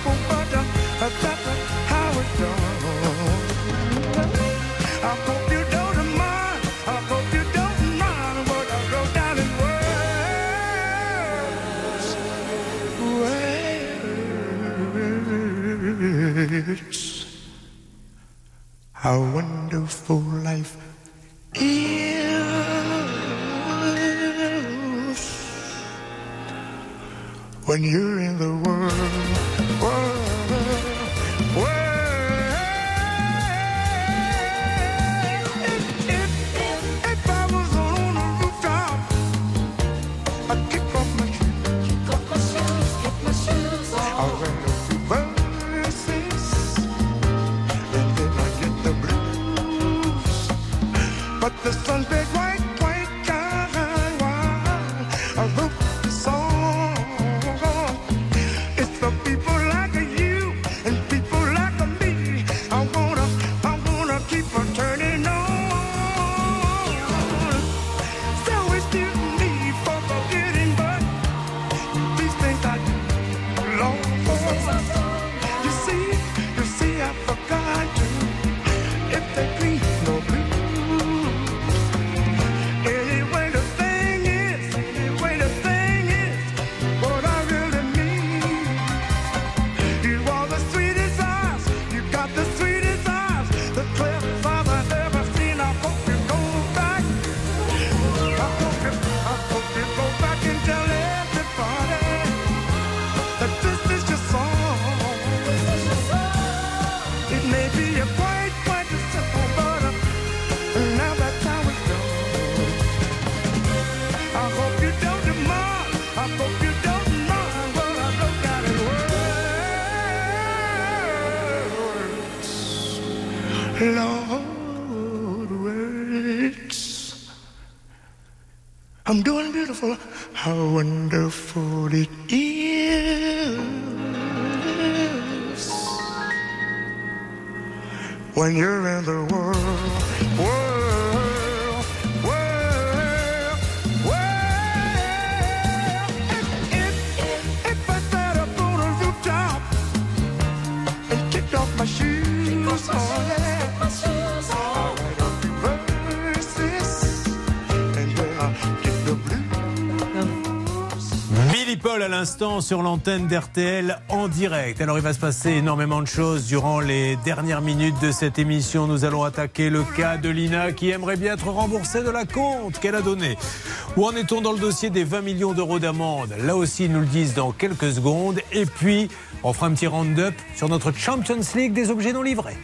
Quite a simple, but that's how it's done. I hope you don't mind. I hope you don't mind what I wrote down in words. Words. How wonderful life sur l'antenne d'RTL en direct. Alors il va se passer énormément de choses durant les dernières minutes de cette émission. Nous allons attaquer le cas de Lina qui aimerait bien être remboursée de la compte qu'elle a donnée. Où en est-on dans le dossier des 20 millions d'euros d'amende? Là aussi, ils nous le disent dans quelques secondes. Et puis, on fera un petit round-up sur notre Champions League des objets non livrés.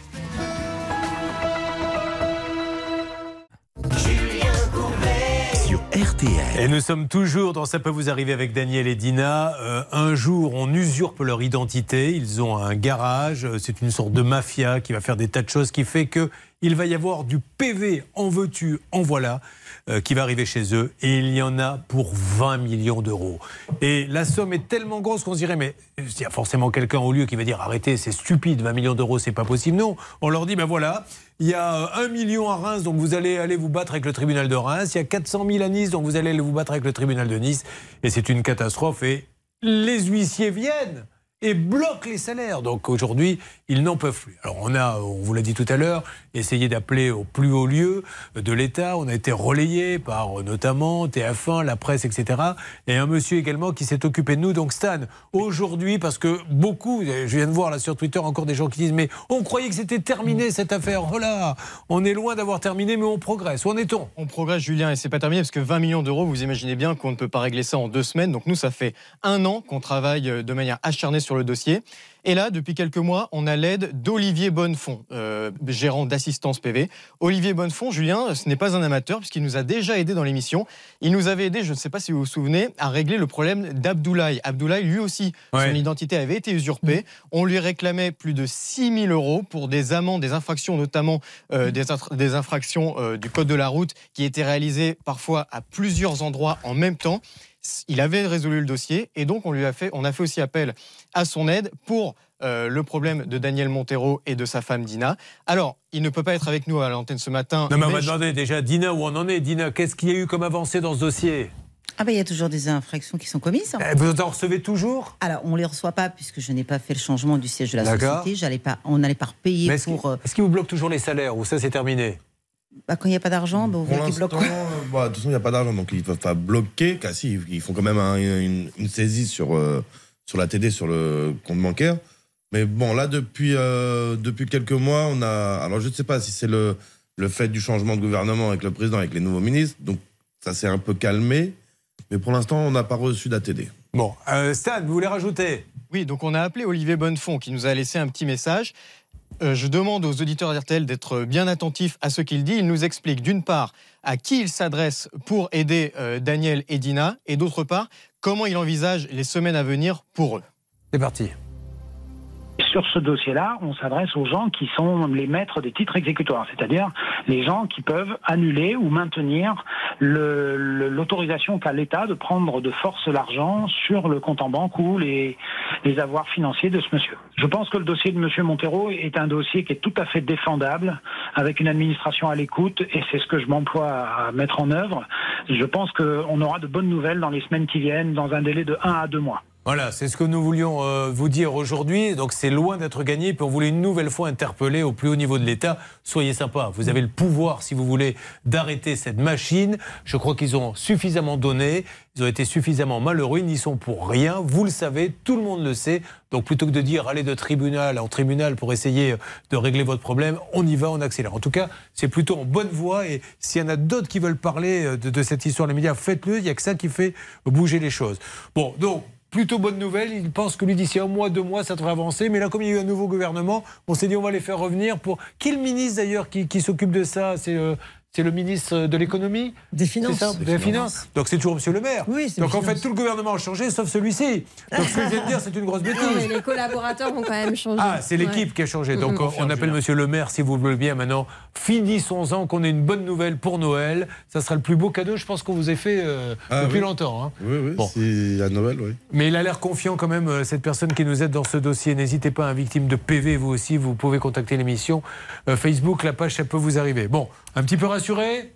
Et nous sommes toujours dans Ça peut vous arriver avec Daniel et Dina. Euh, un jour, on usurpe leur identité. Ils ont un garage. Euh, C'est une sorte de mafia qui va faire des tas de choses qui fait que il va y avoir du PV en veux-tu, en voilà, euh, qui va arriver chez eux. Et il y en a pour 20 millions d'euros. Et la somme est tellement grosse qu'on se dirait, mais il y a forcément quelqu'un au lieu qui va dire arrêtez, c'est stupide, 20 millions d'euros, c'est pas possible. Non, on leur dit, ben voilà, il y a euh, 1 million à Reims, donc vous allez aller vous battre avec le tribunal de Reims. Il y a 400 000 à Nice, donc vous allez aller vous battre avec le tribunal de Nice. Et c'est une catastrophe. Et les huissiers viennent et bloquent les salaires. Donc aujourd'hui, ils n'en peuvent plus. Alors on a, on vous l'a dit tout à l'heure, essayé d'appeler au plus haut lieu de l'État. On a été relayé par notamment TF1, la presse, etc. Et un monsieur également qui s'est occupé de nous. Donc Stan, aujourd'hui, parce que beaucoup, je viens de voir là sur Twitter encore des gens qui disent, mais on croyait que c'était terminé cette affaire. Oh là, on est loin d'avoir terminé, mais on progresse. Où en est-on? On progresse, Julien, et c'est pas terminé parce que 20 millions d'euros, vous imaginez bien qu'on ne peut pas régler ça en deux semaines. Donc nous, ça fait un an qu'on travaille de manière acharnée le dossier. Et là, depuis quelques mois, on a l'aide d'Olivier Bonnefond, euh, gérant d'assistance PV. Olivier Bonnefond, Julien, ce n'est pas un amateur puisqu'il nous a déjà aidé dans l'émission. Il nous avait aidé, je ne sais pas si vous vous souvenez, à régler le problème d'Abdoulaye. Abdoulaye, lui aussi, son identité avait été usurpée. On lui réclamait plus de 6 000 euros pour des amendes, des infractions, notamment euh, des infractions euh, du code de la route qui étaient réalisées parfois à plusieurs endroits en même temps. Il avait résolu le dossier et donc on lui a fait, on a fait aussi appel à son aide pour euh, le problème de Daniel Montero et de sa femme Dina. Alors, il ne peut pas être avec nous à l'antenne ce matin. Non, mais on mais va je- demander déjà, Dina, où on en est? Dina, qu'est-ce qu'il y a eu comme avancée dans ce dossier? Ah ben il y a toujours des infractions qui sont commises. Eh, Vous en recevez toujours? Alors on les reçoit pas puisque je n'ai pas fait le changement du siège de la société. J'allais pas, on n'allait pas repayer Mais Est-ce pour. euh, est-ce qu'il vous bloque toujours les salaires ou ça c'est terminé? Bah, quand il n'y a pas d'argent, bah, vous l'instant, bloquent. euh, bah, de toute façon, il n'y a pas d'argent, donc ils ne peuvent pas bloquer. Car si, ils font quand même un- une, une saisie sur, euh, sur la TD, sur le compte bancaire. Mais bon, là, depuis, euh, depuis quelques mois, on a. Alors, je ne sais pas si c'est le, le fait du changement de gouvernement avec le président, avec les nouveaux ministres. Donc, ça s'est un peu calmé. Mais pour l'instant, on n'a pas reçu d'ATD. Bon, euh, Stan, vous voulez rajouter? Oui, donc on a appelé Olivier Bonnefond qui nous a laissé un petit message. Euh, je demande aux auditeurs d'RTL d'être bien attentifs à ce qu'il dit. Il nous explique d'une part à qui il s'adresse pour aider euh, Daniel et Dina et d'autre part comment il envisage les semaines à venir pour eux. C'est parti. Sur ce dossier-là, on s'adresse aux gens qui sont les maîtres des titres exécutoires, c'est-à-dire les gens qui peuvent annuler ou maintenir l'autorisation qu'a l'État de prendre de force l'argent sur le compte en banque ou les, les avoirs financiers de ce monsieur. Je pense que le dossier de monsieur Montero est un dossier qui est tout à fait défendable, avec une administration à l'écoute, et c'est ce que je m'emploie à mettre en œuvre. Je pense qu'on aura de bonnes nouvelles dans les semaines qui viennent, dans un délai de 1 à 2 mois. Voilà, c'est ce que nous voulions euh, vous dire aujourd'hui. Donc c'est loin d'être gagné. Puis on voulait une nouvelle fois interpeller au plus haut niveau de l'État. Soyez sympa. Vous avez le pouvoir, si vous voulez, d'arrêter cette machine. Je crois qu'ils ont suffisamment donné. Ils ont été suffisamment malheureux. Ils n'y sont pour rien. Vous le savez, tout le monde le sait. Donc plutôt que de dire allez de tribunal en tribunal pour essayer de régler votre problème, on y va, on accélère. En tout cas, c'est plutôt en bonne voie. Et s'il y en a d'autres qui veulent parler euh, de, cette histoire les médias, faites-le. Il n'y a que ça qui fait bouger les choses. Bon, donc plutôt bonne nouvelle. Il pense que lui, d'ici un mois, deux mois, ça devrait avancer. Mais là, comme il y a eu un nouveau gouvernement, on s'est dit on va les faire revenir pour. Qui le ministre d'ailleurs qui, qui s'occupe de ça? C'est euh, c'est le ministre de l'économie Des finances. Ça Des, finances. Donc c'est toujours Monsieur le maire. Oui, c'est Donc en fait, tout le gouvernement a changé, sauf celui-ci. Donc ce que je viens de dire, c'est une grosse Non, mais bêtise. les collaborateurs vont quand même changer. Ah, c'est l'équipe qui a changé. Donc on appelle Monsieur le maire, si vous le voulez bien maintenant. Finissons-en, qu'on ait une bonne nouvelle pour Noël. Ça sera le plus beau cadeau, je pense, qu'on vous ait fait euh, Ah, depuis oui. longtemps. hein. Oui, oui, Bon. c'est à Noël, oui. Mais il a l'air confiant quand même, euh, cette personne qui nous aide dans ce dossier. N'hésitez pas, un victime de PV, vous aussi, vous pouvez contacter l'émission. Euh, Facebook, la page, ça peut vous arriver. Bon, un petit peu rassuré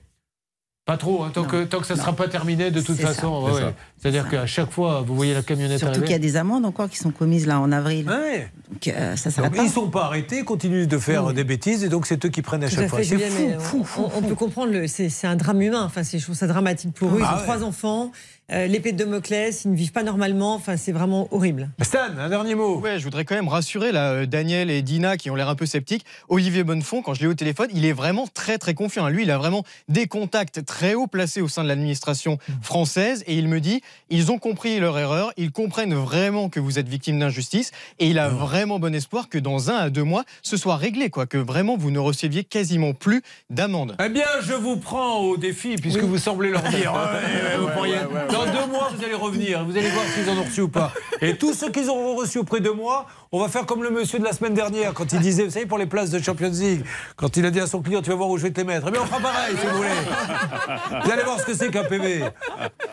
Pas trop, hein, tant, que, tant que ça ne sera pas terminé de toute façon. Ouais. C'est-à-dire qu'à chaque fois, vous voyez la camionnette Surtout qu'il y a des amendes encore qui sont commises là en avril. Ouais. Donc euh, ça Donc, s'arrête ils ne sont pas arrêtés, ils continuent de faire des bêtises et donc c'est eux qui prennent à Tout chaque à fois. fait, fou, fou, on, fou, on peut comprendre, c'est un drame humain. Enfin, c'est- je trouve ça dramatique pour eux. Ils Ah ont ouais. trois enfants, euh, l'épée de Damoclès, ils ne vivent pas normalement. Enfin, c'est vraiment horrible. Stan, un dernier mot. Ouais, je voudrais quand même rassurer là, euh, Daniel et Dina qui ont l'air un peu sceptiques. Olivier Bonnefond, quand je l'ai au téléphone, il est vraiment très très confiant. Lui, il a vraiment des contacts très haut placés au sein de l'administration française et il me dit ils ont compris leur erreur, ils comprennent vraiment que vous êtes victime d'injustice et il a vraiment bon espoir que dans un à deux mois, ce soit réglé, quoi, que vraiment vous ne receviez quasiment plus d'amende. Eh bien, je vous prends au défi, puisque vous semblez leur dire. Ouais, ouais, vous pourriez- Dans deux mois, vous allez revenir. Vous allez voir s'ils en ont reçu ou pas. Et tous ceux qu'ils auront reçus auprès de moi, on va faire comme le monsieur de la semaine dernière, quand il disait, vous savez, pour les places de Champions League, quand il a dit à son client, tu vas voir où je vais te les mettre. Eh bien, on fera pareil, si vous voulez. Vous allez voir ce que c'est qu'un PV.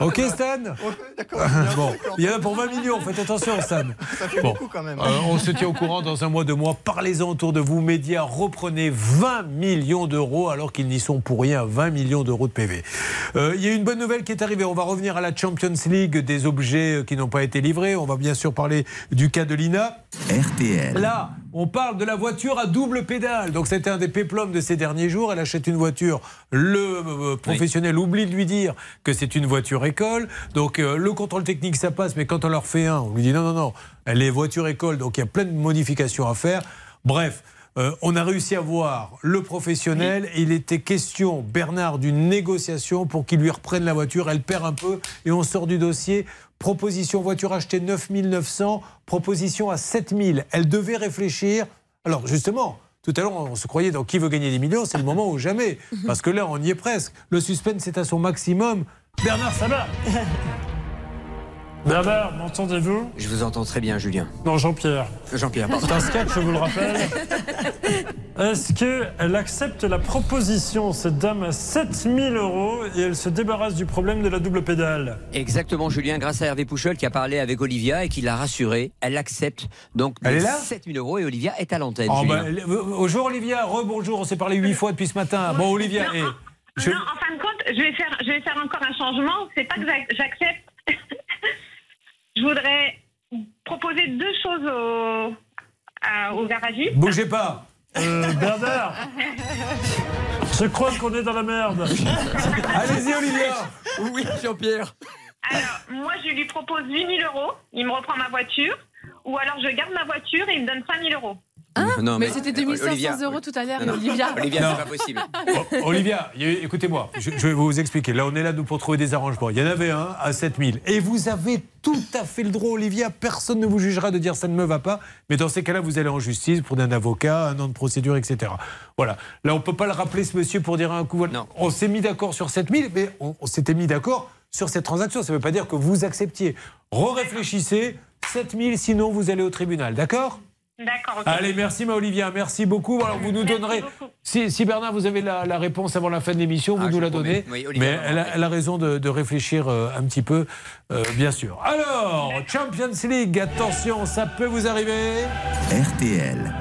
Ok, Stan Bon, il y en a pour 20 millions, faites attention, Stan. Ça fait Bon. beaucoup quand même. Euh, on se tient au courant dans un mois, deux mois. Parlez-en autour de vous. Médias, reprenez 20 millions d'euros alors qu'ils n'y sont pour rien. 20 millions d'euros de PV. Euh, Il y a une bonne nouvelle qui est arrivée. On va revenir à la Champions League, des objets euh, qui n'ont pas été livrés. On va bien sûr parler du cas de Lina. RTL. Là, on parle de la voiture à double pédale. Donc c'était un des péplums de ces derniers jours. Elle achète une voiture. Le euh, professionnel oublie de lui dire que c'est une voiture école. Donc euh, le contrôle technique, ça passe. Mais quand on leur fait un, on lui dit non, non, non, elle est voiture école. Donc il y a plein de modifications à faire. Bref. Euh, on a réussi à voir le professionnel. Il était question, Bernard, d'une négociation pour qu'il lui reprenne la voiture. Elle perd un peu et on sort du dossier. Proposition voiture achetée 9 900, proposition à 7 000. Elle devait réfléchir. Alors justement, tout à l'heure, on se croyait dans qui veut gagner des millions, c'est le moment ou jamais. Parce que là, on y est presque. Le suspense est à son maximum. Bernard Sabat Bernard, m'entendez-vous? Je vous entends très bien, Julien. Non, Jean-Pierre. Jean-Pierre, pardon. C'est un sketch, je vous le rappelle. Est-ce qu'elle accepte la proposition, cette dame, à 7000 euros et elle se débarrasse du problème de la double pédale? Exactement, Julien, grâce à Hervé Pouchol qui a parlé avec Olivia et qui l'a rassuré. Elle accepte donc Elle les est là 7000 euros et Olivia est à l'antenne. Oh, bah, bonjour Olivia, rebonjour, on s'est parlé huit fois depuis ce matin. Bon Olivia, Non, et je- non, en fin de compte, je vais faire, je vais faire encore un changement. C'est pas que j'ac- j'accepte. Je voudrais proposer deux choses au, à- au garagiste. bougez pas. Euh, Bernard, je crois qu'on est dans la merde. Allez-y Olivia. Oui, Jean-Pierre. Alors, moi, je lui propose 8000 euros. Il me reprend ma voiture. Ou alors, je garde ma voiture et il me donne 5000 euros. Non, mais c'était 2500 Olivia, euros tout à l'heure, Non, non. Olivia. Olivia, Non. c'est pas possible. Olivia, écoutez-moi, je, je vais vous expliquer. Là, on est là nous pour trouver des arrangements. Il y en avait un à 7000. Et vous avez tout à fait le droit, Olivia. Personne ne vous jugera de dire ça ne me va pas. Mais dans ces cas-là, vous allez en justice pour un avocat, un an de procédure, etc. Voilà. Là, on ne peut pas le rappeler, ce monsieur, pour dire un coup. voilà. On s'est mis d'accord sur 7000, mais on, on s'était mis d'accord sur cette transaction. Ça ne veut pas dire que vous acceptiez. Re-réfléchissez. 7000, sinon vous allez au tribunal. D'accord? D'accord. Allez, merci ma Olivia, merci beaucoup. Alors vous nous donnerez, si, si Bernard vous avez la, la réponse avant la fin de l'émission, vous Ah, nous la promets. donnez. Oui, Olivia Mais elle a, elle a raison de, de réfléchir euh, un petit peu, euh, bien sûr. Alors, Champions League, attention, ça peut vous arriver. RTL.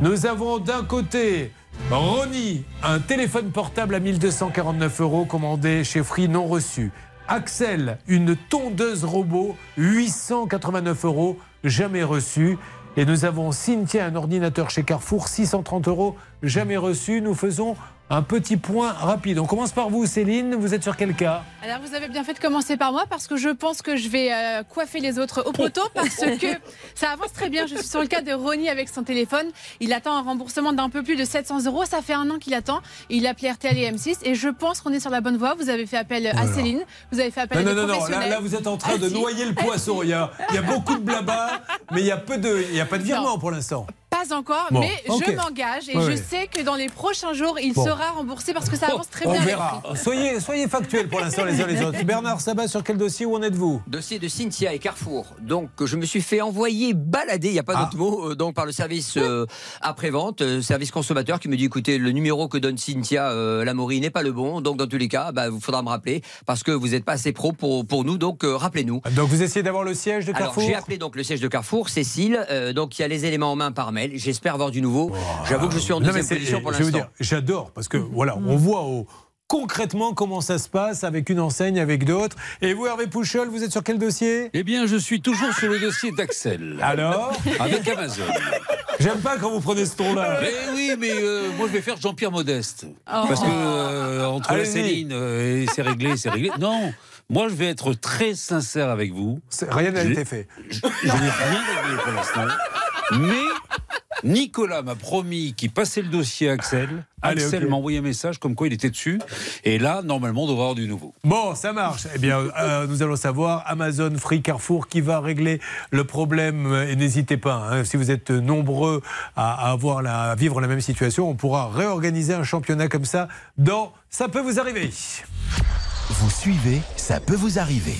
Nous avons d'un côté Ronnie, un téléphone portable à 1249 euros commandé chez Free non reçu. Axel, une tondeuse robot, 889 euros, jamais reçu. Et nous avons Cynthia, un ordinateur chez Carrefour, 630 euros, jamais reçu. Nous faisons un petit point rapide. On commence par vous, Céline. Vous êtes sur quel cas Alors vous avez bien fait de commencer par moi parce que je pense que je vais euh, coiffer les autres au poteau parce que ça avance très bien. Je suis sur le cas de Ronnie avec son téléphone. Il attend un remboursement d'un peu plus de 700 euros. Ça fait un an qu'il attend. Il a appelé RTL et M6 et je pense qu'on est sur la bonne voie. Vous avez fait appel à Céline, vous avez fait appel Non, à non, des non, non, là, professionnels. là, vous êtes en train de noyer le poisson. Il y a, il y a beaucoup de blabla, mais il n'y a, peu de- il y a pas de virement pour l'instant. Pas encore, Bon, mais je m'engage et Ouais, je ouais. sais que dans les prochains jours, il Bon. sera remboursé parce que ça avance très On bien. avec verra. Soyez, soyez factuels pour l'instant les uns les autres. Bernard Sabat, sur quel dossier où en êtes-vous? Dossier de Cynthia et Carrefour. Donc, je me suis fait envoyer balader, il n'y a pas Ah. d'autre mot, euh, donc par le service euh, après-vente, euh, service consommateur, qui me dit écoutez, le numéro que donne Cynthia euh, Lamourie n'est pas le bon. Donc, dans tous les cas, bah, il faudra me rappeler parce que vous n'êtes pas assez pro pour, pour nous. Donc, euh, rappelez-nous. Donc vous essayez d'avoir le siège de Alors, Carrefour? j'ai appelé donc le siège de Carrefour, Cécile. euh, donc, il y a les éléments en main par mail. J'espère avoir du nouveau. J'avoue que je suis en deuxième position pour l'instant. dire, j'adore parce que voilà, on voit au concrètement comment ça se passe avec une enseigne, avec d'autres. Et vous, Hervé Pouchol, vous êtes sur quel dossier? Eh bien, je suis toujours sur le dossier d'Axel. Alors? Avec Amazon. J'aime pas quand vous prenez ce ton-là. Mais oui, mais euh, moi je vais faire Jean-Pierre Modeste. Oh. Parce que euh, entre la. Céline euh, et c'est réglé, c'est réglé. Non, moi je vais être très sincère avec vous. Rien n'a été fait. Je je n'ai rien réglé pour l'instant. Mais Nicolas m'a promis qu'il passait le dossier à Axel. Allez, Axel m'a envoyé un message comme quoi il était dessus. Et là, normalement, on devrait avoir du nouveau. Bon, ça marche. Eh bien, euh, nous allons savoir Amazon, Free, Carrefour qui va régler le problème. Euh, Et n'hésitez pas, hein, si vous êtes nombreux à, à avoir la, à vivre la même situation, on pourra réorganiser un championnat comme ça dans Ça peut vous arriver. Vous suivez, ça peut vous arriver.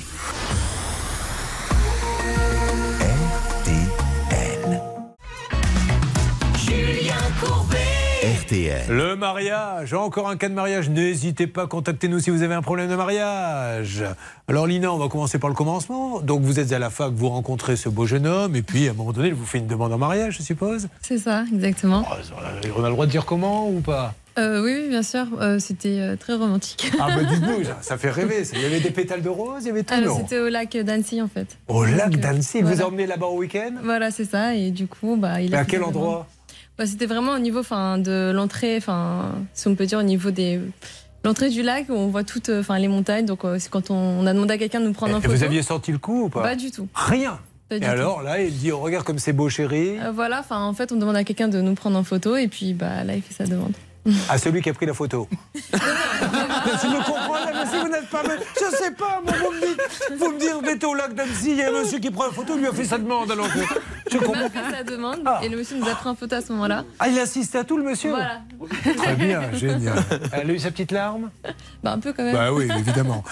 RTL. Le mariage, encore un cas de mariage. N'hésitez pas, contactez-nous si vous avez un problème de mariage. Alors Lina, on va commencer par le commencement. Donc vous êtes à la fac, vous rencontrez ce beau jeune homme, et puis à un moment donné, il vous fait une demande en mariage, je suppose. C'est ça, exactement. On a le droit de dire comment ou pas? Euh, oui, oui, bien sûr. euh, C'était euh, très romantique. Ah bah dites-nous, ça- ça fait rêver. ça. Il y avait des pétales de rose, il y avait tout. Alors, C'était au lac d'Annecy, en fait. Au lac euh, d'Annecy, il vous a emmené là-bas au week-end? Voilà, c'est ça. Et du coup, bah, il a Mais à quel endroit? Bah, C'était vraiment au niveau enfin, de l'entrée, enfin, si on peut dire au niveau des. L'entrée du lac, où on voit toutes euh, enfin, les montagnes. Donc, euh, c'est quand on, on a demandé à quelqu'un de nous prendre en Et photo. vous aviez sorti le coup ou pas? Pas du tout. Rien Et alors, là, il dit, oh, regarde comme c'est beau, chéri. Euh, voilà, enfin, en fait, on demande à quelqu'un de nous prendre en photo. Et puis, bah, là, il fait sa demande. À celui qui a pris la photo. Mais me comprends, là, mais si vous n'êtes pas... Je sais pas, moi, vous me dites... Vous me dites, on était au lac d'Annecy, il y a un monsieur qui prend la photo, il lui a fait sa demande, alors que... Je Il m'a comprends. fait sa demande. Et le monsieur nous a pris en photo à ce moment-là. Ah, il assiste à tout, le monsieur Voilà. Très bien, génial. Elle a eu sa petite larme Bah, un peu quand même. Bah oui, évidemment.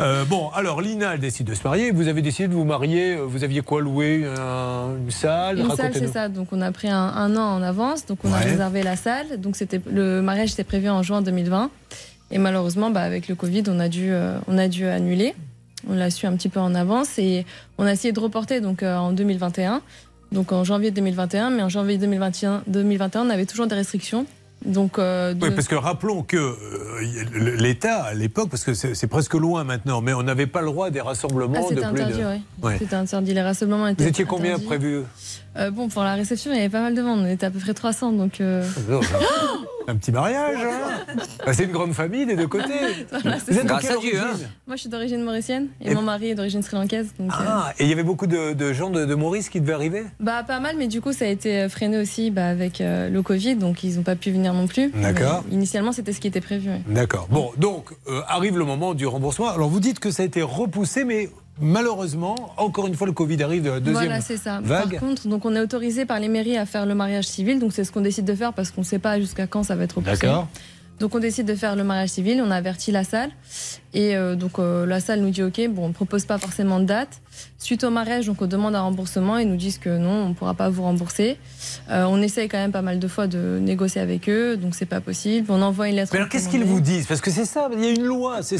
Euh, bon, alors Lina, elle décide de se marier. Vous avez décidé de vous marier. euh, Vous aviez quoi loué un- Une salle? Une salle, c'est ça. Donc, on a pris un, un an en avance. Donc, on a réservé la salle. Donc, c'était le mariage était prévu en juin 2020. Et malheureusement, bah, avec le Covid, on a dû, euh, on a dû annuler. On l'a su un petit peu en avance et on a essayé de reporter donc euh, en 2021. Donc en janvier 2021, mais en janvier 2021, 2021 on avait toujours des restrictions. Donc, euh, de- Oui, parce que rappelons que euh, l'État, à l'époque, parce que c'est presque loin maintenant, mais on n'avait pas le droit des rassemblements Ah, de c'était plus interdit, de... oui. Ouais. C'était interdit. Les rassemblements étaient Vous étiez combien interdits. prévu Euh, Bon, pour la réception, il y avait pas mal de monde. On était à peu près 300, donc. euh, Un petit mariage, hein Bah, C'est une grande famille des deux côtés. Voilà, Vous êtes ça. de quelle origine Moi, je suis d'origine mauricienne et, Et- mon mari est d'origine sri-lankaise. Donc, euh, Ah, et il y avait beaucoup de, de gens de, de Maurice qui devaient arriver? Bah, pas mal, mais du coup, ça a été freiné aussi bah, avec euh, le Covid, donc ils n'ont pas pu venir non plus. D'accord. Initialement, c'était ce qui était prévu. ouais. D'accord. Bon, donc euh, arrive le moment du remboursement. Alors vous dites que ça a été repoussé, mais malheureusement, encore une fois, le Covid arrive de la deuxième Voilà, c'est ça. vague. Par contre, donc on est autorisé par les mairies à faire le mariage civil, donc c'est ce qu'on décide de faire parce qu'on ne sait pas jusqu'à quand ça va être repoussé. D'accord. Donc on décide de faire le mariage civil, on a averti la salle et euh, donc euh, la salle nous dit ok, bon on propose pas forcément de date. Suite au mariage, donc on demande un remboursement, ils nous disent que non, on pourra pas vous rembourser. Euh, on essaye quand même pas mal de fois de négocier avec eux, donc c'est pas possible. On envoie une lettre. Mais alors qu'est-ce qu'ils vous disent? Parce que c'est ça, il y a une loi, c'est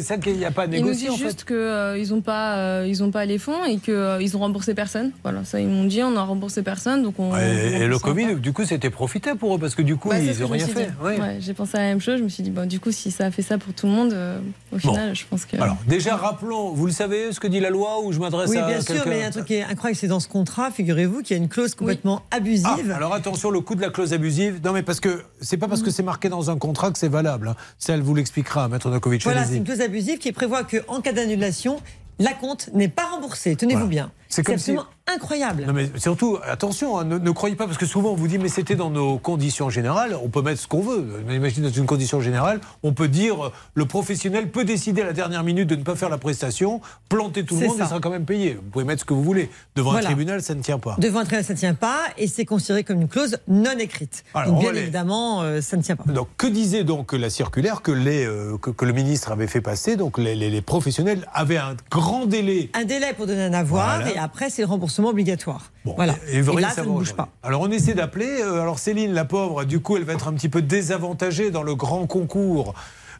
ça qu'il n'y a pas à Ils nous négocier disent en juste qu'ils n'ont pas, euh, ils ont pas les fonds et qu'ils ils ont remboursé personne. Voilà, ça ils m'ont dit, on a remboursé personne, donc on. Et, et le Covid, pas. du coup, c'était profitable pour eux parce que du coup, Bah, ils n'ont rien fait. Ouais, j'ai pensé à la même chose. Je me suis dit, bon, du coup, si ça a fait ça pour tout le monde, euh, au final, je pense que. Alors, déjà, rappelons, vous le savez, ce que dit la loi ou je m'adresse Oui, à bien sûr, mais il y a un truc qui est incroyable, c'est dans ce contrat, figurez-vous, qu'il y a une clause complètement abusive. Ah, alors attention, le coup de la clause abusive. Non, mais parce que c'est pas parce que c'est marqué dans un contrat que c'est valable. hein. Ça, elle vous l'expliquera, Maître Nokovic. Voilà, c'est une clause abusive qui prévoit qu'en cas d'annulation, la compte n'est pas remboursée. Tenez-vous bien. C'est comme si- absolument incroyable. Non mais surtout, attention, hein, ne, ne croyez pas, parce que souvent on vous dit, mais c'était dans nos conditions générales, on peut mettre ce qu'on veut. Imaginez dans une condition générale, on peut dire, euh, le professionnel peut décider à la dernière minute de ne pas faire la prestation, planter tout le monde, ça. il sera quand même payé. Vous pouvez mettre ce que vous voulez. Devant Voilà. un tribunal, ça ne tient pas. Devant un tribunal, ça ne tient pas et c'est considéré comme une clause non écrite. Alors, Donc, on bien évidemment, euh, ça ne tient pas. Donc, que disait donc la circulaire que, les, euh, que, que le ministre avait fait passer Donc, les, les- les professionnels avaient un grand délai. Un délai pour donner un avoir Voilà. et après, c'est le remboursement obligatoire. voilà. Et, Et là, ça ne bouge pas. Alors on essaie d'appeler. euh, alors Céline, la pauvre, du coup, elle va être un petit peu désavantagée dans le grand concours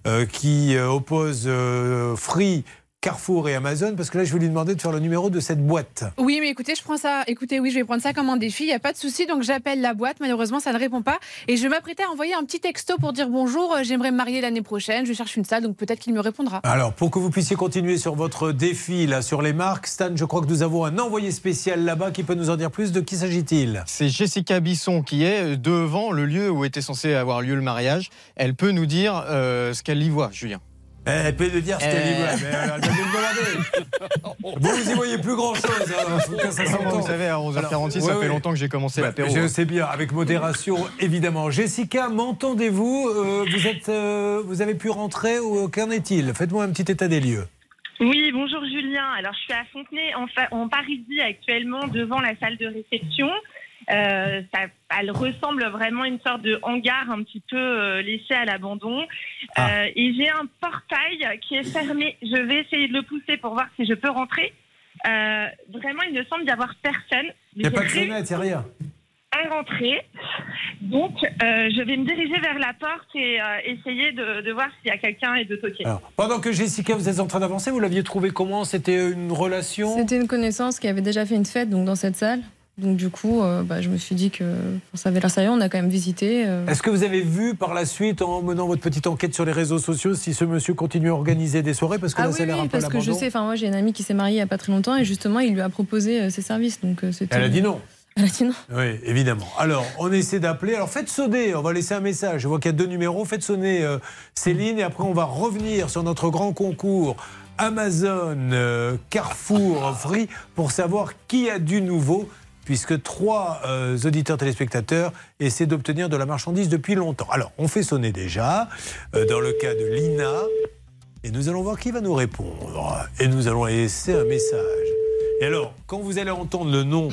euh, qui euh, oppose Free. Carrefour et Amazon Parce que là, je vais lui demander de faire le numéro de cette boîte. Oui, mais écoutez, je prends ça. Écoutez, oui, je vais prendre ça comme un défi. Il n'y a pas de souci. Donc, j'appelle la boîte. Malheureusement, ça ne répond pas. Et je m'apprêtais à envoyer un petit texto pour dire bonjour. euh, J'aimerais me marier l'année prochaine. Je cherche une salle. Donc, peut-être qu'il me répondra. Alors, pour que vous puissiez continuer sur votre défi là, sur les marques, Stan, je crois que nous avons un envoyé spécial là-bas qui peut nous en dire plus. De qui s'agit-il? C'est Jessica Bisson qui est devant le lieu où était censé avoir lieu le mariage. Elle peut nous dire euh, ce qu'elle y voit, Julien. Elle peut nous dire ce qu'elle y voit, mais elle a dû me demander. Vous, vous y voyez plus grand-chose. hein, vous savez, à 11h46, ça Ouais, fait ouais. longtemps que j'ai commencé Bah, l'apéro. Je hein. sais bien, avec modération, évidemment. Jessica, m'entendez-vous Euh, vous, êtes, euh, vous avez pu rentrer ou qu'en est-il? Faites-moi un petit état des lieux. Oui, bonjour Julien. Alors, je suis à Fontenay, en, fa- en Parisie, actuellement, devant la salle de réception. Euh, ça, elle ressemble vraiment à une sorte de hangar un petit peu euh, laissé à l'abandon. Euh, et j'ai un portail qui est fermé. Je vais essayer de le pousser pour voir si je peux rentrer. Euh, vraiment, il ne semble y avoir personne. Il n'y a pas de fenêtre, il n'y a rien. à rentrer. Donc, euh, je vais me diriger vers la porte et euh, essayer de, de voir s'il y a quelqu'un et de toquer. Alors, pendant que Jessica, vous êtes en train d'avancer, vous l'aviez trouvé comment? C'était une relation? C'était une connaissance qui avait déjà fait une fête donc dans cette salle. Donc du coup, euh, bah, je me suis dit que ça avait l'air sérieux. On a quand même visité. euh. Est-ce que vous avez vu par la suite, en menant votre petite enquête sur les réseaux sociaux, si ce monsieur continue à organiser des soirées? Parce que Ah là, oui, ça a l'air oui, un peu parce que je sais. Moi, j'ai une amie qui s'est mariée il y a pas très longtemps et justement, il lui a proposé euh, ses services. Donc. Elle a dit non. Elle a dit non. Oui, évidemment. Alors, on essaie d'appeler. Alors, faites sonner. On va laisser un message. Je vois qu'il y a deux numéros. Faites sonner Céline et après, on va revenir sur notre grand concours Amazon, Carrefour, Free pour savoir qui a du nouveau. Puisque trois euh, auditeurs téléspectateurs essaient d'obtenir de la marchandise depuis longtemps. Alors, on fait sonner déjà, euh, dans le cas de Lina, et nous allons voir qui va nous répondre. Et nous allons laisser un message. Et alors, quand vous allez entendre le nom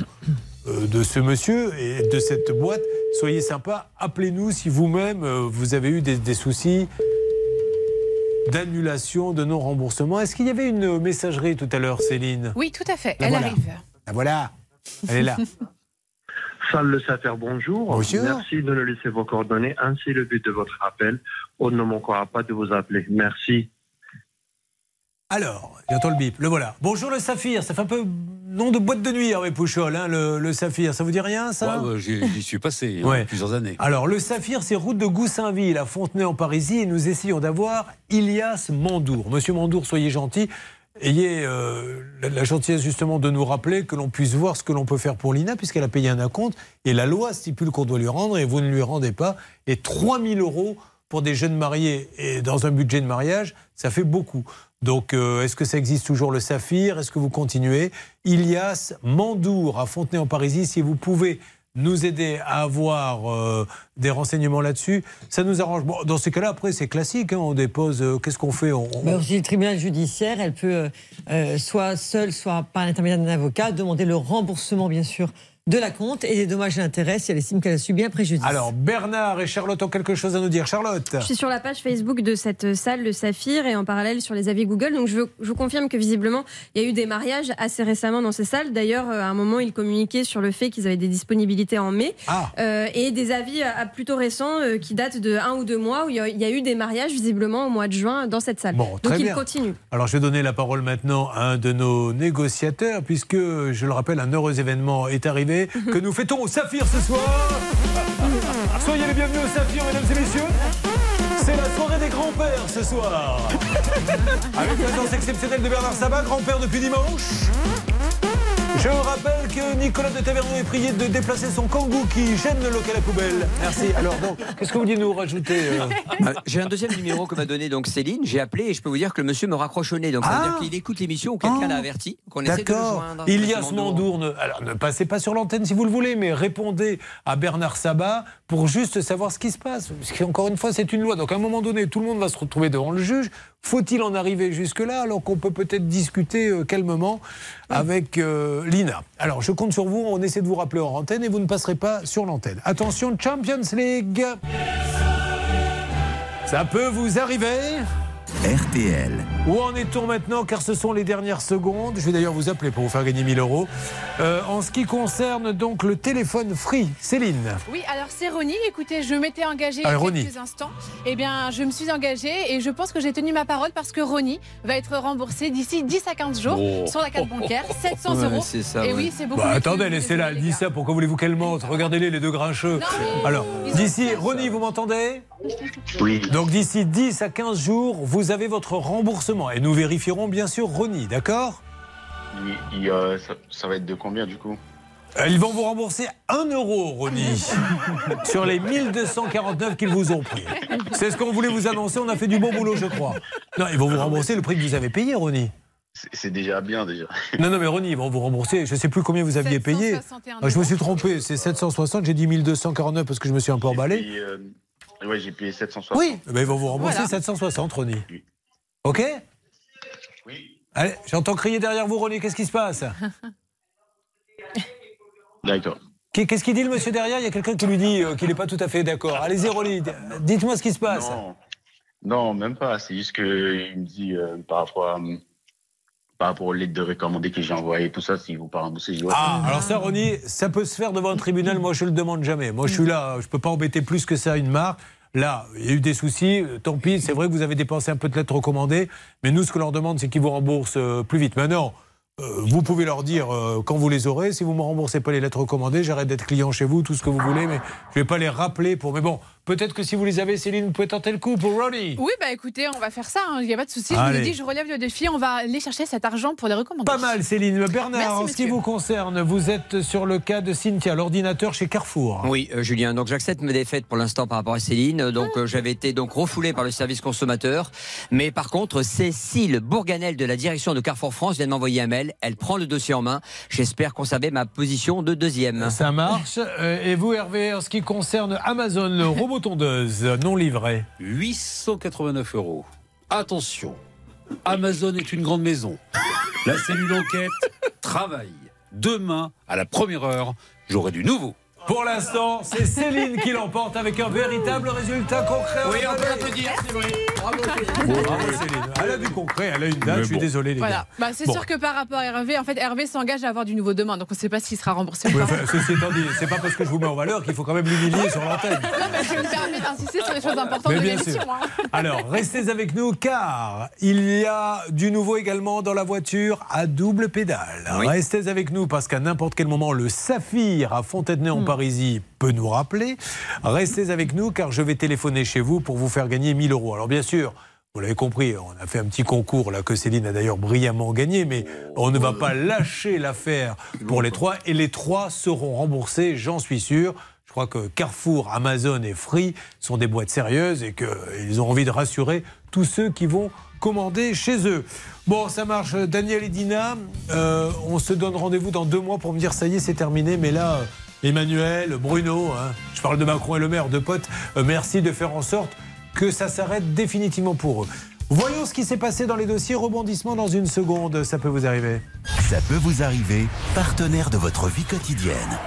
euh, de ce monsieur et de cette boîte, soyez sympa, appelez-nous si vous-même vous avez eu des, des soucis d'annulation, de non-remboursement. Est-ce qu'il y avait une messagerie tout à l'heure, Céline? Oui, tout à fait. La Elle voilà. arrive. Ah, voilà, elle est là. Salle Le Safer, bonjour. Bonjour. Merci de nous laisser vos coordonnées. Ainsi le but de votre appel. On ne manquera pas de vous appeler. Merci. Alors, j'entends le bip, le voilà. Bonjour le Saphir, ça fait un peu nom de boîte de nuit, Hervé Pouchol, hein, le, le Saphir. Ça vous dit rien, ça Ouais, ouais, j'y j'y suis passé il y a Ouais. plusieurs années. Alors, le Saphir, c'est route de Goussainville, à Fontenay en Parisie, et nous essayons d'avoir Ilias Mandour. Monsieur Mandour, soyez gentil. Ayez euh, la, gentillesse justement de nous rappeler que l'on puisse voir ce que l'on peut faire pour Lina, puisqu'elle a payé un acompte, et la loi stipule qu'on doit lui rendre, et vous ne lui rendez pas. Et 3000 euros pour des jeunes mariés, et dans un budget de mariage, ça fait beaucoup. Donc, euh, est-ce que ça existe toujours le Saphir? Est-ce que vous continuez? Ilias Mandour à Fontenay en Parisie, si vous pouvez nous aider à avoir euh, des renseignements là-dessus, ça nous arrange. Dans ces cas-là, après, c'est classique. hein, on dépose. euh, Qu'est-ce qu'on fait on, aussi, le tribunal judiciaire, elle peut, euh, soit seule, soit par l'intermédiaire d'un avocat, demander le remboursement, bien sûr, de la compte et des dommages et intérêts si elle estime qu'elle a subi un préjudice. Alors, Bernard et Charlotte ont quelque chose à nous dire. Charlotte Je suis sur la page Facebook de cette salle, le Saphir, et en parallèle sur les avis Google. Donc je, veux- je vous confirme que visiblement, il y a eu des mariages assez récemment dans ces salles. D'ailleurs, euh, à un moment, ils communiquaient sur le fait qu'ils avaient des disponibilités en mai. Ah. Euh, et des avis à, à plutôt récents euh, qui datent de un ou deux mois où il y, a, il y a eu des mariages visiblement au mois de juin dans cette salle. Bon, Donc ils continuent. Alors, je vais donner la parole maintenant à un de nos négociateurs, puisque, je le rappelle, un heureux événement est arrivé, que nous fêtons au Saphir ce soir. Soyez les bienvenus au Saphir, mesdames et messieurs. C'est la soirée des grands-pères ce soir. Avec la présence exceptionnelle de Bernard Sabat, grand-père depuis dimanche. Je rappelle que Nicolas de Taverneau est prié de déplacer son kangou qui gêne le local à poubelle. Merci. Alors, donc, qu'est-ce que vous dites nous rajouter euh Euh, J'ai un deuxième numéro que m'a donné donc Céline. J'ai appelé et je peux vous dire que le monsieur me raccroche au nez. Donc ça veut Ah. dire qu'il écoute l'émission ou quelqu'un l'a averti. qu'on essaie de le D'accord. joindre. Ilias Monsieur Mandour, ne, alors ne passez pas sur l'antenne si vous le voulez, mais répondez à Bernard Sabat pour juste savoir ce qui se passe. Parce qu'encore une fois, c'est une loi. Donc à un moment donné, tout le monde va se retrouver devant le juge. Faut-il en arriver jusque-là alors qu'on peut peut-être discuter euh, calmement avec euh, Lina? Alors je compte sur vous, on essaie de vous rappeler en antenne et vous ne passerez pas sur l'antenne. Attention, Champions League! Ça peut vous arriver RTL. Où en est-on maintenant Car ce sont les dernières secondes. Je vais d'ailleurs vous appeler pour vous faire gagner 1000 euros. Euh, en ce qui concerne donc le téléphone free, Céline. Oui, alors c'est Ronnie. Écoutez, je m'étais engagée il y Ah, a Ronnie. quelques instants. Eh bien, je me suis engagée et je pense que j'ai tenu ma parole parce que Ronnie va être remboursé d'ici 10 à 15 jours Oh. sur la carte bancaire. 700 Ouais, euros. c'est ça, et ouais. oui, c'est beaucoup. Bah, attendez, laissez-la, elle dit ça. Pourquoi voulez-vous qu'elle mente Regardez-les, les deux grincheux. Alors, d'ici, Ronnie, vous m'entendez? Oui. Donc d'ici 10 à 15 jours, vous avez votre remboursement. Et nous vérifierons bien sûr Ronnie, d'accord? Il- il, euh, ça, ça va être de combien du coup? Euh, Ils vont vous rembourser 1 euro, Ronnie, sur les 1249 qu'ils vous ont pris. C'est ce qu'on voulait vous annoncer. On a fait du bon boulot, je crois. Non, ils vont vous rembourser le prix que vous avez payé, Ronnie. C'est- déjà bien déjà. Non, non, mais Ronnie, ils vont vous rembourser. Je ne sais plus combien vous aviez payé. 761 Ah, je me suis trompé. C'est 760. J'ai dit 1249 parce que je me suis un peu emballé. Ouais, j'ai payé 760. Oui, eh ben, ils vont vous rembourser Voilà. 760, Ronnie. OK Oui. Allez, j'entends crier derrière vous, Ronnie. Qu'est-ce qui se passe D'accord. Qu'est- Qu'est-ce qu'il dit, le monsieur derrière? Il y a quelqu'un qui lui dit euh, qu'il n'est pas tout à fait d'accord. Allez-y, Ronnie, dites-moi ce qui se passe. Non, non, même pas. C'est juste qu'il me dit euh, par rapport à, par rapport lettres de recommandé que j'ai envoyées, tout ça, s'il vous pas ouais. Ah, alors ça, Ronnie, ça peut se faire devant un tribunal. Moi, je le demande jamais. Moi, je suis là. Je peux pas embêter plus que ça une marque. Là, il y a eu des soucis. euh, Tant pis. C'est vrai que vous avez dépensé un peu de lettres recommandées. Mais nous, ce que l'on demande, c'est qu'ils vous remboursent euh, plus vite. Maintenant, euh, vous pouvez leur dire quand vous les aurez. Si vous ne me remboursez pas les lettres recommandées, j'arrête d'être client chez vous, tout ce que vous voulez. Mais je vais pas les rappeler pour. Mais bon, peut-être que si vous les avez, Céline, vous pouvez tenter le coup pour Ronnie. Oui, bah écoutez, on va faire ça, hein, il n'y a pas de souci. Je vous l'ai dit, je relève le défi, on va aller chercher cet argent pour les recommander. Pas mal, Céline. Bernard, Merci, en ce qui vous concerne, vous êtes sur le cas de Cynthia, l'ordinateur chez Carrefour. Oui, euh, Julien. Donc j'accepte mes défaites pour l'instant par rapport à Céline. Donc euh, j'avais été donc refoulé par le service consommateur. Mais par contre, Cécile Bourganel de la direction de Carrefour France vient de m'envoyer un mail. Elle prend le dossier en main. J'espère conserver ma position de deuxième. Ça marche. Euh, Et vous, Hervé, en ce qui concerne Amazon, le robot non livré 889 euros. Attention, Amazon est une grande maison. La cellule enquête travaille. Demain, à la première heure, j'aurai du nouveau. Pour l'instant, c'est Céline qui l'emporte avec un véritable résultat concret. Oui, on peut l'applaudir, Bravo, Céline. Bravo, Céline. Elle a du concret, elle a une date, Mais je suis bon. désolé, les Voilà. gars. Bah, c'est Bon. sûr que par rapport à Hervé, en fait, Hervé s'engage à avoir du nouveau demain, donc on ne sait pas s'il sera remboursé ou Oui, pas. enfin, ceci étant dit, c'est pas parce que je vous mets en valeur qu'il faut quand même l'humilier sur l'antenne. Non, mais je me permets d'insister sur les choses importantes Mais de bien l'émission. sûr. hein. Alors, restez avec nous car il y a du nouveau également dans la voiture à double pédale. Restez avec nous parce qu'à n'importe quel moment, le Saphir à Fontainebleau en Parisie peut nous rappeler. Restez avec nous car je vais téléphoner chez vous pour vous faire gagner 1000 euros. Alors, bien sûr. Vous l'avez compris, on a fait un petit concours là que Céline a d'ailleurs brillamment gagné, mais on ne va pas lâcher l'affaire pour les trois et les trois seront remboursés, j'en suis sûr. Je crois que Carrefour, Amazon et Free sont des boîtes sérieuses et qu'ils ont envie de rassurer tous ceux qui vont commander chez eux. Bon, ça marche. Daniel et Dina, euh, on se donne rendez-vous dans deux mois pour me dire ça y est, c'est terminé. Mais là, Emmanuel, Bruno, hein, je parle de Macron et le maire, de potes, euh, merci de faire en sorte que ça s'arrête définitivement pour eux. Voyons ce qui s'est passé dans les dossiers. Rebondissement dans une seconde, ça peut vous arriver. Ça peut vous arriver, partenaire de votre vie quotidienne.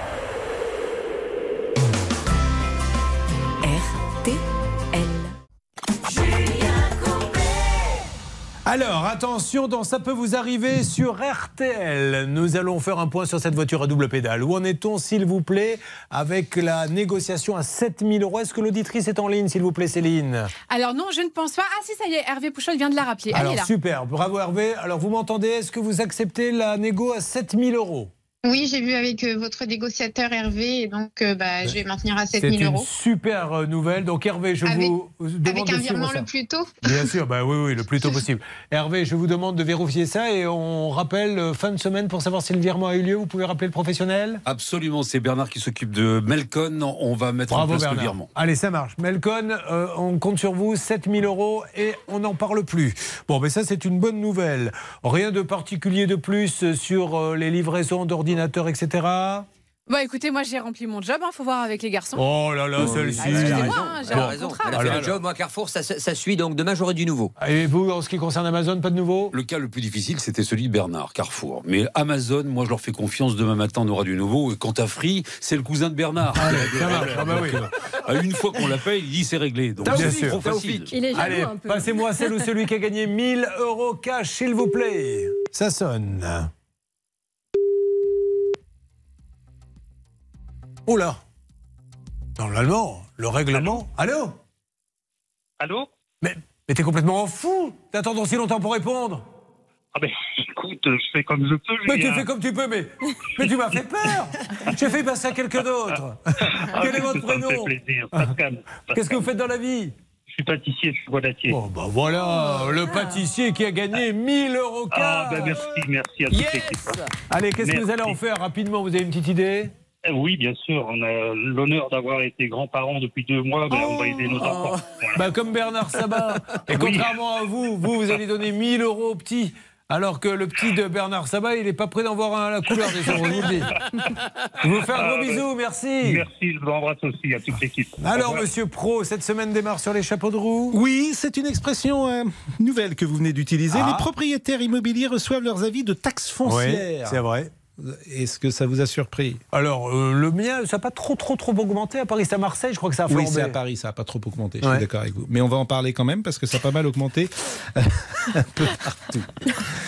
Alors, attention, dans Ça peut vous arriver sur RTL. Nous allons faire un point sur cette voiture à double pédale. Où en est-on, s'il vous plaît, avec la négociation à 7000 euros? Est-ce que l'auditrice est en ligne, s'il vous plaît, Céline? Alors non, je ne pense pas. Ah si, ça y est, Hervé Pouchol vient de la rappeler. Elle est Alors, là. super. Bravo, Hervé. Alors, vous m'entendez? Est-ce que vous acceptez la négo à 7000 euros? Oui, j'ai vu avec euh, votre négociateur Hervé, et donc euh, bah, je vais maintenir à C'est 7000 une euros. super euh, nouvelle. Donc, Hervé, je Avec- vous demande Avec un virement le plus tôt Bien sûr, bah oui, oui, le plus tôt possible. Hervé, je vous demande de vérifier ça et on rappelle fin de semaine pour savoir si le virement a eu lieu. Vous pouvez rappeler le professionnel? Absolument, c'est Bernard qui s'occupe de Melcon. On va mettre en place le Bernard. virement. Allez, ça marche. Melcon, euh, on compte sur vous, 7000 euros et on n'en parle plus. Bon, mais ça, c'est une bonne nouvelle. Rien de particulier de plus sur euh, les livraisons d'ordinateurs, etc. Bah écoutez, moi j'ai rempli mon job, il faut voir avec les garçons. Oh là là, celle-ci. Ah, excusez-moi, hein, j'ai un raison. contrat. Elle a fait Alors. le job. Moi, Carrefour, ça, suit. Donc, demain, j'aurai du nouveau. Et vous, en ce qui concerne Amazon, pas de nouveau? Le cas le plus difficile, c'était celui de Bernard, Carrefour. Mais Amazon, moi, je leur fais confiance. Demain matin, on aura du nouveau. Et quant à Free, c'est le cousin de Bernard. ça marche. Ah bah oui. Euh, à une fois qu'on l'appelle, il dit c'est réglé. Donc, Bien c'est trop facile. Il est jaloux Allez, un peu. passez-moi celle ou celui qui a gagné 1000 euros cash, s'il vous plaît. Ça sonne. Oula. Normalement, le règlement. Allô Allô Mais, mais t'es complètement fou T'attends si longtemps pour répondre Ah ben, écoute, je fais comme je peux, Mais tu fais comme tu peux, mais, mais tu m'as fait peur J'ai fait passer à quelqu'un d'autre Ah, Quel est votre prénom fait plaisir. Pascal. Qu'est-ce que vous faites dans la vie Je suis pâtissier, je suis volatier. Bon, bah voilà, le pâtissier qui a gagné 1000 euros Ah, ben merci, merci à toute Yes l'équipe. Allez, qu'est-ce que vous allez en faire rapidement Vous avez une petite idée Oui, bien sûr, on a l'honneur d'avoir été grands-parents depuis deux mois, ben, on va aider nos enfants. bah, Comme Bernard Sabat. Et contrairement à vous, vous, vous allez donner 1000 euros au petit. Alors que le petit de Bernard Sabat, il n'est pas prêt d'en voir un à la couleur des jours, je vous le dis. Je vous fais un gros Ah, bisou, merci. Merci, je vous embrasse aussi à toute l'équipe. Alors, monsieur Pro, cette semaine démarre sur les chapeaux de roue Oui, c'est une expression euh, nouvelle que vous venez d'utiliser. Ah. Les propriétaires immobiliers reçoivent leurs avis de taxes foncières. Oui, c'est vrai. Est-ce que ça vous a surpris Alors, euh, le mien, ça n'a pas trop, trop, trop augmenté. À Paris, c'est à Marseille, je crois que ça a flambé. Oui, c'est à Paris, ça n'a pas trop augmenté, je Ouais. suis d'accord avec vous. Mais on va en parler quand même parce que ça a pas mal augmenté un peu partout.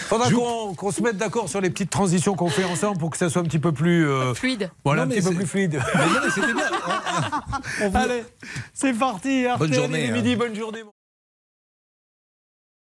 Faudra qu'on se mette d'accord sur les petites transitions qu'on fait ensemble pour que ça soit un petit peu plus. euh, Fluide. Voilà, Non, un petit peu plus fluide. Mais non, mais c'était bien. Allez, c'est parti. Bonne journée, hein. midi, bonne journée.